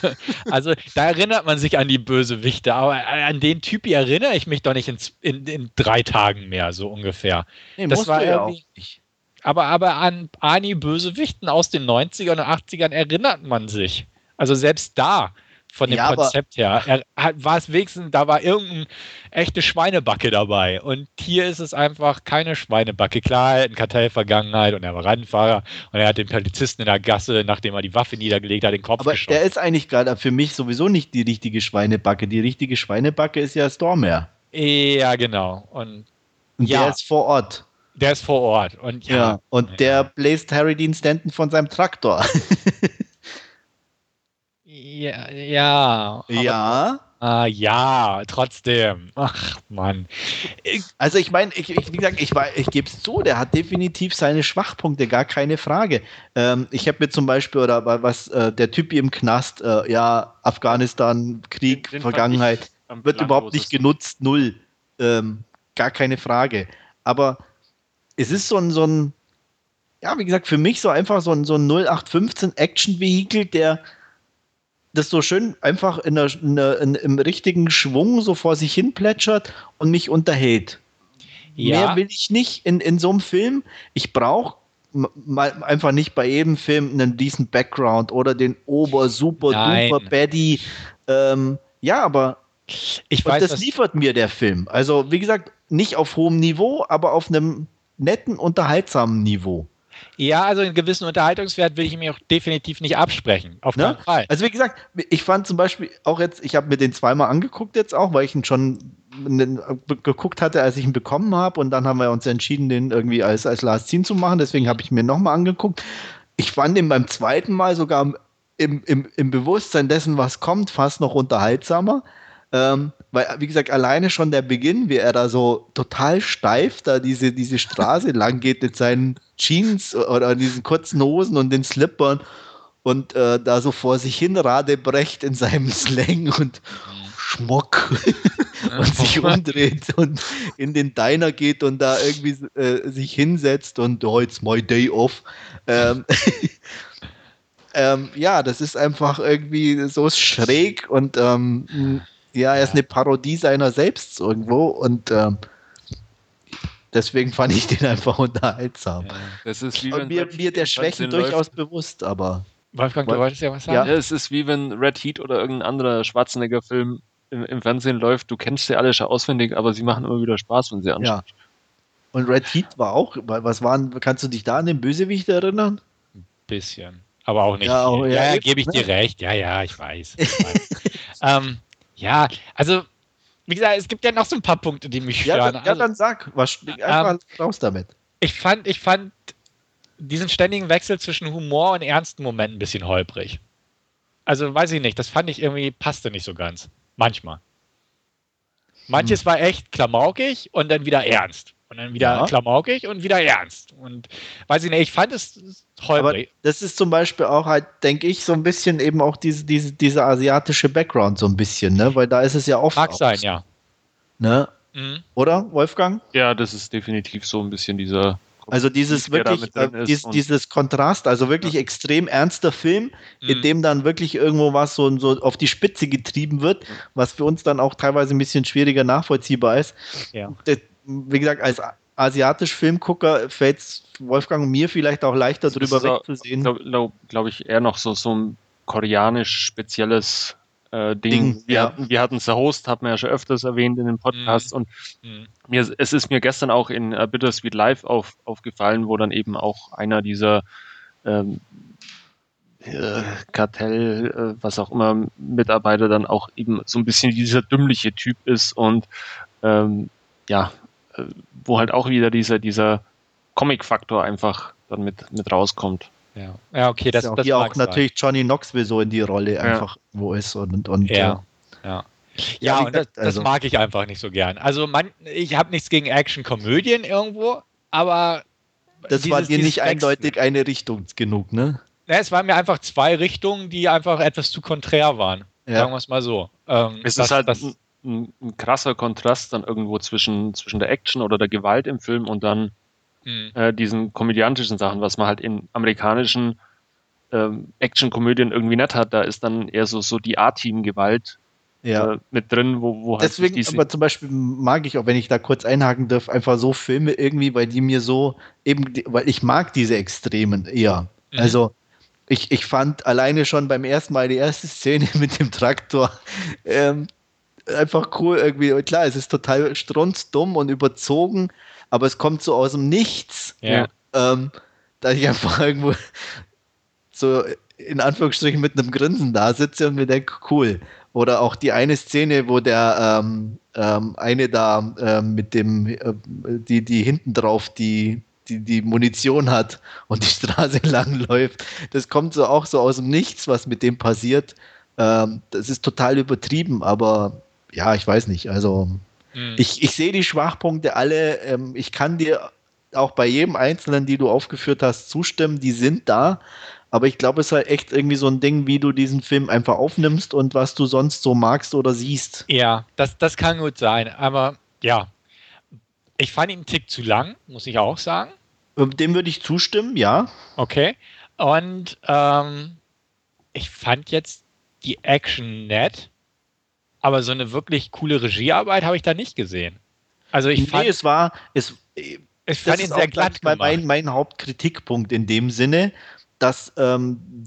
also da erinnert man sich an die Bösewichte, aber an den Typ erinnere ich mich doch nicht in, in, in drei Tagen mehr, so ungefähr. Nee, das war ja auch nicht. Aber, aber an Ani Bösewichten aus den 90ern und 80ern erinnert man sich. Also selbst da von dem ja, Konzept her. Er hat, war es wenigstens, da war irgendeine echte Schweinebacke dabei. Und hier ist es einfach keine Schweinebacke. Klar, er hat eine Kartellvergangenheit und er war Rennfahrer und er hat den Polizisten in der Gasse, nachdem er die Waffe niedergelegt hat, den Kopf Aber geschossen. der ist eigentlich gerade für mich sowieso nicht die richtige Schweinebacke. Die richtige Schweinebacke ist ja Stormer. Ja, genau. Und, und ja. der ist vor Ort. Der ist vor Ort. Und ja, ja und der bläst Harry Dean Stanton von seinem Traktor. Ja. Ja. ja. Ah, ja, trotzdem. Ach, Mann. Also ich meine, ich, ich, wie gesagt, ich, ich gebe es zu, der hat definitiv seine Schwachpunkte, gar keine Frage. Ähm, ich habe mir zum Beispiel, oder was äh, der Typ im Knast, äh, ja, Afghanistan, Krieg, den, den Vergangenheit, wird überhaupt nicht genutzt, null. Ähm, gar keine Frage. Aber es ist so ein, so ein, ja, wie gesagt, für mich so einfach so ein, so ein 0815 Action-Vehikel, der das so schön einfach in der, in der, in, im richtigen Schwung so vor sich hin plätschert und mich unterhält. Ja. Mehr will ich nicht in, in so einem Film. Ich brauche einfach nicht bei jedem Film einen decent Background oder den ober, super, Nein. duper Baddy. Ähm, ja, aber ich weiß, das liefert mir der Film. Also, wie gesagt, nicht auf hohem Niveau, aber auf einem netten, unterhaltsamen Niveau. Ja, also einen gewissen Unterhaltungswert will ich mir auch definitiv nicht absprechen. Auf ne? keinen Fall. Also wie gesagt, ich fand zum Beispiel auch jetzt, ich habe mir den zweimal angeguckt jetzt auch, weil ich ihn schon geguckt hatte, als ich ihn bekommen habe und dann haben wir uns entschieden, den irgendwie als, als Last Scene zu machen. Deswegen habe ich mir nochmal angeguckt. Ich fand ihn beim zweiten Mal sogar im, im, im Bewusstsein dessen, was kommt, fast noch unterhaltsamer. Ähm, weil, wie gesagt, alleine schon der Beginn, wie er da so total steif da diese, diese Straße lang geht mit seinen Jeans oder diesen kurzen Hosen und den Slippern und äh, da so vor sich hin radebrecht in seinem Slang und Schmuck und sich umdreht und in den Diner geht und da irgendwie äh, sich hinsetzt und oh, it's my day off. Ähm, ähm, ja, das ist einfach irgendwie so schräg und ähm, ja, er ist eine Parodie seiner selbst irgendwo und ähm, deswegen fand ich den einfach unterhaltsam. Ja, das ist wie wenn mir, mir der Schwächen durchaus läuft. bewusst, aber. Wolfgang, du wolltest ja was sagen? Ja, es ist wie wenn Red Heat oder irgendein anderer Schwarzenegger-Film im, im, Fernsehen läuft. Du kennst sie alle schon auswendig, aber sie machen immer wieder Spaß, wenn sie anschauen. Ja. Und Red Heat war auch, was waren, kannst du dich da an den Bösewicht erinnern? Ein bisschen. Aber auch nicht. Ja, ja, ja, ja gebe ich dir recht. Ja, ja, ich weiß. Ich weiß. ähm, ja, also, wie gesagt, es gibt ja noch so ein paar Punkte, die mich stören. Ja, dann, ja, dann sag, was, einfach ähm, raus damit. Ich fand, ich fand diesen ständigen Wechsel zwischen Humor und ernsten Momenten ein bisschen holprig. Also, weiß ich nicht, das fand ich irgendwie, passte nicht so ganz. Manchmal. Manches hm. war echt klamaukig und dann wieder ernst. Und dann wieder ja. klamaukig und wieder ernst. Und weiß ich nicht, ich fand es holprig. Aber das ist zum Beispiel auch halt, denke ich, so ein bisschen eben auch diese, diese, diese asiatische Background so ein bisschen, ne? Weil da ist es ja oft. Mag sein, ja. Ne? Mhm. Oder, Wolfgang? Ja, das ist definitiv so ein bisschen dieser Also dieses wirklich, äh, dies, dieses Kontrast, also wirklich ja. extrem ernster Film, mhm. in dem dann wirklich irgendwo was so, so auf die Spitze getrieben wird, was für uns dann auch teilweise ein bisschen schwieriger nachvollziehbar ist. Ja. Wie gesagt, als asiatisch Filmgucker fällt es Wolfgang und mir vielleicht auch leichter drüber wegzusehen. Glaube glaub, glaub ich eher noch so, so ein koreanisch spezielles äh, Ding. Ding. Wir, ja. wir hatten The Host, hat man ja schon öfters erwähnt in den Podcasts mhm. und mhm. Mir, es ist mir gestern auch in uh, Bittersweet Live auf, aufgefallen, wo dann eben auch einer dieser ähm, äh, Kartell, äh, was auch immer, Mitarbeiter dann auch eben so ein bisschen dieser dümmliche Typ ist und ähm, ja, wo halt auch wieder dieser, dieser Comic-Faktor einfach dann mit, mit rauskommt. Ja, ja okay, das, das, das hier auch sein. natürlich Johnny Knoxville so in die Rolle einfach ja. wo ist und, und ja. Äh, ja. Ja, und das, also. das, mag ich einfach nicht so gern. Also man, ich habe nichts gegen Action-Komödien irgendwo, aber das dieses, war dir nicht eindeutig eine Richtung genug, ne? Ja, es waren mir einfach zwei Richtungen, die einfach etwas zu konträr waren. Ja. Sagen wir es mal so. Ähm, es das, ist halt das, ein, ein, krasser Kontrast dann irgendwo zwischen, zwischen der Action oder der Gewalt im Film und dann mhm. äh, diesen komödiantischen Sachen, was man halt in amerikanischen ähm, Action-Komödien irgendwie nicht hat. Da ist dann eher so, so die A-Team-Gewalt ja. äh, mit drin, wo, wo halt Deswegen, aber zum Beispiel mag ich auch, wenn ich da kurz einhaken darf, einfach so Filme irgendwie, weil die mir so eben, weil ich mag diese Extremen eher. Mhm. Also ich, ich fand alleine schon beim ersten Mal die erste Szene mit dem Traktor ähm, einfach cool irgendwie. Klar, es ist total strunzdumm und überzogen, aber es kommt so aus dem Nichts. Ja. Ähm, da ich einfach irgendwo so in Anführungsstrichen mit einem Grinsen da sitze und mir denke, cool. Oder auch die eine Szene, wo der ähm, ähm, eine da ähm, mit dem, äh, die, die hinten drauf die, die, die Munition hat und die Straße lang läuft. Das kommt so auch so aus dem Nichts, was mit dem passiert. Ähm, das ist total übertrieben, aber ja, ich weiß nicht. Also Mhm. Ich, ich sehe die Schwachpunkte alle. Ähm, ich kann dir auch bei jedem Einzelnen, die du aufgeführt hast, zustimmen. Die sind da. Aber ich glaube, es ist halt echt irgendwie so ein Ding, wie du diesen Film einfach aufnimmst und was du sonst so magst oder siehst. Ja, das, das kann gut sein. Aber ja, ich fand ihn einen Tick zu lang, muss ich auch sagen. Ähm, dem würde ich zustimmen, ja. Okay. Und ähm, ich fand jetzt die Action nett aber so eine wirklich coole Regiearbeit habe ich da nicht gesehen. Also ich nee, fand, es war, es, ich fand ihn sehr glatt gemacht. Mein, mein Hauptkritikpunkt in dem Sinne, dass, ähm,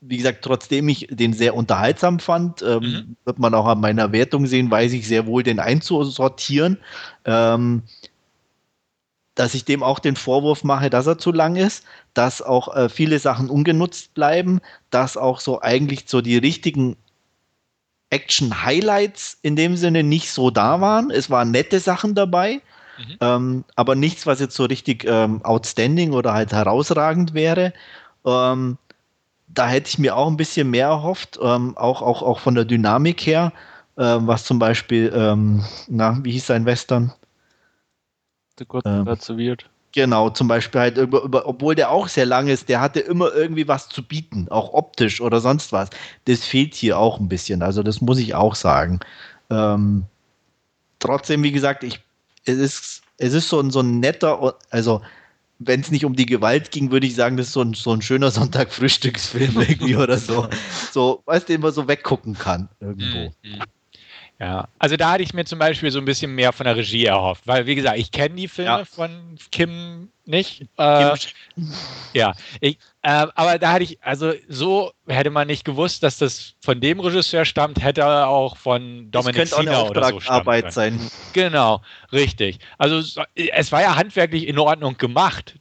wie gesagt, trotzdem ich den sehr unterhaltsam fand, ähm, mhm. wird man auch an meiner Wertung sehen, weiß ich sehr wohl, den einzusortieren. Ähm, dass ich dem auch den Vorwurf mache, dass er zu lang ist, dass auch äh, viele Sachen ungenutzt bleiben, dass auch so eigentlich so die richtigen Action-Highlights in dem Sinne nicht so da waren. Es waren nette Sachen dabei, mhm. ähm, aber nichts, was jetzt so richtig ähm, outstanding oder halt herausragend wäre. Ähm, da hätte ich mir auch ein bisschen mehr erhofft, ähm, auch, auch, auch von der Dynamik her, äh, was zum Beispiel, ähm, na, wie hieß sein Western? Der Gott ähm, wird. Genau, zum Beispiel halt, über, über, obwohl der auch sehr lang ist, der hatte immer irgendwie was zu bieten, auch optisch oder sonst was. Das fehlt hier auch ein bisschen, also das muss ich auch sagen. Ähm, trotzdem, wie gesagt, ich, es ist, es ist so ein, so ein netter, also wenn es nicht um die Gewalt ging, würde ich sagen, das ist so ein, so ein schöner Sonntag-Frühstücksfilm irgendwie oder so. So, weißt du, den man so weggucken kann irgendwo. Ja, also da hatte ich mir zum Beispiel so ein bisschen mehr von der Regie erhofft, weil wie gesagt, ich kenne die Filme ja. von Kim nicht. Äh, ja, ich, äh, aber da hatte ich, also so hätte man nicht gewusst, dass das von dem Regisseur stammt, hätte er auch von Dominik Sina oder so Arbeit sein. Genau, richtig. Also es war ja handwerklich in Ordnung gemacht.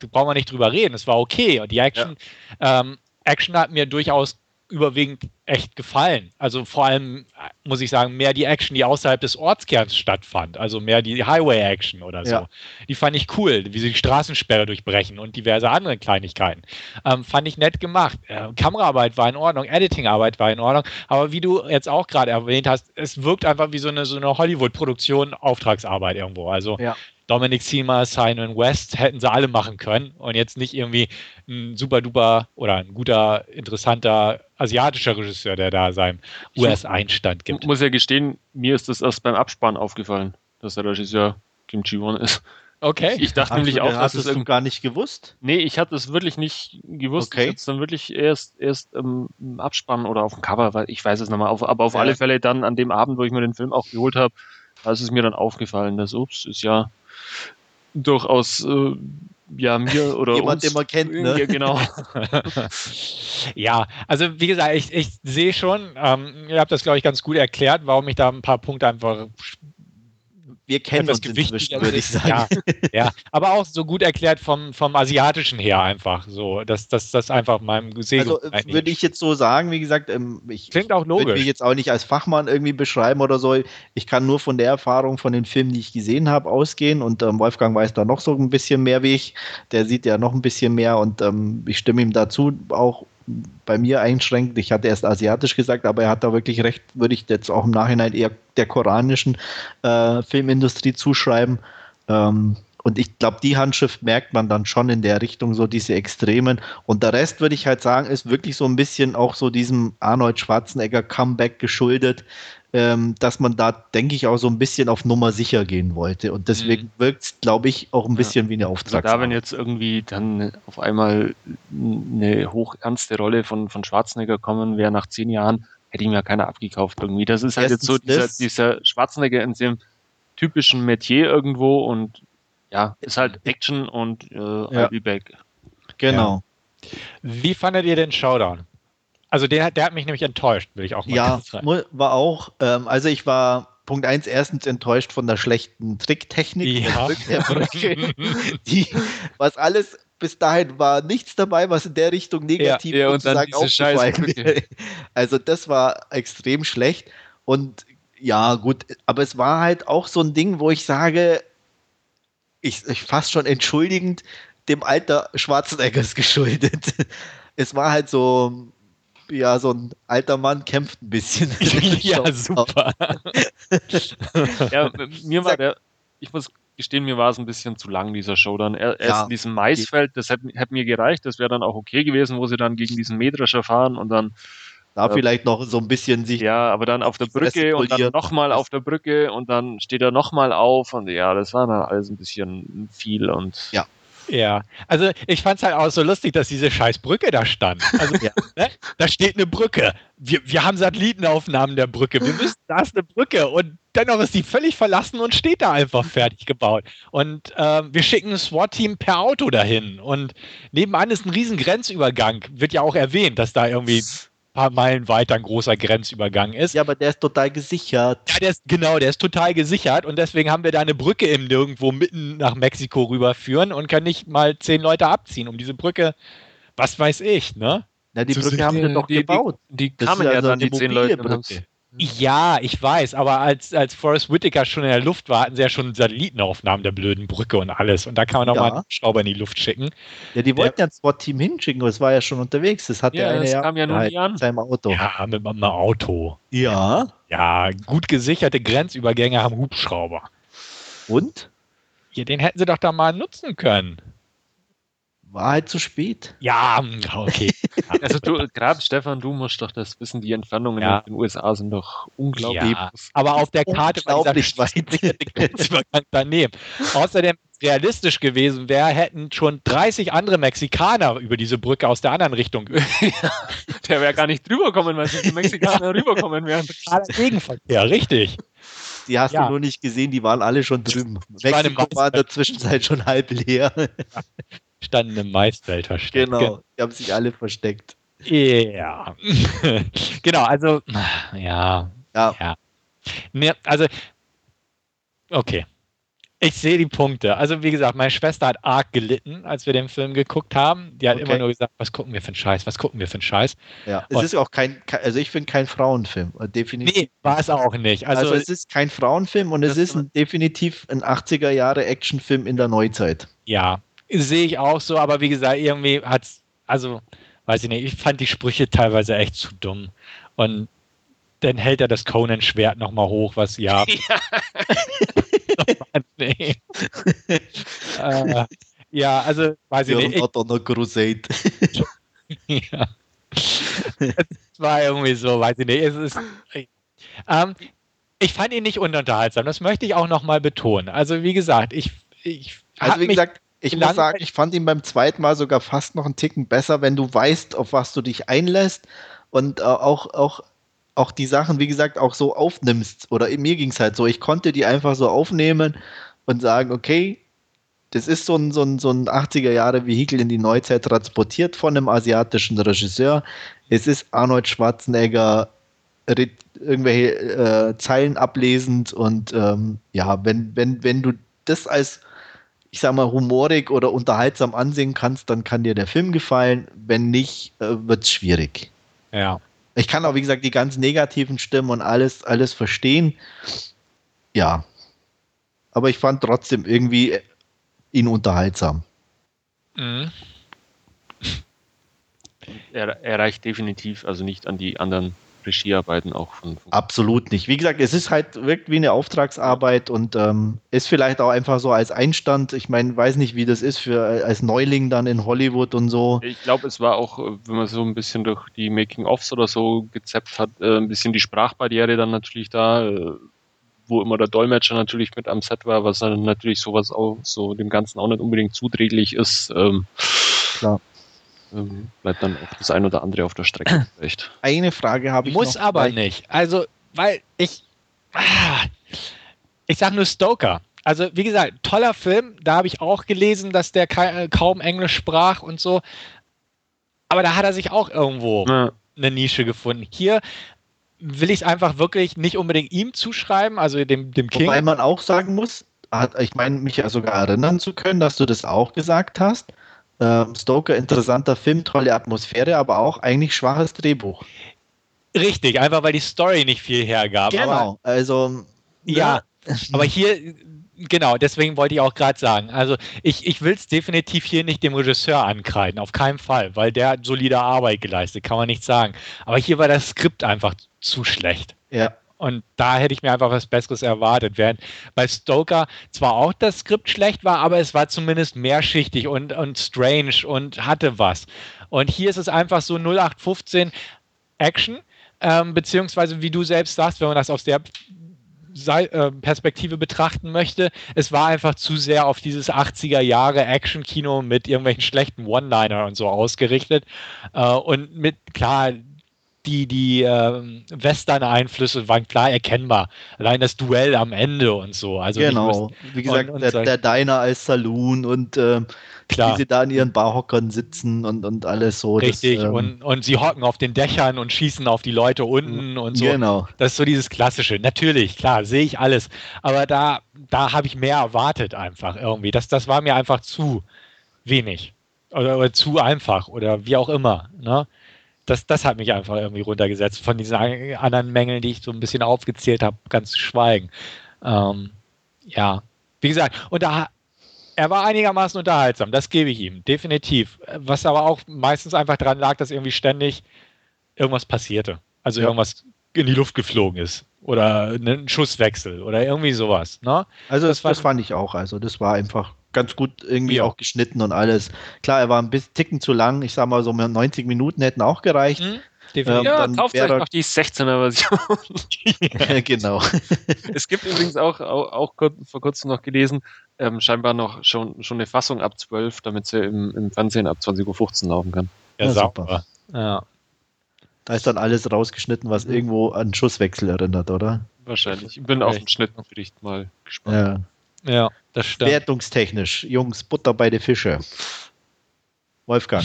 Da brauchen wir nicht drüber reden. Es war okay und die Action, ja. ähm, Action hat mir durchaus überwiegend echt gefallen. Also vor allem, muss ich sagen, mehr die Action, die außerhalb des Ortskerns stattfand. Also mehr die Highway-Action oder so. Ja. Die fand ich cool, wie sie die Straßensperre durchbrechen und diverse andere Kleinigkeiten. Ähm, fand ich nett gemacht. Äh, Kameraarbeit war in Ordnung, Editingarbeit war in Ordnung. Aber wie du jetzt auch gerade erwähnt hast, es wirkt einfach wie so eine, so eine Hollywood-Produktion, Auftragsarbeit irgendwo. Also ja. Dominic Seymour, Simon West hätten sie alle machen können und jetzt nicht irgendwie ein super duper oder ein guter, interessanter asiatischer Regisseur, der da seinem US-Einstand gibt. Ich muss ja gestehen, mir ist das erst beim Abspann aufgefallen, dass der Regisseur Kim Ji-won ist. Okay. Ich dachte Ach, nämlich auch, dass es du gar nicht gewusst. Nee, ich hatte es wirklich nicht gewusst. Okay. Ich hatte dann wirklich erst erst im, Abspann oder auf dem Cover, weil ich weiß es nochmal. Auf, aber auf ja. alle Fälle dann an dem Abend, wo ich mir den Film auch geholt habe, da ist es mir dann aufgefallen, dass ups ist ja durchaus äh, ja mir oder jemand, uns, den man kennt, ne? Ja, genau. ja, also wie gesagt, ich, ich sehe schon, ähm, ihr habt das glaube ich ganz gut erklärt, warum ich da ein paar Punkte einfach wir kennen das Gewicht, würde ich sagen. Ja, ja, aber auch so gut erklärt vom, vom Asiatischen her einfach so, dass das, das einfach meinem Gesehen. Also würde ich jetzt so sagen, wie gesagt, ähm, ich Klingt auch logisch. würde mich jetzt auch nicht als Fachmann irgendwie beschreiben oder so. Ich kann nur von der Erfahrung von den Filmen, die ich gesehen habe, ausgehen und ähm, Wolfgang weiß da noch so ein bisschen mehr wie ich. Der sieht ja noch ein bisschen mehr und ähm, ich stimme ihm dazu auch bei mir einschränkt. Ich hatte erst asiatisch gesagt, aber er hat da wirklich recht, würde ich jetzt auch im Nachhinein eher der koranischen äh, Filmindustrie zuschreiben. Ähm, und ich glaube, die Handschrift merkt man dann schon in der Richtung, so diese Extremen. Und der Rest, würde ich halt sagen, ist wirklich so ein bisschen auch so diesem Arnold Schwarzenegger Comeback geschuldet, ähm, dass man da, denke ich, auch so ein bisschen auf Nummer sicher gehen wollte. Und deswegen mhm. wirkt es, glaube ich, auch ein bisschen ja. wie eine Auftragsarbeit. Also da, wenn jetzt irgendwie dann auf einmal eine hochernste Rolle von, von Schwarzenegger kommen wäre nach zehn Jahren, hätte ihm ja keiner abgekauft irgendwie. Das ist halt Erstens jetzt so dieser, dieser Schwarzenegger in dem typischen Metier irgendwo und ja, ist halt Action und äh, ja. I'll be back. Genau. Ja. Wie fandet ihr den Showdown? Also der, der hat mich nämlich enttäuscht, will ich auch mal Ja, war auch. Ähm, also ich war Punkt 1 erstens enttäuscht von der schlechten Tricktechnik. Ja. die, was alles bis dahin war nichts dabei, was in der Richtung negativ ja, ja, und dann aufgefallen wäre. Also das war extrem schlecht. Und ja, gut, aber es war halt auch so ein Ding, wo ich sage, ich, ich fast schon entschuldigend dem Alter Schwarzeneggers geschuldet. Es war halt so, ja, so ein alter Mann kämpft ein bisschen. ja, super. ja, mir war der, ich muss gestehen, mir war es ein bisschen zu lang, dieser Showdown. Er, er ja. ist in diesem Maisfeld, das hätte, hätte mir gereicht, das wäre dann auch okay gewesen, wo sie dann gegen diesen Mähdrescher fahren und dann da äh, vielleicht noch so ein bisschen sich. Ja, aber dann auf der Brücke und dann nochmal auf der Brücke und dann steht er nochmal auf und ja, das war dann alles ein bisschen viel und. Ja. Ja, also ich fand es halt auch so lustig, dass diese scheiß Brücke da stand. Also, ja. ne? Da steht eine Brücke. Wir, wir haben Satellitenaufnahmen der Brücke. Wir wissen, da ist eine Brücke und dennoch ist die völlig verlassen und steht da einfach fertig gebaut. Und äh, wir schicken ein SWAT-Team per Auto dahin. Und nebenan ist ein riesen Grenzübergang. Wird ja auch erwähnt, dass da irgendwie paar Meilen weiter ein großer Grenzübergang ist. Ja, aber der ist total gesichert. Ja, der ist, genau, der ist total gesichert und deswegen haben wir da eine Brücke im Nirgendwo mitten nach Mexiko rüberführen und können nicht mal zehn Leute abziehen, um diese Brücke, was weiß ich, ne? Na, die Brücke haben wir doch gebaut. Die, die kamen ja also dann, die zehn Leute. Ja, ich weiß, aber als, als Forrest Whitaker schon in der Luft war, hatten sie ja schon Satellitenaufnahmen der blöden Brücke und alles. Und da kann man auch ja. mal einen Schrauber in die Luft schicken. Ja, die wollten der, ja ein SWAT-Team hinschicken, aber es war ja schon unterwegs. Das hat ja, ja eine das kam ja nur nie an. Seinem Auto. Ja, mit einem Auto. Ja. Ja, gut gesicherte Grenzübergänge haben Hubschrauber. Und? Ja, den hätten sie doch da mal nutzen können war halt zu spät. Ja, okay. also du, gerade Stefan, du musst doch das wissen, die Entfernungen ja. in den USA sind doch unglaublich. Ja, aber auf der Karte war dieser weit. daneben. Außerdem realistisch gewesen wäre, hätten schon 30 andere Mexikaner über diese Brücke aus der anderen Richtung. der wäre gar nicht drüber kommen, weil die Mexikaner rüberkommen wären. Gegenverkehr, richtig. Die hast ja. du nur nicht gesehen, die waren alle schon drüben. Mexiko war in der Zwischenzeit schon halb leer. Standen im Maisfeld versteckt. Genau, die haben sich alle versteckt. Ja. genau, also, ja. Ja. ja. Ne, also, okay. Ich sehe die Punkte. Also, wie gesagt, meine Schwester hat arg gelitten, als wir den Film geguckt haben. Die hat okay. immer nur gesagt, was gucken wir für einen Scheiß, was gucken wir für einen Scheiß. Ja, es Und ist auch kein, also ich finde kein Frauenfilm, äh, definitiv. Nee, war es auch nicht. Also, also es ist kein Frauenfilm und es ist ein, definitiv ein 80er Jahre Actionfilm in der Neuzeit. Ja, sehe ich auch so, aber wie gesagt, irgendwie hat es, also, weiß ich nicht, ich fand die Sprüche teilweise echt zu dumm. Und dann hält er das Conan-Schwert nochmal hoch, was ja. ja. nee. äh, ja, also, weiß ich nicht. Not on a crusade. ja. Es war irgendwie so, weiß ich nicht. Es ist. Ähm, ich fand ihn nicht ununterhaltsam. Das möchte ich auch nochmal betonen. Also, wie gesagt, ich ich also wie gesagt, ich muss sagen, ich fand ihn beim zweiten Mal sogar fast noch einen Ticken besser, wenn du weißt, auf was du dich einlässt und äh, auch, auch, auch die Sachen, wie gesagt, auch so aufnimmst. Oder mir ging es halt so, ich konnte die einfach so aufnehmen und sagen, okay, das ist so ein, so ein, so ein 80er-Jahre-Vehikel in die Neuzeit transportiert von einem asiatischen Regisseur. Es ist Arnold Schwarzenegger irgendwelche äh, Zeilen ablesend und ähm, ja, wenn, wenn, wenn du das als ich sag mal, humorig oder unterhaltsam ansehen kannst, dann kann dir der Film gefallen. Wenn nicht, äh, wird es schwierig. Ja. Ich kann auch, wie gesagt, die ganz negativen Stimmen und alles, alles verstehen. Ja. Aber ich fand trotzdem irgendwie ihn unterhaltsam. Mhm. Er, er reicht definitiv also nicht an die anderen Regiearbeiten auch von, von. Absolut nicht. Wie gesagt, es ist halt wirkt wie eine Auftragsarbeit und ähm, ist vielleicht auch einfach so als Einstand. Ich meine, weiß nicht, wie das ist für als Neuling dann in Hollywood und so. Ich glaube, es war auch, wenn man so ein bisschen durch die Making-ofs oder so gezappt hat, äh, ein bisschen die Sprachbarriere dann natürlich da. Äh, wo immer der Dolmetscher natürlich mit am Set war, was dann natürlich sowas auch so dem Ganzen auch nicht unbedingt zuträglich ist. Ähm, Klar ähm, bleibt dann auch das ein oder andere auf der Strecke. Echt. Eine Frage habe ich Muss noch, aber nicht. Also, weil ich. Ah, ich sage nur Stoker. Also, wie gesagt, toller Film. Da habe ich auch gelesen, dass der äh, kaum Englisch sprach und so. Aber da hat er sich auch irgendwo ja. eine Nische gefunden. Hier will ich es einfach wirklich nicht unbedingt ihm zuschreiben, also dem, dem King. Wobei man auch sagen muss, ich meine, mich ja sogar erinnern zu können, dass du das auch gesagt hast. Ähm, Stoker, interessanter Film, tolle Atmosphäre, aber auch eigentlich schwaches Drehbuch. Richtig, einfach weil die Story nicht viel hergab. Genau, aber, also. Ja, ja, aber hier, genau, deswegen wollte ich auch gerade sagen, also ich, ich will es definitiv hier nicht dem Regisseur ankreiden, auf keinen Fall, weil der hat solide Arbeit geleistet, kann man nicht sagen. Aber hier war das Skript einfach zu schlecht. Ja. Und da hätte ich mir einfach was Besseres erwartet. Während bei Stoker zwar auch das Skript schlecht war, aber es war zumindest mehrschichtig und, und strange und hatte was. Und hier ist es einfach so 0815 Action, ähm, beziehungsweise wie du selbst sagst, wenn man das aus der äh, Perspektive betrachten möchte, es war einfach zu sehr auf dieses 80er Jahre Action-Kino mit irgendwelchen schlechten One-Liner und so ausgerichtet. Äh, und mit, klar, die, die äh, Western-Einflüsse waren klar erkennbar. Allein das Duell am Ende und so. Also genau, wie gesagt, und, und der, der, Diner als Saloon und äh, Klar. wie sie da in ihren Barhockern sitzen und, und alles so. Richtig, das, ähm, und, und sie hocken auf den Dächern und schießen auf die Leute unten und so. Genau. Das ist so dieses Klassische. Natürlich, klar, sehe ich alles. Aber da, da habe ich mehr erwartet einfach irgendwie. Das, das war mir einfach zu wenig. Oder, oder zu einfach oder wie auch immer. Ne? Das, das hat mich einfach irgendwie runtergesetzt. Von diesen anderen Mängeln, die ich so ein bisschen aufgezählt habe, ganz zu schweigen. Ähm, ja, wie gesagt, und da, er war einigermaßen unterhaltsam, das gebe ich ihm, definitiv. Was aber auch meistens einfach daran lag, dass irgendwie ständig irgendwas passierte. Also ja. irgendwas in die Luft geflogen ist. Oder ein Schusswechsel oder irgendwie sowas. Ne? Also das, das, das fand ich auch. Also das war einfach ganz gut irgendwie ja. auch geschnitten und alles. Klar, er war ein bisschen ticken zu lang. Ich sag mal, so 90 Minuten hätten auch gereicht. Mhm. Ähm, ja, kauft euch noch die 16er Version. ja, genau. es gibt übrigens auch, auch, auch vor kurzem noch gelesen, ähm, scheinbar noch schon, schon eine Fassung ab 12, damit sie im, im Fernsehen ab 20.15 Uhr laufen kann. Ja, ja super. Ja. Da ist dann alles rausgeschnitten, was mhm. irgendwo an Schusswechsel erinnert, oder? Wahrscheinlich. Ich bin auf den Schnittbericht mal gespannt. Ja. Ja, das stimmt. Wertungstechnisch, Jungs, Butter bei den Fische. Wolfgang.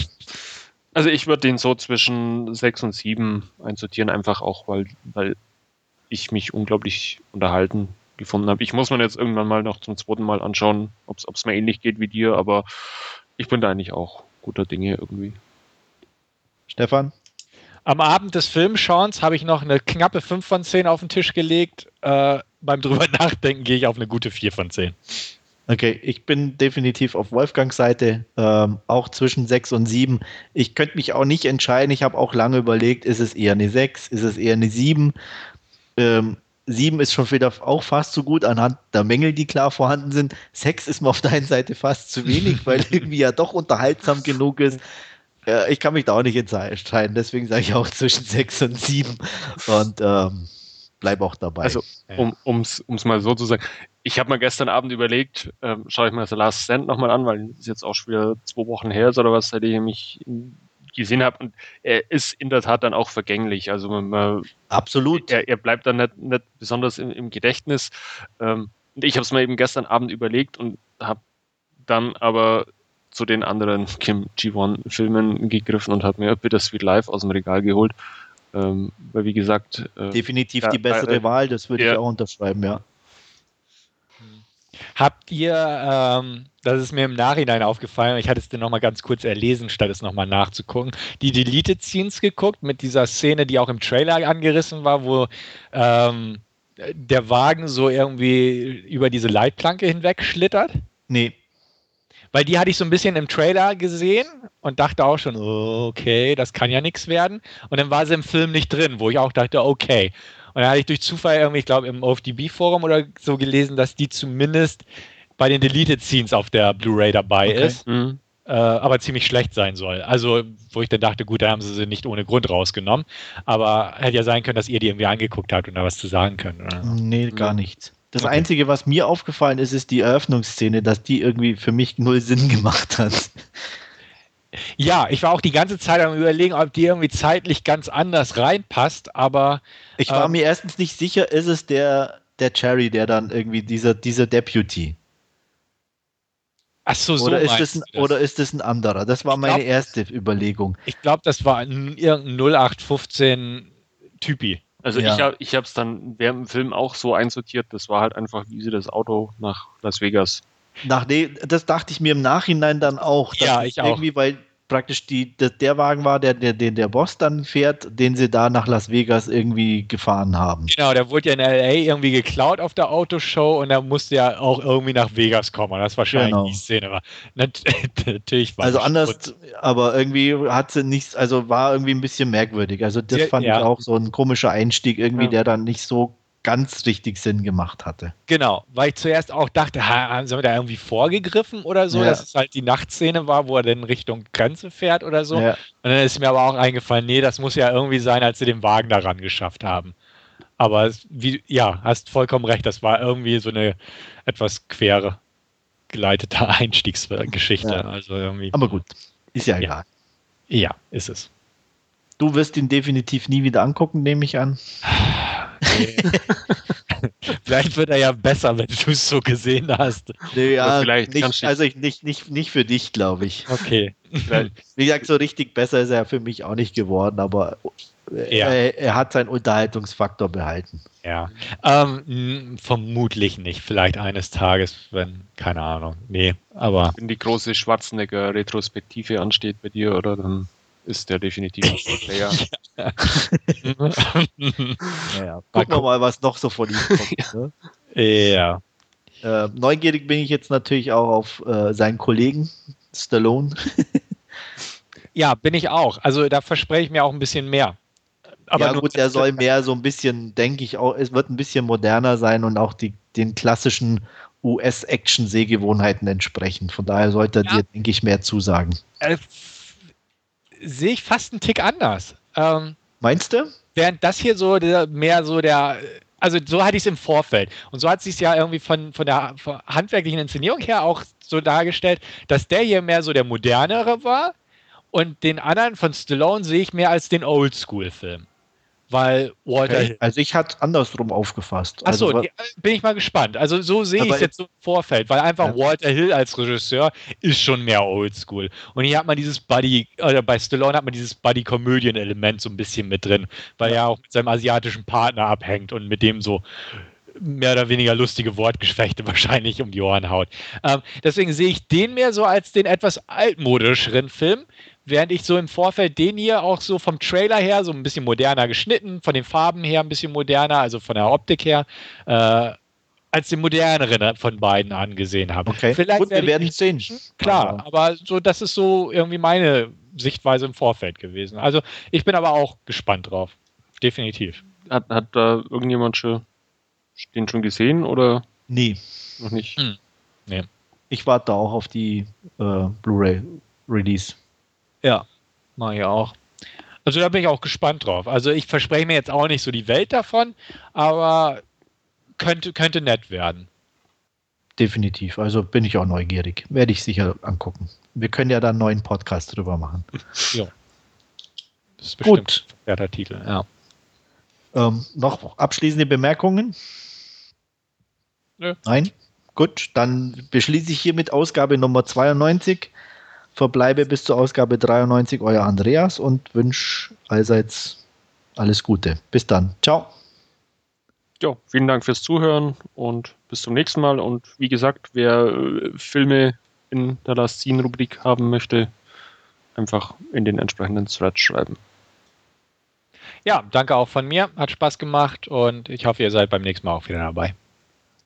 Also ich würde den so zwischen 6 und 7 einsortieren, einfach auch, weil, weil ich mich unglaublich unterhalten gefunden habe. Ich muss mir jetzt irgendwann mal noch zum zweiten Mal anschauen, ob es mir ähnlich geht wie dir, aber ich bin da eigentlich auch guter Dinge irgendwie. Stefan? Am Abend des Filmschauens habe ich noch eine knappe 5 von 10 auf den Tisch gelegt. Äh, beim drüber nachdenken gehe ich auf eine gute 4 von 10. Okay, ich bin definitiv auf Wolfgangs Seite, ähm, auch zwischen 6 und 7. Ich könnte mich auch nicht entscheiden. Ich habe auch lange überlegt, ist es eher eine 6, ist es eher eine 7? Ähm, 7 ist schon wieder auch fast so gut anhand der Mängel, die klar vorhanden sind. 6 ist mir auf deiner Seite fast zu wenig, weil irgendwie ja doch unterhaltsam genug ist. Ja, ich kann mich da auch nicht entscheiden, deswegen sage ich auch zwischen 6 und 7 und ähm, bleib auch dabei. Also, um es mal so zu sagen, ich habe mir gestern Abend überlegt, ähm, schaue ich mir The Last Stand nochmal an, weil es jetzt auch schon wieder zwei Wochen her ist oder was, seit ich mich gesehen habe. Und er ist in der Tat dann auch vergänglich. Also man, absolut. Er, er, bleibt dann nicht, nicht besonders im, im Gedächtnis. Ähm, und ich habe es mir eben gestern Abend überlegt und habe dann aber zu den anderen Kim G1-Filmen gegriffen und habe mir Bittersweet Live aus dem Regal geholt. Ähm, weil wie gesagt. Äh, Definitiv da, die bessere äh, Wahl, das würde ja, ich auch unterschreiben, ja. Habt ihr, ähm, das ist mir im Nachhinein aufgefallen, ich hatte es dir nochmal ganz kurz erlesen, statt es nochmal nachzugucken, die Deleted Scenes geguckt mit dieser Szene, die auch im Trailer angerissen war, wo ähm, der Wagen so irgendwie über diese Leitplanke hinweg schlittert? Nee. Weil die hatte ich so ein bisschen im Trailer gesehen und dachte auch schon, okay, das kann ja nichts werden. Und dann war sie im Film nicht drin, wo ich auch dachte, okay. Und dann hatte ich durch Zufall irgendwie, ich glaube, im OFDB-Forum oder so gelesen, dass die zumindest bei den Deleted Scenes auf der Blu-ray dabei okay. ist. Mhm. Äh, aber ziemlich schlecht sein soll. Also, wo ich dann dachte, gut, da haben sie sie nicht ohne Grund rausgenommen. Aber hätte ja sein können, dass ihr die irgendwie angeguckt habt und da was zu sagen könnt. Oder? Nee, gar mhm. nichts. Das okay. Einzige, was mir aufgefallen ist, ist die Eröffnungsszene, dass die irgendwie für mich null Sinn gemacht hat. Ja, ich war auch die ganze Zeit am überlegen, ob die irgendwie zeitlich ganz anders reinpasst, aber. Ich war ähm, mir erstens nicht sicher, ist es der, der Cherry, der dann irgendwie dieser, dieser Deputy. Ach so, so oder ist das, ein, oder ist das ein anderer? Das war meine glaub, erste Überlegung. Ich glaube, das war ein, irgendein 0815 Typi. Also ja. ich habe ich es dann während dem Film auch so einsortiert, das war halt einfach, wie sie das Auto nach Las Vegas nach, nee, das dachte ich mir im Nachhinein dann auch. Ja, ich auch. Irgendwie, weil praktisch die, der, der Wagen war, der, der, den der Boss dann fährt, den sie da nach Las Vegas irgendwie gefahren haben. Genau, der wurde ja in LA irgendwie geklaut auf der Autoshow und er musste ja auch irgendwie nach Vegas kommen. Das war wahrscheinlich genau. die Szene. War. Natürlich war Also anders, gut. aber irgendwie hat sie nichts, also war irgendwie ein bisschen merkwürdig. Also das ja, fand ja. ich auch so ein komischer Einstieg irgendwie, ja. der dann nicht so ganz richtig Sinn gemacht hatte. Genau, weil ich zuerst auch dachte, haben sie da irgendwie vorgegriffen oder so, ja. dass es halt die Nachtszene war, wo er dann Richtung Grenze fährt oder so. Ja. Und dann ist mir aber auch eingefallen, nee, das muss ja irgendwie sein, als sie den Wagen daran geschafft haben. Aber wie, ja, hast vollkommen recht, das war irgendwie so eine etwas quere geleitete Einstiegsgeschichte. Ja. Also irgendwie. Aber gut, ist ja egal. Ja, ist es. Du wirst ihn definitiv nie wieder angucken, nehme ich an. vielleicht wird er ja besser, wenn du es so gesehen hast. Nee, ja, vielleicht nicht, also ich, nicht, nicht, nicht für dich, glaube ich. Okay. Wie gesagt, so richtig besser ist er für mich auch nicht geworden, aber ja. er, er, hat seinen Unterhaltungsfaktor behalten. Ja, ähm, vermutlich nicht. Vielleicht eines Tages, wenn, keine Ahnung. Nee, aber. Wenn die große Schwarzenegger-Retrospektive ansteht bei dir, oder dann ist der definitiv ein Player. naja, gucken wir mal, was noch so von ihm kommt. Ne? Ja. Äh, neugierig bin ich jetzt natürlich auch auf äh, seinen Kollegen Stallone. ja, bin ich auch. Also da verspreche ich mir auch ein bisschen mehr. Aber ja gut, er soll mehr so ein bisschen, denke ich auch, es wird ein bisschen moderner sein und auch die, den klassischen US-Action-Sehgewohnheiten entsprechen. Von daher sollte er ja. dir, denke ich, mehr zusagen. Äh, sehe ich fast einen Tick anders. Ähm, Meinst du? Während das hier so der, mehr so der, also so hatte ich es im Vorfeld. Und so hat es sich ja irgendwie von, von der von handwerklichen Inszenierung her auch so dargestellt, dass der hier mehr so der modernere war und den anderen von Stallone sehe ich mehr als den Oldschool-Film weil Walter okay. Also ich hatte andersrum aufgefasst. Achso, also, bin ich mal gespannt. Also so sehe ich es jetzt so im Vorfeld, weil einfach ja. Walter Hill als Regisseur ist schon mehr Oldschool. Und hier hat man dieses Buddy, oder bei Stallone hat man dieses Buddy-Komödien-Element so ein bisschen mit drin, weil ja. er auch mit seinem asiatischen Partner abhängt und mit dem so mehr oder weniger lustige Wortgefechte wahrscheinlich um die Ohren haut. Ähm, deswegen sehe ich den mehr so als den etwas altmodischeren Film, während ich so im Vorfeld den hier auch so vom Trailer her so ein bisschen moderner geschnitten, von den Farben her ein bisschen moderner, also von der Optik her, äh, als den moderneren von beiden angesehen habe. Okay. Vielleicht Gut, wir werden es sehen. Klar, aber. aber so, das ist so irgendwie meine Sichtweise im Vorfeld gewesen. Also ich bin aber auch gespannt drauf. Definitiv. Hat, hat da irgendjemand schon den schon gesehen oder? Nee. Noch nicht? Hm. Nee. Ich warte auch auf die äh, Blu-ray Release. Ja, mache ich auch. Also da bin ich auch gespannt drauf. Also ich verspreche mir jetzt auch nicht so die Welt davon, aber könnte, könnte nett werden. definitiv. Also bin ich auch neugierig. Werde ich sicher angucken. Wir können ja da einen neuen Podcast drüber machen. Ja. Das ist bestimmt Gut. der Titel, ja. Ähm, noch abschließende Bemerkungen? Nö. Nein? Gut, dann beschließe ich hiermit Ausgabe Nummer 92. Verbleibe bis zur Ausgabe 93 euer Andreas und wünsche allseits alles Gute. Bis dann. Ciao. Ja, vielen Dank fürs Zuhören und bis zum nächsten Mal. Und wie gesagt, wer äh, Filme in der Last Scene Rubrik haben möchte, einfach in den entsprechenden Thread schreiben. Ja, danke auch von mir. Hat Spaß gemacht und ich hoffe, ihr seid beim nächsten Mal auch wieder dabei.